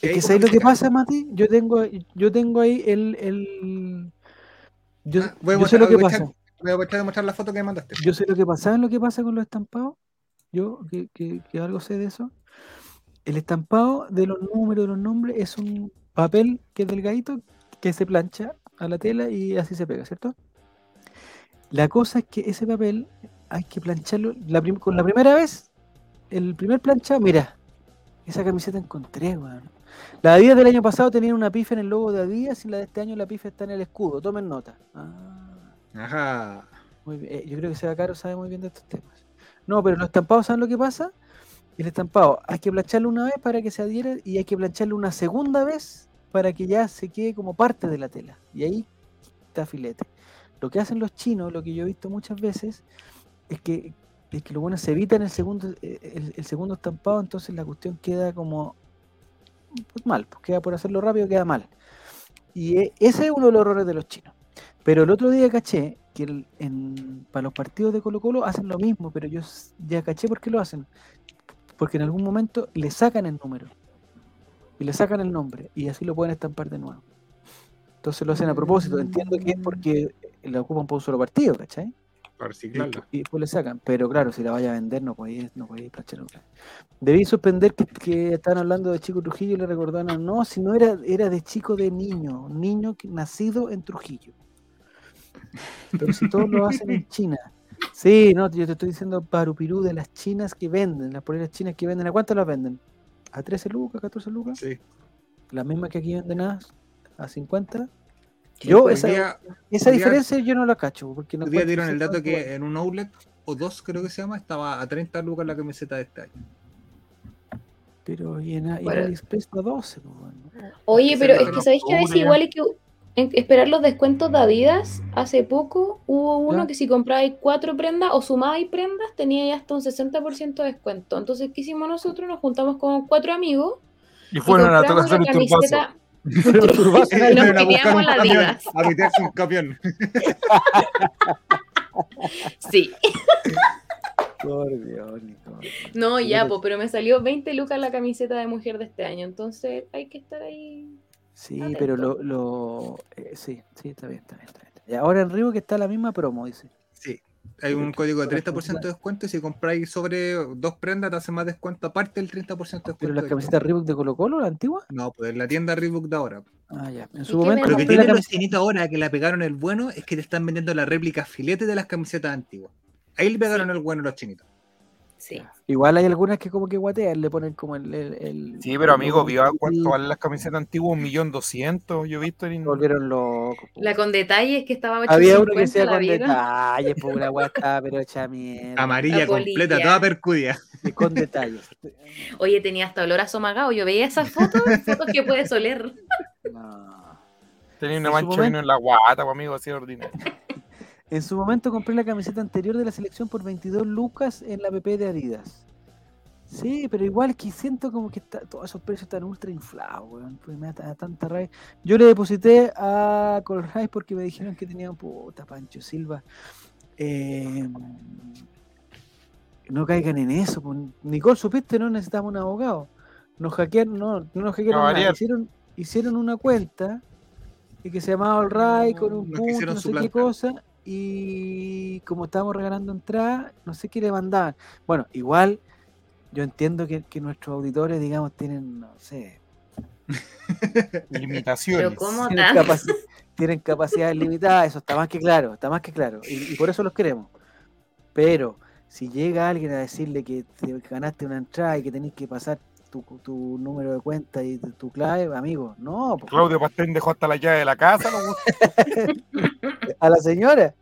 Es que ¿sabes lo que pasa, Mati? Yo tengo, yo tengo ahí el. el... Yo, Ah, yo sé lo que pasa. Voy a aprovechar de mostrar la foto que me mandaste. Yo sé lo que pasa. ¿Saben lo que pasa con los estampados? Yo, que, que- que algo sé de eso. El estampado de los números, de los nombres, es un papel que es delgadito, que se plancha a la tela y así se pega, ¿cierto? La cosa es que ese papel hay que plancharlo. Con la primera vez, el primer planchado, mira, esa camiseta encontré, weón. La Adidas del año pasado tenía una pifa en el logo de Adidas y la de este año la pifa está en el escudo. Tomen nota. Ah. Ajá. Muy bien. eh, Yo creo que Seba Caro sabe muy bien de estos temas. No, pero los estampados, ¿saben lo que pasa? El estampado hay que plancharlo una vez para que se adhiera y hay que plancharlo una segunda vez para que ya se quede como parte de la tela. Y ahí está filete. Lo que hacen los chinos, lo que yo he visto muchas veces, es que, es que los buenos se evitan el segundo, eh, el, segundo estampado, entonces la cuestión queda como pues, mal, pues queda por hacerlo rápido, queda mal. Y e- ese es uno de los errores de los chinos. Pero el otro día caché que el- en- para los partidos de Colo Colo hacen lo mismo, pero yo ya caché por qué lo hacen. Porque en algún momento le sacan el número y le sacan el nombre y así lo pueden estampar de nuevo. Entonces lo hacen a propósito. Entiendo que es porque la ocupan por un solo partido, ¿cachai? Para Y, reciclarla. y después le sacan. Pero claro, si la vaya a vender, no podéis no podéis. Debí suspender que, que estaban hablando de Chico Trujillo y le recordaron, no, si no era, era de chico de niño, un niño que- nacido en Trujillo. Pero si todos lo hacen en China. Sí, no, yo te estoy diciendo parupirú de las chinas que venden, las poleras chinas que venden. ¿A cuánto las venden? ¿A 13 lucas, 14 lucas? Sí. Las mismas que aquí venden a, a 50. Sí, Yo, esa, día- esa día- diferencia yo no la cacho. Porque no Hoy día dieron el dato que- en un outlet, o dos creo que se llama, estaba a 30 lucas la camiseta de este año. Pero y en, y en Bueno. AliExpress está 12. pues, bueno. Oye, pero es es que sabéis que a veces igual hay que en- esperar los descuentos de Adidas. Hace poco hubo uno Ya. que si comprabais cuatro prendas o sumabais prendas tenía hasta un 60% de descuento. Entonces, ¿qué hicimos nosotros? Nos juntamos con cuatro amigos Y y fueron a compramos tocar la un turbazo. camiseta. Turbazo. Y nos a la camión, Adidas. A meterse un camión. Sí. Por Dios. No, ya, po, pero me salió 20 lucas la camiseta de mujer de este año. Entonces, hay que estar ahí. Sí, Atento. pero lo. lo eh, sí, sí, está bien, está bien, está bien. Y ahora en Rivo que está la misma promo, dice. Sí. Hay un código de 30% de descuento y si compráis sobre dos prendas te hacen más descuento aparte del 30% de descuento. Pero las camisetas Reebok de Colo Colo, la antigua. No, pues en la tienda Reebok de ahora. Ah, ya. En ¿Y su momento Lo que tienen los camiseta. chinitos ahora que la pegaron el bueno es que te están vendiendo la réplica filete de las camisetas antiguas. Ahí le pegaron el bueno los chinitos. Sí. Igual hay algunas que como que guatean, le ponen como el. el, el- Sí, pero el amigo, ¿vio cuánto valen las camisetas antiguas? Un millón doscientos, yo he visto en... volvieron locos. La con detalles que estaba Había uno que 850, sea ¿la con vieron? detalles, pues la weá estaba pero hecha mierda. Amarilla La completa, toda percudida. y Con detalles. Oye, tenía hasta olor a somagado. Yo veía esas fotos, fotos que puedes oler. No. Tenía una mancha vino en la guata, amigo, así de ordinario. En su momento compré la camiseta anterior de la selección por 22 lucas en la PP de Adidas. Sí, pero igual que siento como que está- todos esos precios están ultra inflados, weón. Pues me da ta- tanta rabia. Yo le deposité a Colrais porque me dijeron que tenía un puta Pancho Silva. Eh, no caigan en eso. pues. Nicole, supiste, no necesitamos un abogado. Nos hackearon, no, no nos hackearon A nada. Hicieron, hicieron una cuenta y que se llamaba All Right con un punto, no sé qué cosa. Y como estábamos regalando entradas, no sé qué le mandaban. Bueno, igual yo entiendo que, que nuestros auditores, digamos, tienen, no sé, Limitaciones. Pero ¿cómo tienen, capaci- tienen capacidades limitadas, eso está más que claro, está más que claro. Y, y por eso los queremos. Pero si llega alguien a decirle que te ganaste una entrada y que tenés que pasar tu, tu número de cuenta y tu, tu clave, amigo, no, po, Claudio Pastén dejó hasta la llave de la casa, ¿no? a la señora.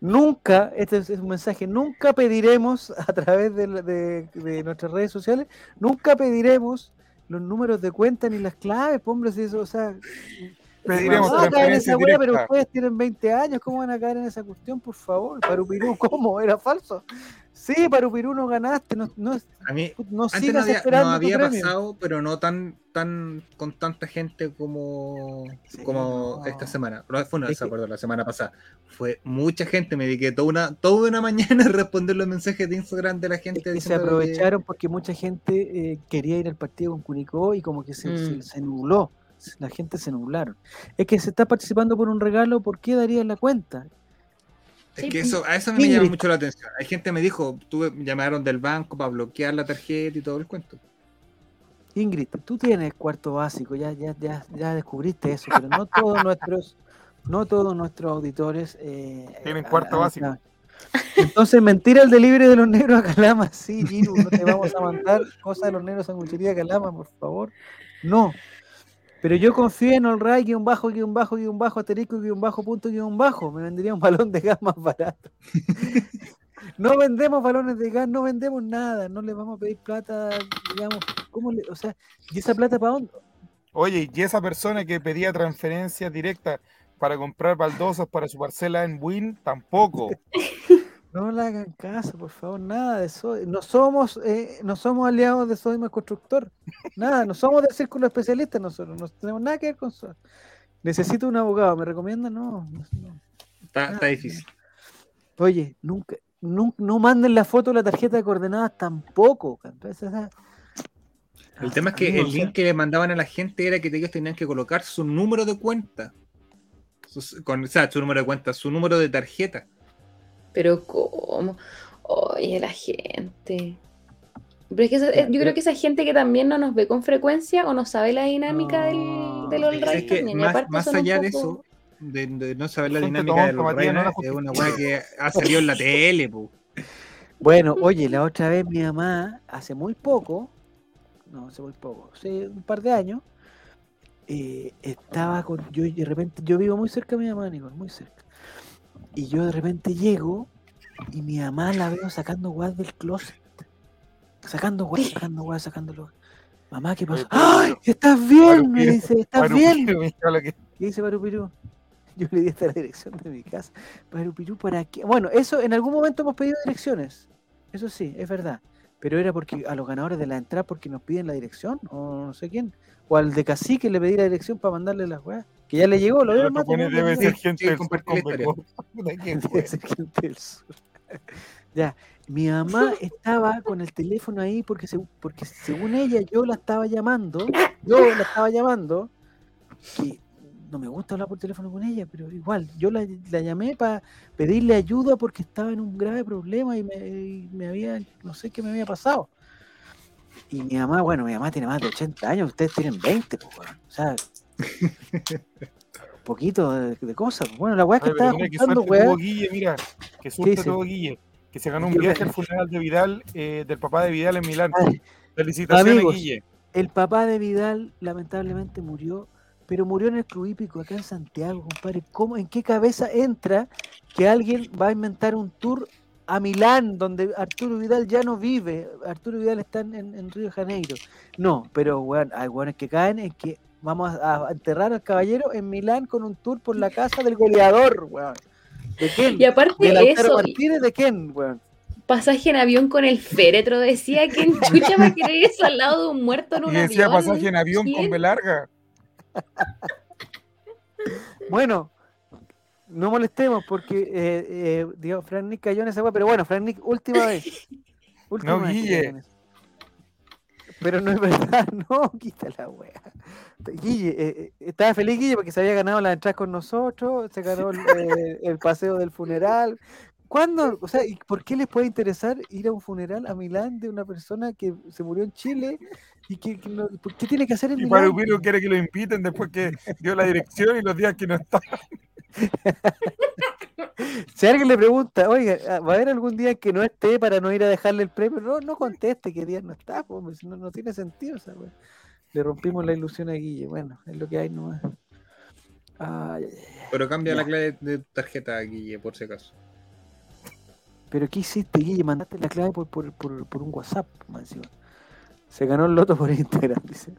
Nunca, este es un mensaje, nunca pediremos a través de, de- de nuestras redes sociales, nunca pediremos los números de cuenta ni las claves, hombre, si eso, o sea, Pediremos No en esa pero ustedes tienen 20 años, ¿cómo van a caer en esa cuestión, por favor? Parupirú, ¿cómo? ¿Era falso? Sí, Parupirú no ganaste, no, no, A mí, no antes sigas no había, esperando no tu había premio. pasado, pero no tan, tan con tanta gente como, Sí, como no. esta semana. No, fue una, Es que- la semana pasada. Fue mucha gente, me dediqué toda una, toda una mañana a responder los mensajes de Instagram de la gente. Es que se que- aprovecharon porque mucha gente eh, quería ir al partido con Curicó y como que se, se- Mm. se nubló, la gente se nublaron. Es que se está participando por un regalo, ¿por qué darían la cuenta? Es que pues. eso, a eso me Ingrid. llama mucho la atención. Hay gente que me dijo, tuve, me llamaron del banco para bloquear la tarjeta y todo el cuento. Ingrid, tú tienes cuarto básico, ya, ya, ya, ya descubriste eso, pero no todos nuestros, no todos nuestros auditores eh, Tienen cuarto básico. Entonces, mentira el delivery de los negros a Calama, sí, Giru, no te vamos a mandar cosas de los negros a Sanguchería Calama, por favor. No. Pero yo confío en Olray, guion bajo, guion bajo, guion bajo, asterisco, guion bajo, punto, guion bajo. Me vendría un balón de gas más barato. No vendemos balones de gas, no vendemos nada, no le vamos a pedir plata, digamos, ¿cómo le, o sea, ¿y esa plata para dónde? Oye, y esa persona que pedía transferencias directas para comprar baldosas para su parcela en Win, tampoco. No le hagan caso, por favor, nada de eso. No somos, eh, no somos aliados de Sodima Constructor. Nada, no somos del círculo especialista nosotros, no tenemos nada que ver con eso. Necesito un abogado, ¿me recomienda? No, no. Está, está difícil. Oye, nunca, no, no manden la foto de la tarjeta de coordenadas tampoco. esa- El tema es que Amigo, el o sea, link que le mandaban a la gente era que ellos tenían que colocar su número de cuenta. Con, o sea, su número de cuenta, su número de tarjeta. Pero ¿cómo? Oye, la gente. Pero es que esa- eh, yo creo que esa gente que también no nos ve con frecuencia o no sabe la dinámica No, del, del all Es que también, más, más allá de poco- eso, de, de no saber la dinámica de tonta, los Matías, no es una weá que ha salido en la tele, po. Bueno, oye, la otra vez mi mamá, hace muy poco, no, hace muy poco, hace un par de años, eh, estaba con, yo de repente, yo vivo muy cerca de mi mamá, Nicole, muy cerca. Y yo de repente llego y mi mamá la veo sacando guas del closet. Sacando guas, sacando guas, sacándolo. Mamá, ¿qué pasó? ¡Ay! ¿Estás bien? Me dice, ¿estás bien? mira lo que- ¿Qué dice Parupirú? Yo le di hasta la dirección de mi casa. Parupirú, ¿para qué? Bueno, eso en algún momento hemos pedido direcciones. Eso sí, es verdad. Pero era porque a los ganadores de la entrada porque nos piden la dirección, o no sé quién. O al de cacique le pedí la dirección para mandarle las weas. Que ya le llegó, lo veo Pero pone, debe ser gente sí, del sur compartí con la historia. Becó. Puta, ¿quién fue? Debe ser gente del sur. ya, mi mamá estaba con el teléfono ahí porque, se- porque según ella yo la estaba llamando, yo la estaba llamando, que no me gusta hablar por teléfono con ella, pero igual, yo la, la llamé para pedirle ayuda porque estaba en un grave problema y me, y me había, no sé qué me había pasado. Y mi mamá, bueno, mi mamá tiene más de 80 años, ustedes tienen 20, pues, o sea, un poquito de, de cosas. Bueno, la weá es que estaba mira juntando, suerte tuvo weá. Guille, mira, que suerte dice? tuvo Guille, que se ganó un viaje al funeral de Vidal, eh, del papá de Vidal en Milán. Felicitaciones, Amigos, Guille. El papá de Vidal lamentablemente murió, pero murió en el Club Hípico acá en Santiago, compadre. ¿Cómo, ¿En qué cabeza entra que alguien va a inventar un tour a Milán, donde Arturo Vidal ya no vive? Arturo Vidal está en, Río de Janeiro. No, pero bueno, hay buenos que caen en que vamos a, a enterrar al caballero en Milán con un tour por la casa del goleador, weón. ¿De quién? Y aparte ¿De eso, Martínez de quién, weón? pasaje en avión con el féretro, decía que en chucha va a querer al lado de un muerto en un Y decía avión. pasaje en avión con ¿Quién? Belarga. Bueno, no molestemos porque, eh, eh, digo, Frank Nick cayó en esa weá, pero bueno, Frank Nick, última vez. Última No, vez Guille. Pero no es verdad, no, quita la wea. Guille, eh, eh, estaba feliz Guille porque se había ganado la entrada con nosotros, se ganó el, el paseo del funeral. ¿Cuándo? O sea, ¿y por qué les puede interesar ir a un funeral a Milán de una persona que se murió en Chile y que, que no- ¿por qué tiene que hacer en Y Milán? Quiere que lo inviten después que dio la dirección y los días que no está. Si alguien le pregunta, oiga, ¿va a haber algún día que no esté para no ir a dejarle el premio? No, no conteste que día no está, si no, no tiene sentido esa wea. Le rompimos la ilusión a Guille, bueno, es lo que hay nomás. Ay. Pero cambia Ya. la clave de tarjeta, Guille, por si acaso. Pero ¿qué hiciste, Guille? Mandaste la clave por, por, por, por un WhatsApp, más encima. Se ganó el loto por Instagram, dice.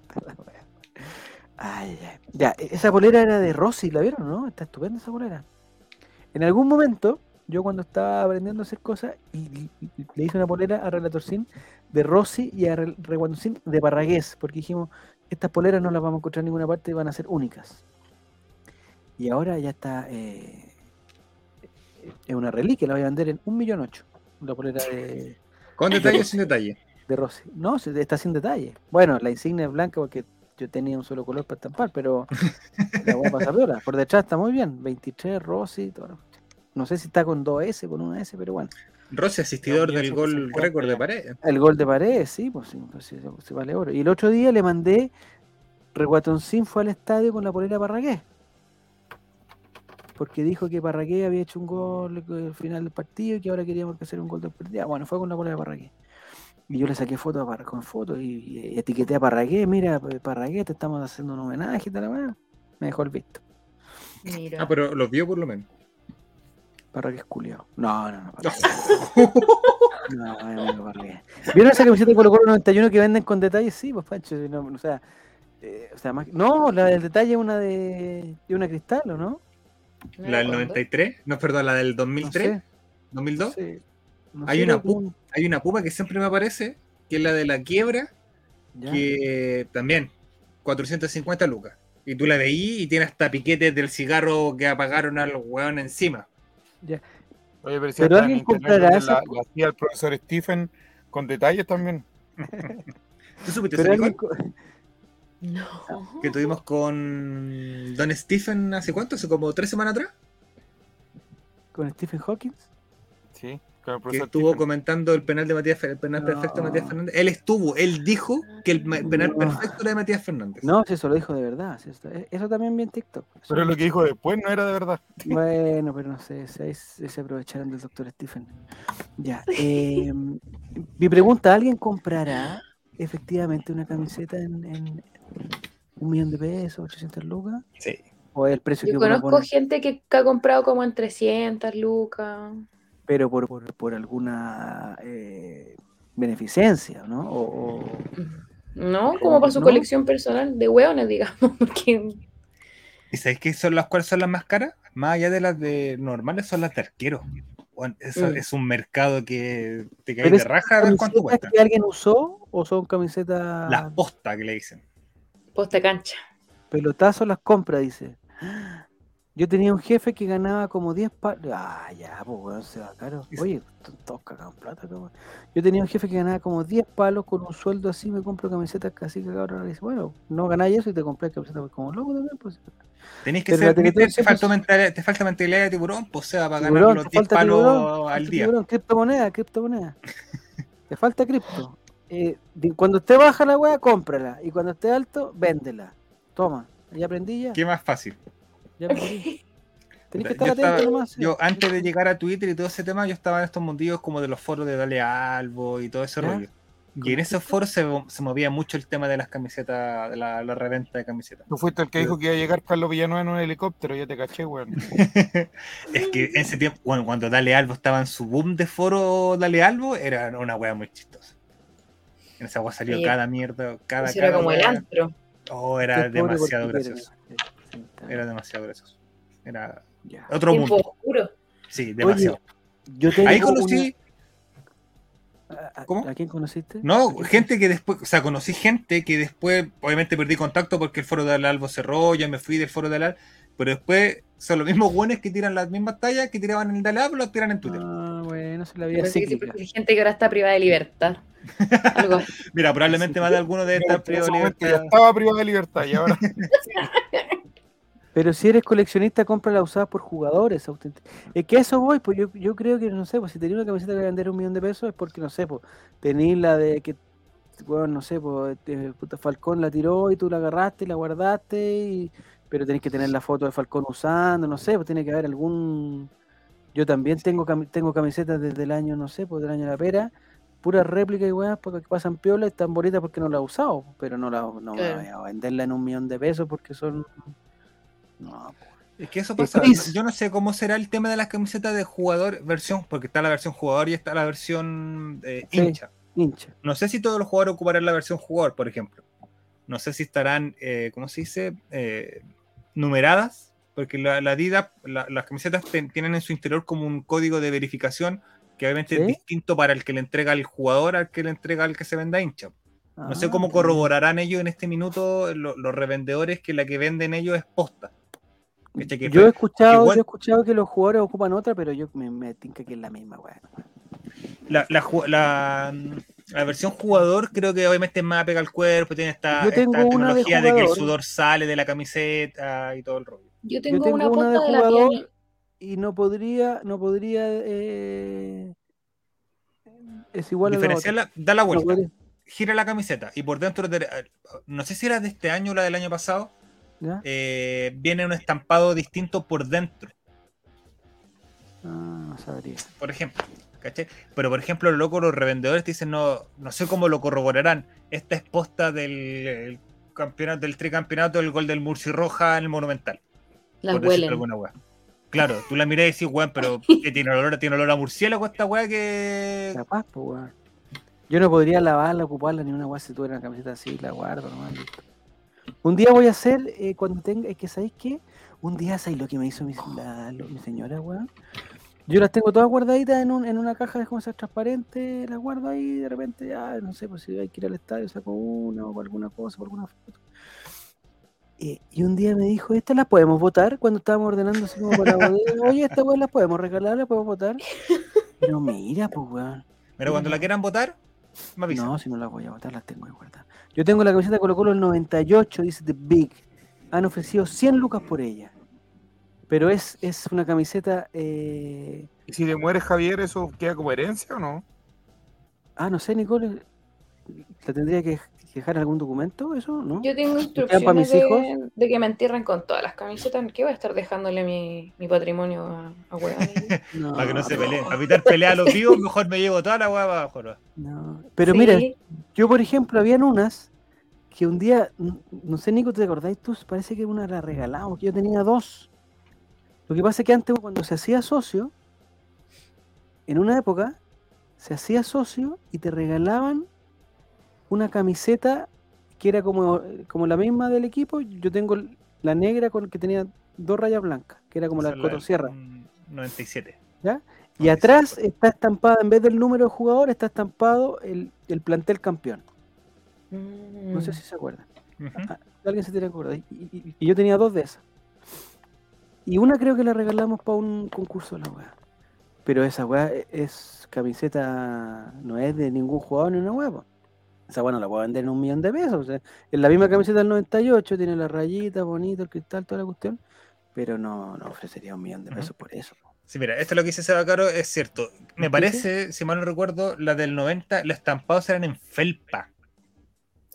Ay, ay. Ya, esa polera era de Rossi, ¿la vieron, no? Está estupenda esa polera. En algún momento, yo cuando estaba aprendiendo a hacer cosas, y, le hice una polera a Relator Sin de Rossi y a Re- Reguando Sin de Parragués, porque dijimos, estas poleras no las vamos a encontrar en ninguna parte van a ser únicas. Y ahora ya está, eh, es una reliquia, la voy a vender en un millón ocho, la polera de, Con detalle o sin detalle. de Rossi. No, está sin detalle. Bueno, la insignia es blanca porque yo tenía un solo color para estampar, pero la voy a pasar piola. Por detrás está muy bien. 23, Rossi, todo. No sé si está con 2S, con una S, pero bueno. Rossi, asistidor No, del gol récord de pared. El gol de pared, sí, pues sí, pues sí, se, se vale oro. Y el otro día le mandé, Reguatoncín fue al estadio con la polera Parragués. Porque dijo que Parragués había hecho un gol al final del partido y que ahora queríamos que hacer un gol del partido. Bueno, fue con la polera Parragués. Y yo le saqué fotos a Parra- con fotos y, y etiqueté a Parragués, mira, pues, Parragués, te estamos haciendo un homenaje y tal, weá. Me dejó el visto. Mira. Ah, pero los vio por lo menos. Parragués culiao. No, no, no. No, amigo Parragués. ¿Vieron esa camiseta de Colo Colo 91 que venden con detalles? Sí, pues Pancho. no, o sea, eh, o sea más- no, la del detalle es una de, de una cristal, ¿o no? No La del me acuerdo. 93, no, perdón, la del No 2003, sé, 2002. no sé. No Hay una un- Hay una puma que siempre me aparece, que es la de la quiebra, ya. que también 450 lucas. Y tú la veí y tiene hasta piquetes del cigarro que apagaron al weón encima. Oye, pero si Pero alguien comprará esa la, hacía el profesor Stephen con detalles también. ¿Tú supiste Pero alguien No. Que tuvimos con Don Stephen hace cuánto, hace como tres semanas atrás, con Stephen Hawking. Sí, con el que profesor estuvo Stephen. comentando el penal de Matías el penal perfecto de Matías. Fernández. Él estuvo, él dijo que el penal No. perfecto era de Matías Fernández. No, si eso lo dijo de verdad. si eso, eso también vi en TikTok. Eso- Pero lo que dijo después no era de verdad. Bueno, pero no sé, se, se se aprovecharon del doctor Stephen. Ya. eh, mi pregunta, ¿alguien comprará efectivamente una camiseta en, en un millón de pesos, 800 lucas? Sí. ¿O es el precio que Yo uno conozco pone, gente que, que ha comprado como en 300 lucas. pero por, por, por alguna eh, beneficencia, ¿no? O, o- No, como para su ¿No? colección personal de hueones, digamos. Porque ¿Y sabéis qué son las cuáles son las más caras? Más allá de las de normales, son las de arquero. Bueno, Mm. es un mercado que te cae ¿Pero de raja a ver cuánto cuesta. que alguien usó o son camisetas Las postas que le dicen. posta cancha. pelotazos las compra, dice. Yo tenía un jefe que ganaba como 10 palos. Ah, ya, pues weón, se va caro. Oye, to- todos cagaban plata, cabrón. Yo tenía un jefe que ganaba como 10 palos con un sueldo así, me compro camisetas casi cabrón. Dice, bueno, no ganáis eso y te compré camisetas pues, como loco también, pues. Tenéis que Pero ser, te, falta mentalidad, te falta mentalidad de tiburón, pues sea para ganar Tiburón, los te 10 falta palos tiburón, al día. tiburón, criptomoneda, criptomoneda. te falta cripto. Eh, cuando esté baja la weá, cómprala. Y cuando esté alto, véndela. Toma, ya aprendí ya. Qué más fácil. Ya aprendí. Tenés que Yo, estar atento estaba- nomás. sí. yo antes de llegar a Twitter y todo ese tema, yo estaba en estos mundillos como de los foros de Dale Albo y todo ese ¿Ya? rollo. Y en esos foros se, se movía mucho el tema de las camisetas, de la, la reventa de camisetas. Tú fuiste el que dijo que iba a llegar Carlos Villanueva en un helicóptero, ya te caché, weón. es que en ese tiempo, bueno, cuando Dale Albo estaba en su boom de foro Dale Albo, era una wea muy chistosa. En esa wea salió Sí. cada mierda, cada, era cada como el antro. Oh, era demasiado gracioso. está Era demasiado gracioso. Era Ya. otro Tiempo mundo. oscuro. Sí, demasiado. Yo tengo Ahí conocí, una- ¿A, a- ¿Cómo? ¿A quién conociste? no, ¿A quién gente que después, o sea, conocí gente que después, obviamente perdí contacto porque el foro del Albo cerró, ya me fui del foro del Albo, pero después son los mismos buenos que tiran las mismas tallas que tiraban en el Dale Albo, las tiran en Twitter. Ah, bueno, se la vida parece que sí, cíclica. porque hay gente que ahora está privada de libertad. Algo. Mira, probablemente más de alguno de estar privado de ya libertad. estaba privado de libertad y ahora Pero si eres coleccionista, compra la usada por jugadores. Es que a eso voy, pues yo, yo creo que, no sé, pues si tenía una camiseta que vender un millón de pesos es porque, no sé, pues tenéis la de que, bueno, no sé, pues puta, Falcón la tiró y tú la agarraste y la guardaste, y- pero tenés que tener la foto de Falcón usando, no sé, pues tiene que haber algún... Yo también tengo, cami- tengo camisetas desde el año, no sé, pues del año de la pera, puras réplicas y weas porque pasan piola y están bonitas porque no la he usado, pero no la no me voy a venderla en un millón de pesos porque son... No, Es que eso pasa. Chris. Yo no sé cómo será el tema de las camisetas de jugador versión, porque está la versión jugador y está la versión eh, Sí. hincha. hincha. No sé si todos los jugadores ocuparán la versión jugador, por ejemplo. no sé si estarán, eh, ¿cómo se dice? Eh, numeradas, porque la, la Adidas, la- las camisetas ten- tienen en su interior como un código de verificación que obviamente ¿Sí? es distinto para el que le entrega al jugador al que le entrega al que se venda hincha. No sé Ah, cómo qué corroborarán ellos en este minuto lo- los revendedores que la que venden ellos es posta. Yo he escuchado, igual- yo he escuchado que los jugadores ocupan otra, pero yo me, me tinca que es la misma, weón. la, la, ju- la, la versión jugador creo que obviamente es más pega al cuerpo, tiene esta, Yo tengo esta una de tecnología de, que el sudor sale de la camiseta y todo el rollo. Yo Yo tengo, una una de de, la jugador piel. y no podría, no podría, eh, es igual a la otra. Diferenciarla, da la vuelta, gira la camiseta y por dentro, de- no sé si era de este año o la del año pasado, ¿ya? eh, viene un estampado distinto por dentro, Ah, no sabría. por ejemplo. ¿cachai? Pero por ejemplo, los locos, los revendedores te dicen, no, no sé cómo lo corroborarán. Esta es posta del el campeonato, del tricampeonato del gol del Murci Roja en el Monumental. Las huelen. alguna wea. Claro, tú la mirás y decís, weón, pero ¿qué tiene olor, tiene olor a murciélago esta weá que. Capaz, pues, weón. Yo no podría lavarla, ocuparla ni una weá si tuviera una camiseta así, la guardo nomás. listo. Un día voy a hacer, eh, cuando tenga, es que ¿sabéis qué? Un día, ¿sabéis lo que me hizo mi, la- lo- mi señora, weón? Yo las tengo todas guardaditas en, un, en una caja de como esas transparentes, las guardo ahí y de repente, ya, no sé, pues si hay que ir al estadio, saco una o por alguna cosa, por alguna foto. Eh, y un día me dijo, ¿estas las podemos votar? Cuando estábamos ordenando así como para oye, esta weá las podemos regalar, las podemos votar. Pero mira, pues weón. Pero cuando la quieran votar, me avisan. No, si no las voy a votar, las tengo ahí guardadas. Yo tengo la camiseta de Colo Colo del 98, dice The Big. Han ofrecido 100 lucas por ella. Pero es, es una camiseta... eh, ¿Y si le muere Javier, eso queda como herencia o no? Ah, no sé, Nicole. ¿La tendría que dejar algún documento eso? ¿No? Yo tengo quedan para mis instrucciones de, de que me entierren con todas las camisetas. ¿Qué voy a estar dejándole mi, mi patrimonio a, a? No, Para que no se peleen. Para evitar pelear a los vivos, mejor me llevo toda la weá para abajo. ¿no? no. Pero Sí. mira, yo por ejemplo, habían unas que un día, no sé, Nico, ¿te acordáis tú? Parece que una la regalamos, que yo tenía dos. Lo que pasa es que antes cuando se hacía socio, en una época, se hacía socio y te regalaban una camiseta que era como, como la misma del equipo. Yo tengo la negra con que tenía dos rayas blancas, que era como la Coto Sierra. mm, 97. ¿ya? Y atrás está estampada, en vez del número de jugadores, está estampado el, el plantel campeón. No sé Mm. si se acuerdan. Ujú. Ah, Alguien se tiene que acordar. Y, y- y yo tenía dos de esas. Y una creo que la regalamos para un concurso de la weá. Pero esa weá e- es camiseta, no es de ningún jugador ni una weá. Po. Esa weá no la puedo vender en un millón de pesos. o sea, es la misma camiseta del 98, tiene la rayita, bonito, el cristal, toda la cuestión. Pero no, no ofrecería un millón de pesos por eso. Sí, mira, esto es lo que dice Seba Caro, es cierto. Me ¿Sí, parece, si mal no recuerdo, la del 90, los estampados eran en felpa,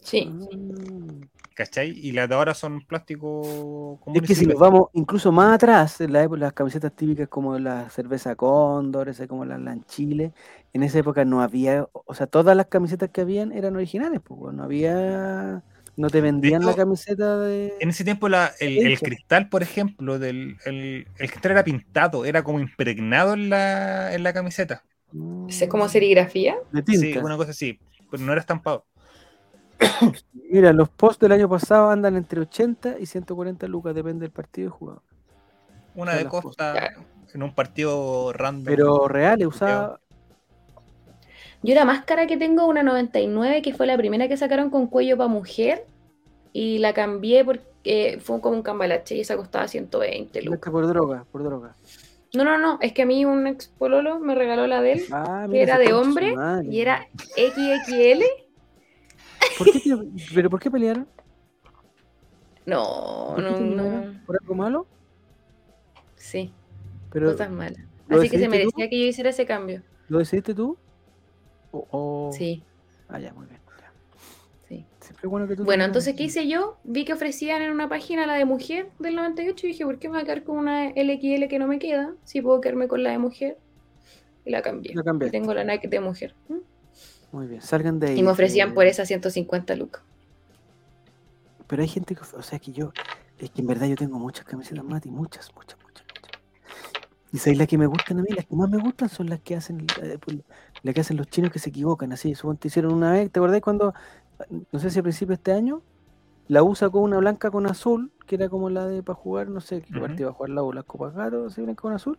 Sí. Mm. ¿cachai? Y las de ahora son plástico común Es que si nos vamos incluso más atrás, en la época, las camisetas típicas como la cerveza Cóndor, esa como la Lanchile, en esa época no había, o sea, todas las camisetas que habían eran originales, pues, no había, no te vendían la camiseta de... En ese tiempo la- el, el cristal, por ejemplo, del, el, el cristal era pintado, era como impregnado en la, en la camiseta. ¿Ese ¿Es como serigrafía? de Sí, tinta. una cosa así, pero no era estampado. Mira, los posts del año pasado andan entre 80 y 140 lucas, depende del partido y jugador. Una Son de costa en un partido random. Pero reales, usaba... Yo la máscara que tengo, una 99, que fue la primera que sacaron con cuello para mujer. Y la cambié porque fue como un cambalache y esa costaba 120 lucas. por droga, por droga. No, no, no, es que a mí un ex pololo me regaló la de él, Ah, que era de hombre madre. y era XXL. ¿Por qué te- ¿Pero por qué pelearon? No, ¿Por no, no. ¿Por algo malo? Sí, Pero, cosas malas. ¿lo Así que se tú? merecía que yo hiciera ese cambio. ¿Lo decidiste tú? O, o- Sí, Ah, ya, muy bien. ya. sí. Siempre bueno que tú Bueno, entonces, ¿qué hice yo? Vi que ofrecían en una página la de mujer del 98 y dije, ¿por qué me voy a quedar con una LXL que no me queda? Si puedo quedarme con la de mujer. Y la cambié. La Y cambiaste. tengo la Nike de mujer. ¿Mm? Muy bien, salgan de ahí. Y me ofrecían eh, por esa 150 lucas. Pero hay gente que, o sea, que yo, es que en verdad yo tengo muchas camisetas Mati, muchas, muchas, muchas. Y sabes las que me gustan a mí, las que más me gustan son las que hacen, eh, pues, las que hacen los chinos que se equivocan, así, suponte hicieron una vez, ¿te acordás cuando, no sé si a principios de este año, La U sacó una blanca con azul, que era como la de para jugar, no sé qué Ujú. partido iba a jugar la U, las Copas Gato, así blanca con azul.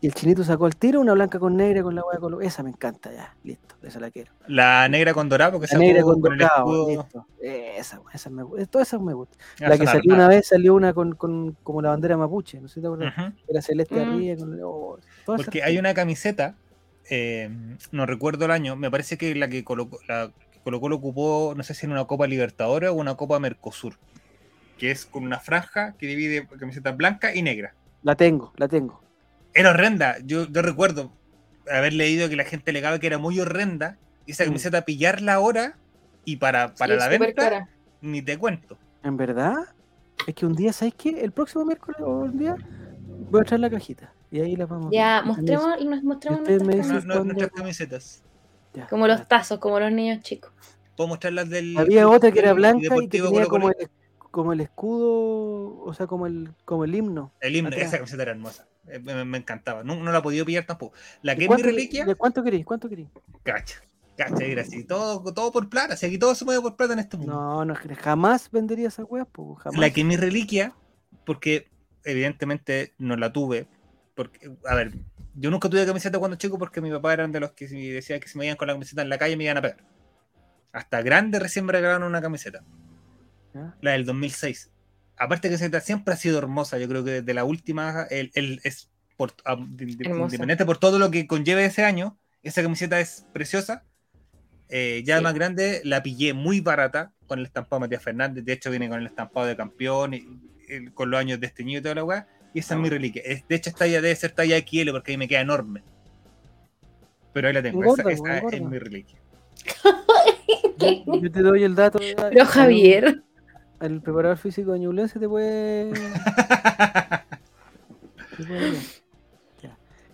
Y el chinito sacó al tiro una blanca con negra con la hueá color. Esa me encanta ya, listo, esa la quiero. La negra con dorado, porque La negra con dorado, listo. Esa, esa me gusta. Todas esas me gustan. Ya La que salió una vez, salió una con, con como la bandera mapuche, no sé si te acuerdas. Era celeste Mm. arriba. Con, oh, Porque hay una camiseta, eh, no recuerdo el año, me parece que la que colocó, la que colocó lo ocupó, no sé si en una Copa Libertadores o una Copa Mercosur, que es con una franja que divide camiseta blanca y negra. La tengo, la tengo. Era horrenda, yo, yo recuerdo haber leído que la gente alegaba que era muy horrenda, y esa Mm. camiseta pillarla ahora y para, para Sí, la venta, cara. ni te cuento. ¿En verdad? Es que un día, ¿sabes qué? El próximo miércoles o un día voy a traer la cajita. Y ahí la vamos Ya, a ver. mostremos, nos mostremos nuestras No, nuestras camisetas. Ya, Como los tazos, como los niños chicos. Puedo mostrarlas del. Había otra que era blanca y que como el, como el escudo, o sea, como el, como el himno. El himno, atrás. esa camiseta era hermosa. Eh, Me, me encantaba. No, no la he podido pillar tampoco. La ¿Y que es mi reliquia, de ¿Cuánto queréis? ¿Cuánto queréis? cacha. Cacha, así. Todo, todo por plata. Si aquí todo se mueve por plata en este mundo. No, no, jamás vendería esa weá, pues, jamás. La que es mi reliquia, porque evidentemente no la tuve. Porque, a ver, yo nunca tuve camiseta cuando chico porque mi papá eran de los que si decía que si me iban con la camiseta en la calle me iban a pegar. Hasta grande recién me regalaron una camiseta. La del 2006. Aparte que esa camiseta siempre ha sido hermosa. Yo creo que desde la última, el, el- es por, ah, independiente por todo lo que conlleve ese año, esa camiseta es preciosa. Eh, ya Sí. más grande, la pillé muy barata con el estampado de Matías Fernández. De hecho, viene con el estampado de campeón, y, el- con los años desteñidos y toda la weá. Y esa es mi reliquia. Es- de hecho, esta ya debe ser talla XL porque ahí me queda enorme. Pero ahí la tengo. Engorda, esa es mi reliquia. Yo, yo te doy el dato. Pero Javier, El preparador físico de Ñublense te puede. te puede.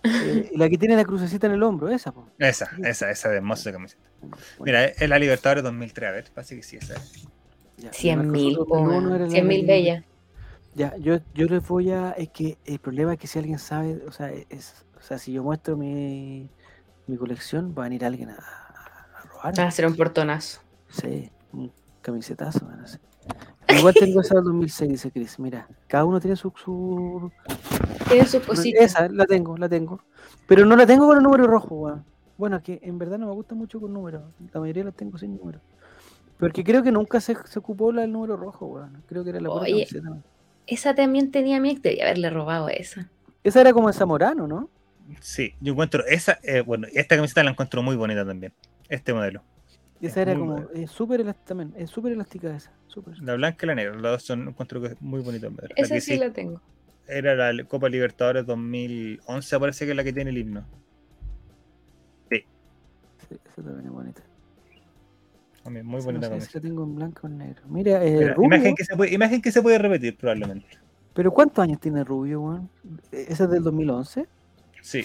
Eh, la que tiene la crucecita en el hombro, esa, po. Esa, esa, esa de hermosa camiseta. Bueno, Mira, es la Libertadores 2003. A ver, parece que sí, esa es. ya. El 100 Ya, yo, yo les voy a. Es que el problema es que si alguien sabe, o sea, es, o sea si yo muestro mi, mi colección, va a venir alguien a, a robar. Va a ser un portonazo. Sí, un camisetazo, van a hacer. Igual tengo esa del 2006, dice Chris. Mira, cada uno tiene su. su... Tiene sus cositas. Esa, la tengo, la tengo. Pero no la tengo con el número rojo, weón. Bueno, es que en verdad no me gusta mucho con números. La mayoría las tengo sin número. Porque creo que nunca se, se ocupó la del número rojo, weón. Creo que era la Oye. camiseta. Esa también tenía mi ex, debía haberle robado esa. Esa era como de Zamorano, ¿no? Sí, yo encuentro esa, eh, bueno, esta camiseta la encuentro muy bonita también. Este modelo. Esa Es era como. Es súper elástica también. Es súper elástica esa. Súper. La blanca y la negra, las dos son, encuentro que es muy bonito. La Esa sí sí la tengo. Era la Copa Libertadores 2011, parece que es la que tiene el himno. Sí, esa también es bonita. También muy bonita no sé la tengo en blanco o en negro. Mira, eh, Mira, Rubio. imagen, que se puede, imagen que se puede repetir probablemente. Pero ¿cuántos años tiene Rubio, weón? Eh, ¿Esa es del 2011? Sí,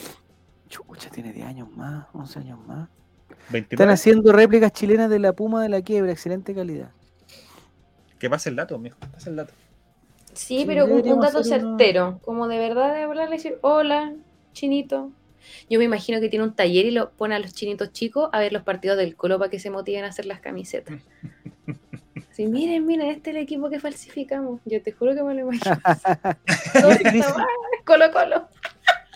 Chucha, tiene 10 años más, 11 años más. 29. Están haciendo réplicas chilenas de la Puma de la Quiebra, excelente calidad. Que pase el dato, mijo. Pase el dato. Sí, Sí, pero un, dato una- certero, como de verdad de hablarle y decir, hola, chinito. Yo me imagino que tiene un taller y lo pone a los chinitos chicos a ver los partidos del Colo para que se motiven a hacer las camisetas. Sí, miren, miren, este es el equipo que falsificamos. Yo te juro que me lo imagino. Colo Colo.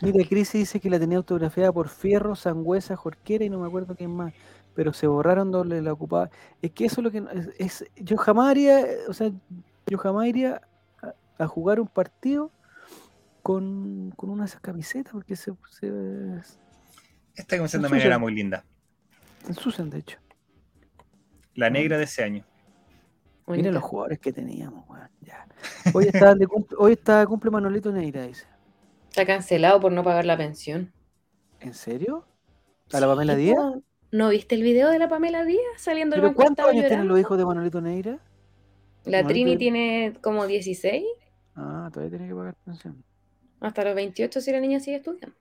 mira, Cris dice que la tenía autografiada por Fierro, Sangüesa, Jorquera y no me acuerdo quién más. Pero se borraron donde la ocupaba. Es que eso es lo que es, es- yo jamás haría, o sea, yo jamás iría a, a jugar un partido con, con una de esas camisetas porque se, se, Esta camiseta también era muy linda. se ensucian, de hecho. La negra de ese año. Miren Bonita. los jugadores que teníamos, weón. Ya. Hoy está de cumple, hoy está cumple Manolito Neira, dice. Está cancelado por no pagar la pensión. ¿En serio? ¿A la Pamela Díaz? ¿No viste el video de la Pamela Díaz saliendo del ¿Pero banco? cuántos años tienen los hijos de Manolito Neira? La Manolito- Trini tiene como 16, Ah, todavía tiene que pagar pensión. Hasta los 28 si la niña sigue estudiando.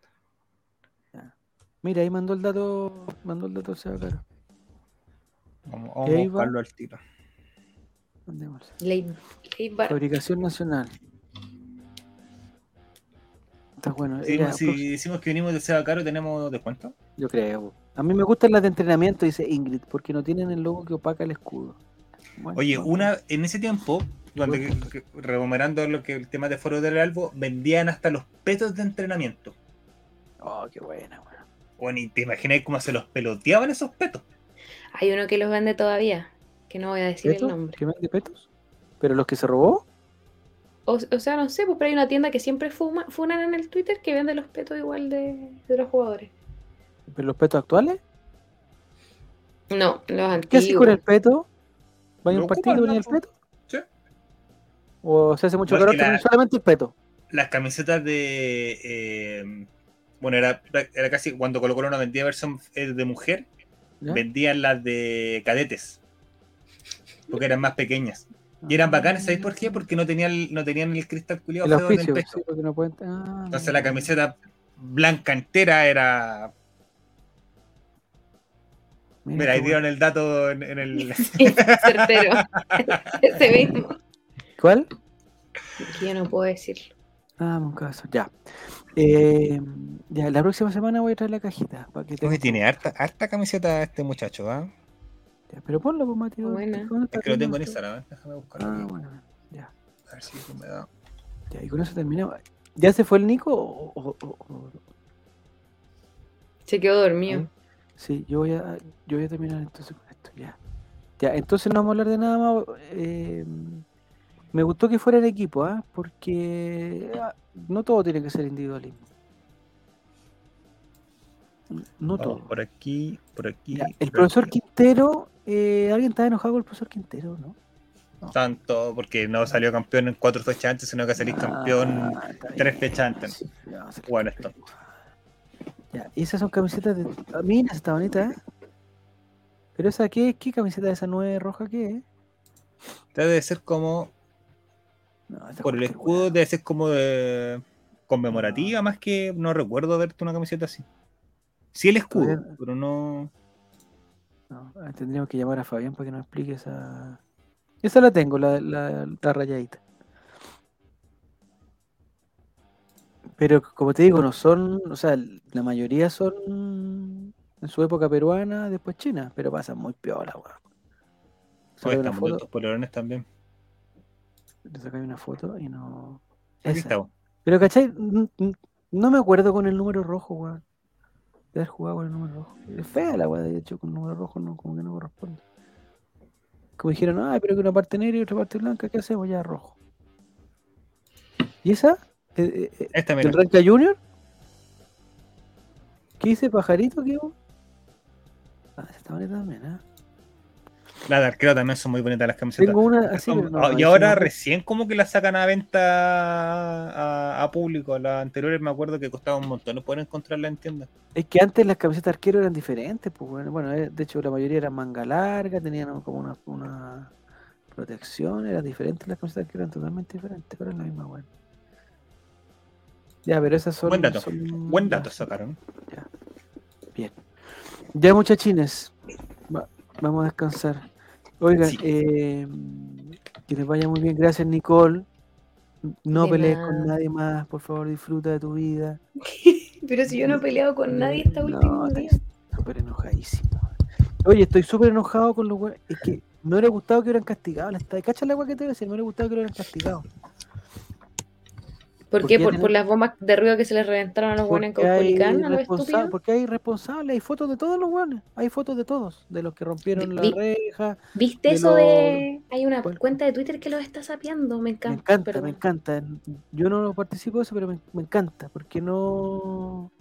Mira, ahí mandó el dato, mandó el dato Seba Caro. Vamos, vamos a buscarlo al tiro. Ley, ley Fabricación nacional. Está bueno. Si, Mira, si decimos que venimos de Seba Caro, ¿tenemos descuento? Yo creo. A mí me gustan las de entrenamiento, dice Ingrid, porque no tienen el logo que opaca el escudo. Bueno, Oye, bueno. una, en ese tiempo, que- que- recuperando lo que el tema de Foro del Albo, vendían hasta los petos de entrenamiento. Oh, qué buena, weón. Bueno, y te imaginas cómo se los peloteaban esos petos. Hay uno que los vende todavía, que no voy a decir el nombre. ¿Qué vende petos? ¿Pero los que se robó? O, o sea, no sé, pues pero hay una tienda que siempre fuma, funan en el Twitter que vende los petos igual de, de los jugadores. ¿Pero los petos actuales? No, los ¿Qué antiguos. haces con el peto? ¿Va a un partido venía el peto? ¿O se hace mucho calor que la- solamente el peto? Las camisetas de. eh, bueno, era, era casi cuando Colo Colo no vendía versión eh, de mujer, ¿Ya? vendían las de cadetes. Porque eran más pequeñas. Y eran bacanas, ¿sabéis por qué? Porque no tenían, no tenían el cristal culiado El feo en el pecho. sí, porque no pueden... Ah, Entonces la camiseta blanca entera era. Mira, ahí dieron el dato en, en el. Sí, certero. Ese mismo. ¿Cuál? Que yo no puedo decirlo. Ah, un caso, ya. Eh, ya, la próxima semana voy a traer la cajita. Para que tengas- tiene harta, harta camiseta este muchacho, ¿ah? Ya, Pero ponlo, pues, Mati. ¿dónde- Buena. Es que lo tengo en? Instagram, ¿eh? déjame buscarlo. Ah, bueno, ya. A ver si me da. Ya, y con eso terminamos. ¿Ya se fue el Nico? o- o- o- o- Se quedó dormido. Sí, yo voy a, yo voy a terminar entonces con esto, ya. Ya, entonces no vamos a hablar de nada más. eh, me gustó que fuera en equipo, ¿ah? Porque ah, no todo tiene que ser individualismo. No Vamos todo. por aquí, por aquí. Ya, el por profesor aquí. Quintero, eh, ¿alguien está enojado con el profesor Quintero, no? Tanto, porque no salió campeón en cuatro fechas antes, sino que salís campeón Ah, está tres fechas antes. Sí, ya, Bueno, campeón. esto. Ya, y esas son camisetas de. Ah, mira, está bonita, ¿eh? Pero esa, ¿qué, qué camiseta de esa nueve roja qué es? Debe ser como, No, por el escudo, debe ser como de conmemorativa, más que no recuerdo verte una camiseta así. Sí el escudo, pero no... No, tendríamos que llamar a Fabián para que nos explique esa. Esa la tengo, la, la, la rayadita. Pero como te digo, no son, o sea, la mayoría son en su época peruana, después china, pero pasan muy piola, weón. Sacáis una están foto, polerones también. Le sacáis una foto y no. Aquí Esa. está. Pero, ¿cachai? No me acuerdo con el número rojo, weón. De haber jugado con el número rojo. Es fea la weá, de hecho, con el número rojo no, como que no corresponde. Como dijeron, ay, pero que una parte negra y otra parte blanca, ¿qué hacemos? Ya rojo. ¿Y esa? Eh, eh, eh, Esta, mira. ¿Del Ranca Junior? ¿Qué dice pajarito? ¿Qué? Ah, esa está bonita también, ¿eh? Las de arquero también son muy bonitas las camisetas. Tengo una así, Son- pero no, ah, y ahora no- recién como que las sacan a venta a, a público. Las anteriores me acuerdo que costaban un montón. No pueden encontrarla en tiendas. Es que antes las camisetas arquero eran diferentes, pues bueno, bueno, eh, de hecho la mayoría eran manga larga, tenían como una, una protección, eran diferentes las camisetas arquero, eran totalmente diferentes, pero es la misma, bueno. Ya, pero esas son. Buen dato. son- Buen ya, dato sacaron. Bien. Ya, muchachines, vamos a descansar. Oigan, Sí. eh, que les vaya muy bien. Gracias, Nicole. No De pelees nada. con nadie más, por favor, disfruta de tu vida. Pero si yo no he peleado con nadie esta No, última está día. súper enojadísimo. Oye, estoy súper enojado con los. Es que no le gustado que hubieran castigado. ¿Cacha ¿Cachas la weá que te voy a decir? No le gustado que lo hubieran castigado. ¿Por ¿Por qué? ¿Por, por las bombas de ruido que se les reventaron a los buenos en Caupolicán, a los responsa- estúpidos? porque hay responsables, hay fotos de todos los weones. Hay fotos de todos. De los que rompieron la reja. ¿Viste de eso los- de...? Hay una cuenta de Twitter que los está sapeando, me Me encanta. encanta, perdón. me encanta. Yo no participo de eso, pero me, me encanta. Porque no.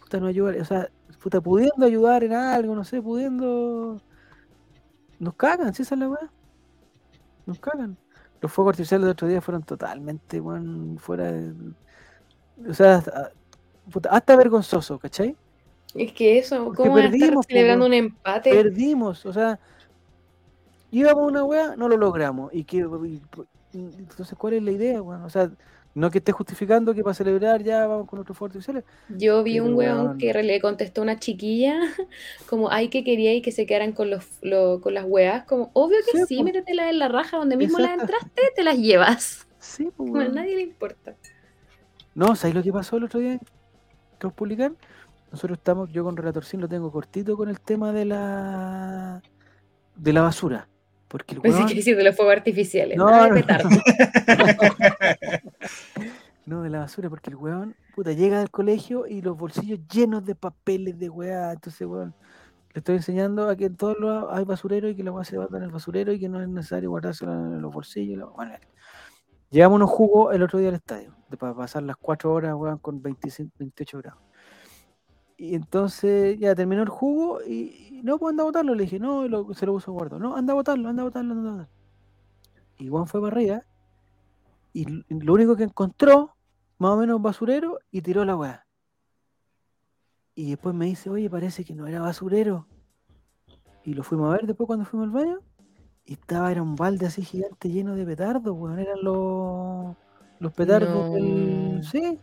Puta, no ayuda. O sea, puta, pudiendo ayudar en algo, no sé, pudiendo. Nos cagan, si esa es la weá. Nos cagan. Los fuegos artificiales del otro día fueron totalmente, weón, fuera de. O sea, hasta, hasta vergonzoso, ¿cachai? Es que eso, Porque ¿cómo perdimos, po, celebrando un empate? Perdimos, o sea, íbamos una weá, no lo logramos. ¿Y que Entonces, ¿cuál es la idea, weón? O sea, no que esté justificando que para celebrar ya vamos con otros fuegos artificiales. Yo vi un weón weón. que le contestó a una chiquilla como, ay, que quería y que se quedaran con los lo- con las weas, como, obvio que Sí, sí, po. métetelas en la raja donde mismo las entraste, te las llevas. Sí, pues, a nadie le importa. No, ¿sabes lo que pasó el otro día en Caupolicán? Nosotros estamos, yo con Relatorcín lo tengo cortito con el tema de la de la basura. Porque el Pensé weón- que decir de los fuegos artificiales. No, nada de no. petardo. No, de la basura, porque el weón, puta, llega del colegio y los bolsillos llenos de papeles de weá. Entonces, weón, le estoy enseñando a que en todos lados hay basurero y que la weá se va en el basurero y que no es necesario guardárselo en los bolsillos. la- Bueno, llevamos unos jugos el otro día al estadio, de, para pasar las cuatro horas, weón, con 25, 28 grados. Y entonces ya terminó el jugo y, no, pues anda a botarlo. Le dije, no, lo- se lo puso guardo. No, anda a botarlo, anda a botarlo, anda a botarlo. Y Juan fue para arriba y lo único que encontró, más o menos basurero, y tiró la weá. Y después me dice, oye, parece que no era basurero. Y lo fuimos a ver después cuando fuimos al baño. Y estaba, era un balde así gigante lleno de petardos, weón. Eran los, los petardos del. Sí.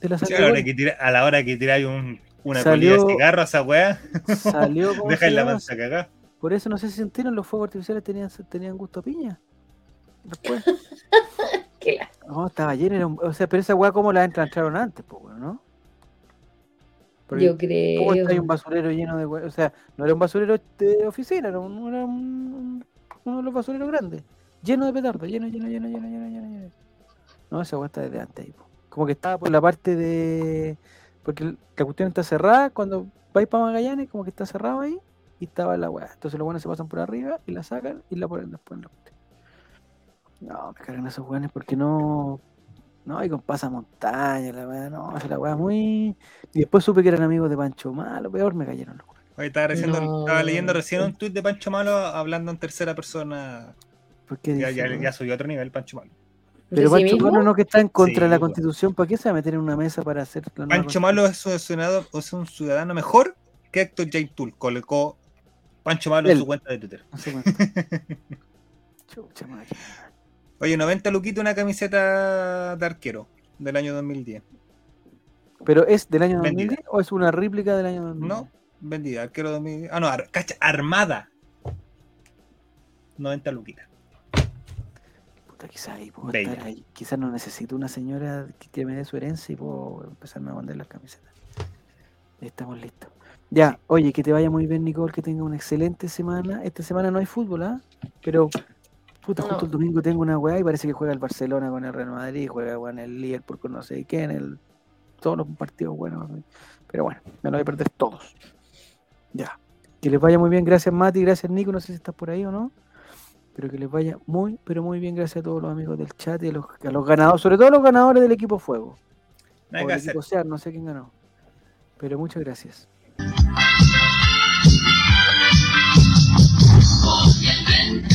De la Sí, a la hora que tira- a la hora que tiráis un, una Salió- colilla de cigarro a esa weá, Salió como. dejáis la cagada. Por eso no sé si sintieron, los fuegos artificiales tenían, tenían gusto a piña. Después. La- No, estaba lleno. era un- o sea, pero esa weá, ¿cómo la entra- entraron antes, pues, weón, no? Porque, Yo ¿Cómo está ahí creo. un basurero lleno de weá? O sea, no era un basurero de oficina, era, un, era un- uno de los basureros grandes. Lleno de petardos, lleno, lleno, lleno, lleno, lleno, lleno, lleno. No, esa weá está desde antes ahí, po. Como que estaba por la parte de. Porque la cuestión está cerrada, cuando vais para Magallanes, como que está cerrado ahí, y estaba la weá. Entonces los buenos se pasan por arriba y la sacan y la ponen después en la cuestión. No, me cargan esos weones porque no. No, y con pasamontaña, la weá, no, esa la weá muy. Y después supe que eran amigos de Pancho Malo, peor me cayeron los weones. Oye, estaba, recién- No. estaba leyendo recién un tuit de Pancho Malo hablando en tercera persona. Porque Ya, subió a otro nivel Pancho Malo. ¿De Pero Pancho? Malo no que está en contra de la constitución, ¿para qué se va a meter en una mesa para hacer la Pancho Malo es un ciudadano, es un ciudadano mejor que Héctor J. Tool. Colocó Pancho Malo en su cuenta de Twitter. Chucha máquina. Oye, 90 luquitos una camiseta de arquero del año 2010. ¿Pero es del año Vendida. 2010 o es una réplica del año 2010? No, vendida, arquero 2010. Ah, no, ar- cacha, armada. 90 luquitas. Puta, quizás ahí puedo Bella. estar ahí. Quizás no necesito una señora que- me dé su herencia y puedo empezarme a mandar las camisetas. Estamos listos. Ya, oye, que te vaya muy bien, Nicole, que tenga una excelente semana. Esta semana no hay fútbol, ¿ah? Pero, puta, No. justo el domingo tengo una weá y parece que juega el Barcelona con el Real Madrid, juega con el Liverpool con no sé quién, el, todos los partidos buenos. Pero bueno, me lo voy a perder todos. Ya. Que les vaya muy bien, gracias Mati, gracias Nico, no sé si estás por ahí o no. Pero que les vaya muy, pero muy bien, gracias a todos los amigos del chat y a los, a los ganadores, sobre todo a los ganadores del equipo Fuego. Nada o que del hacer. equipo Sear, no sé quién ganó. Pero muchas gracias. Obviamente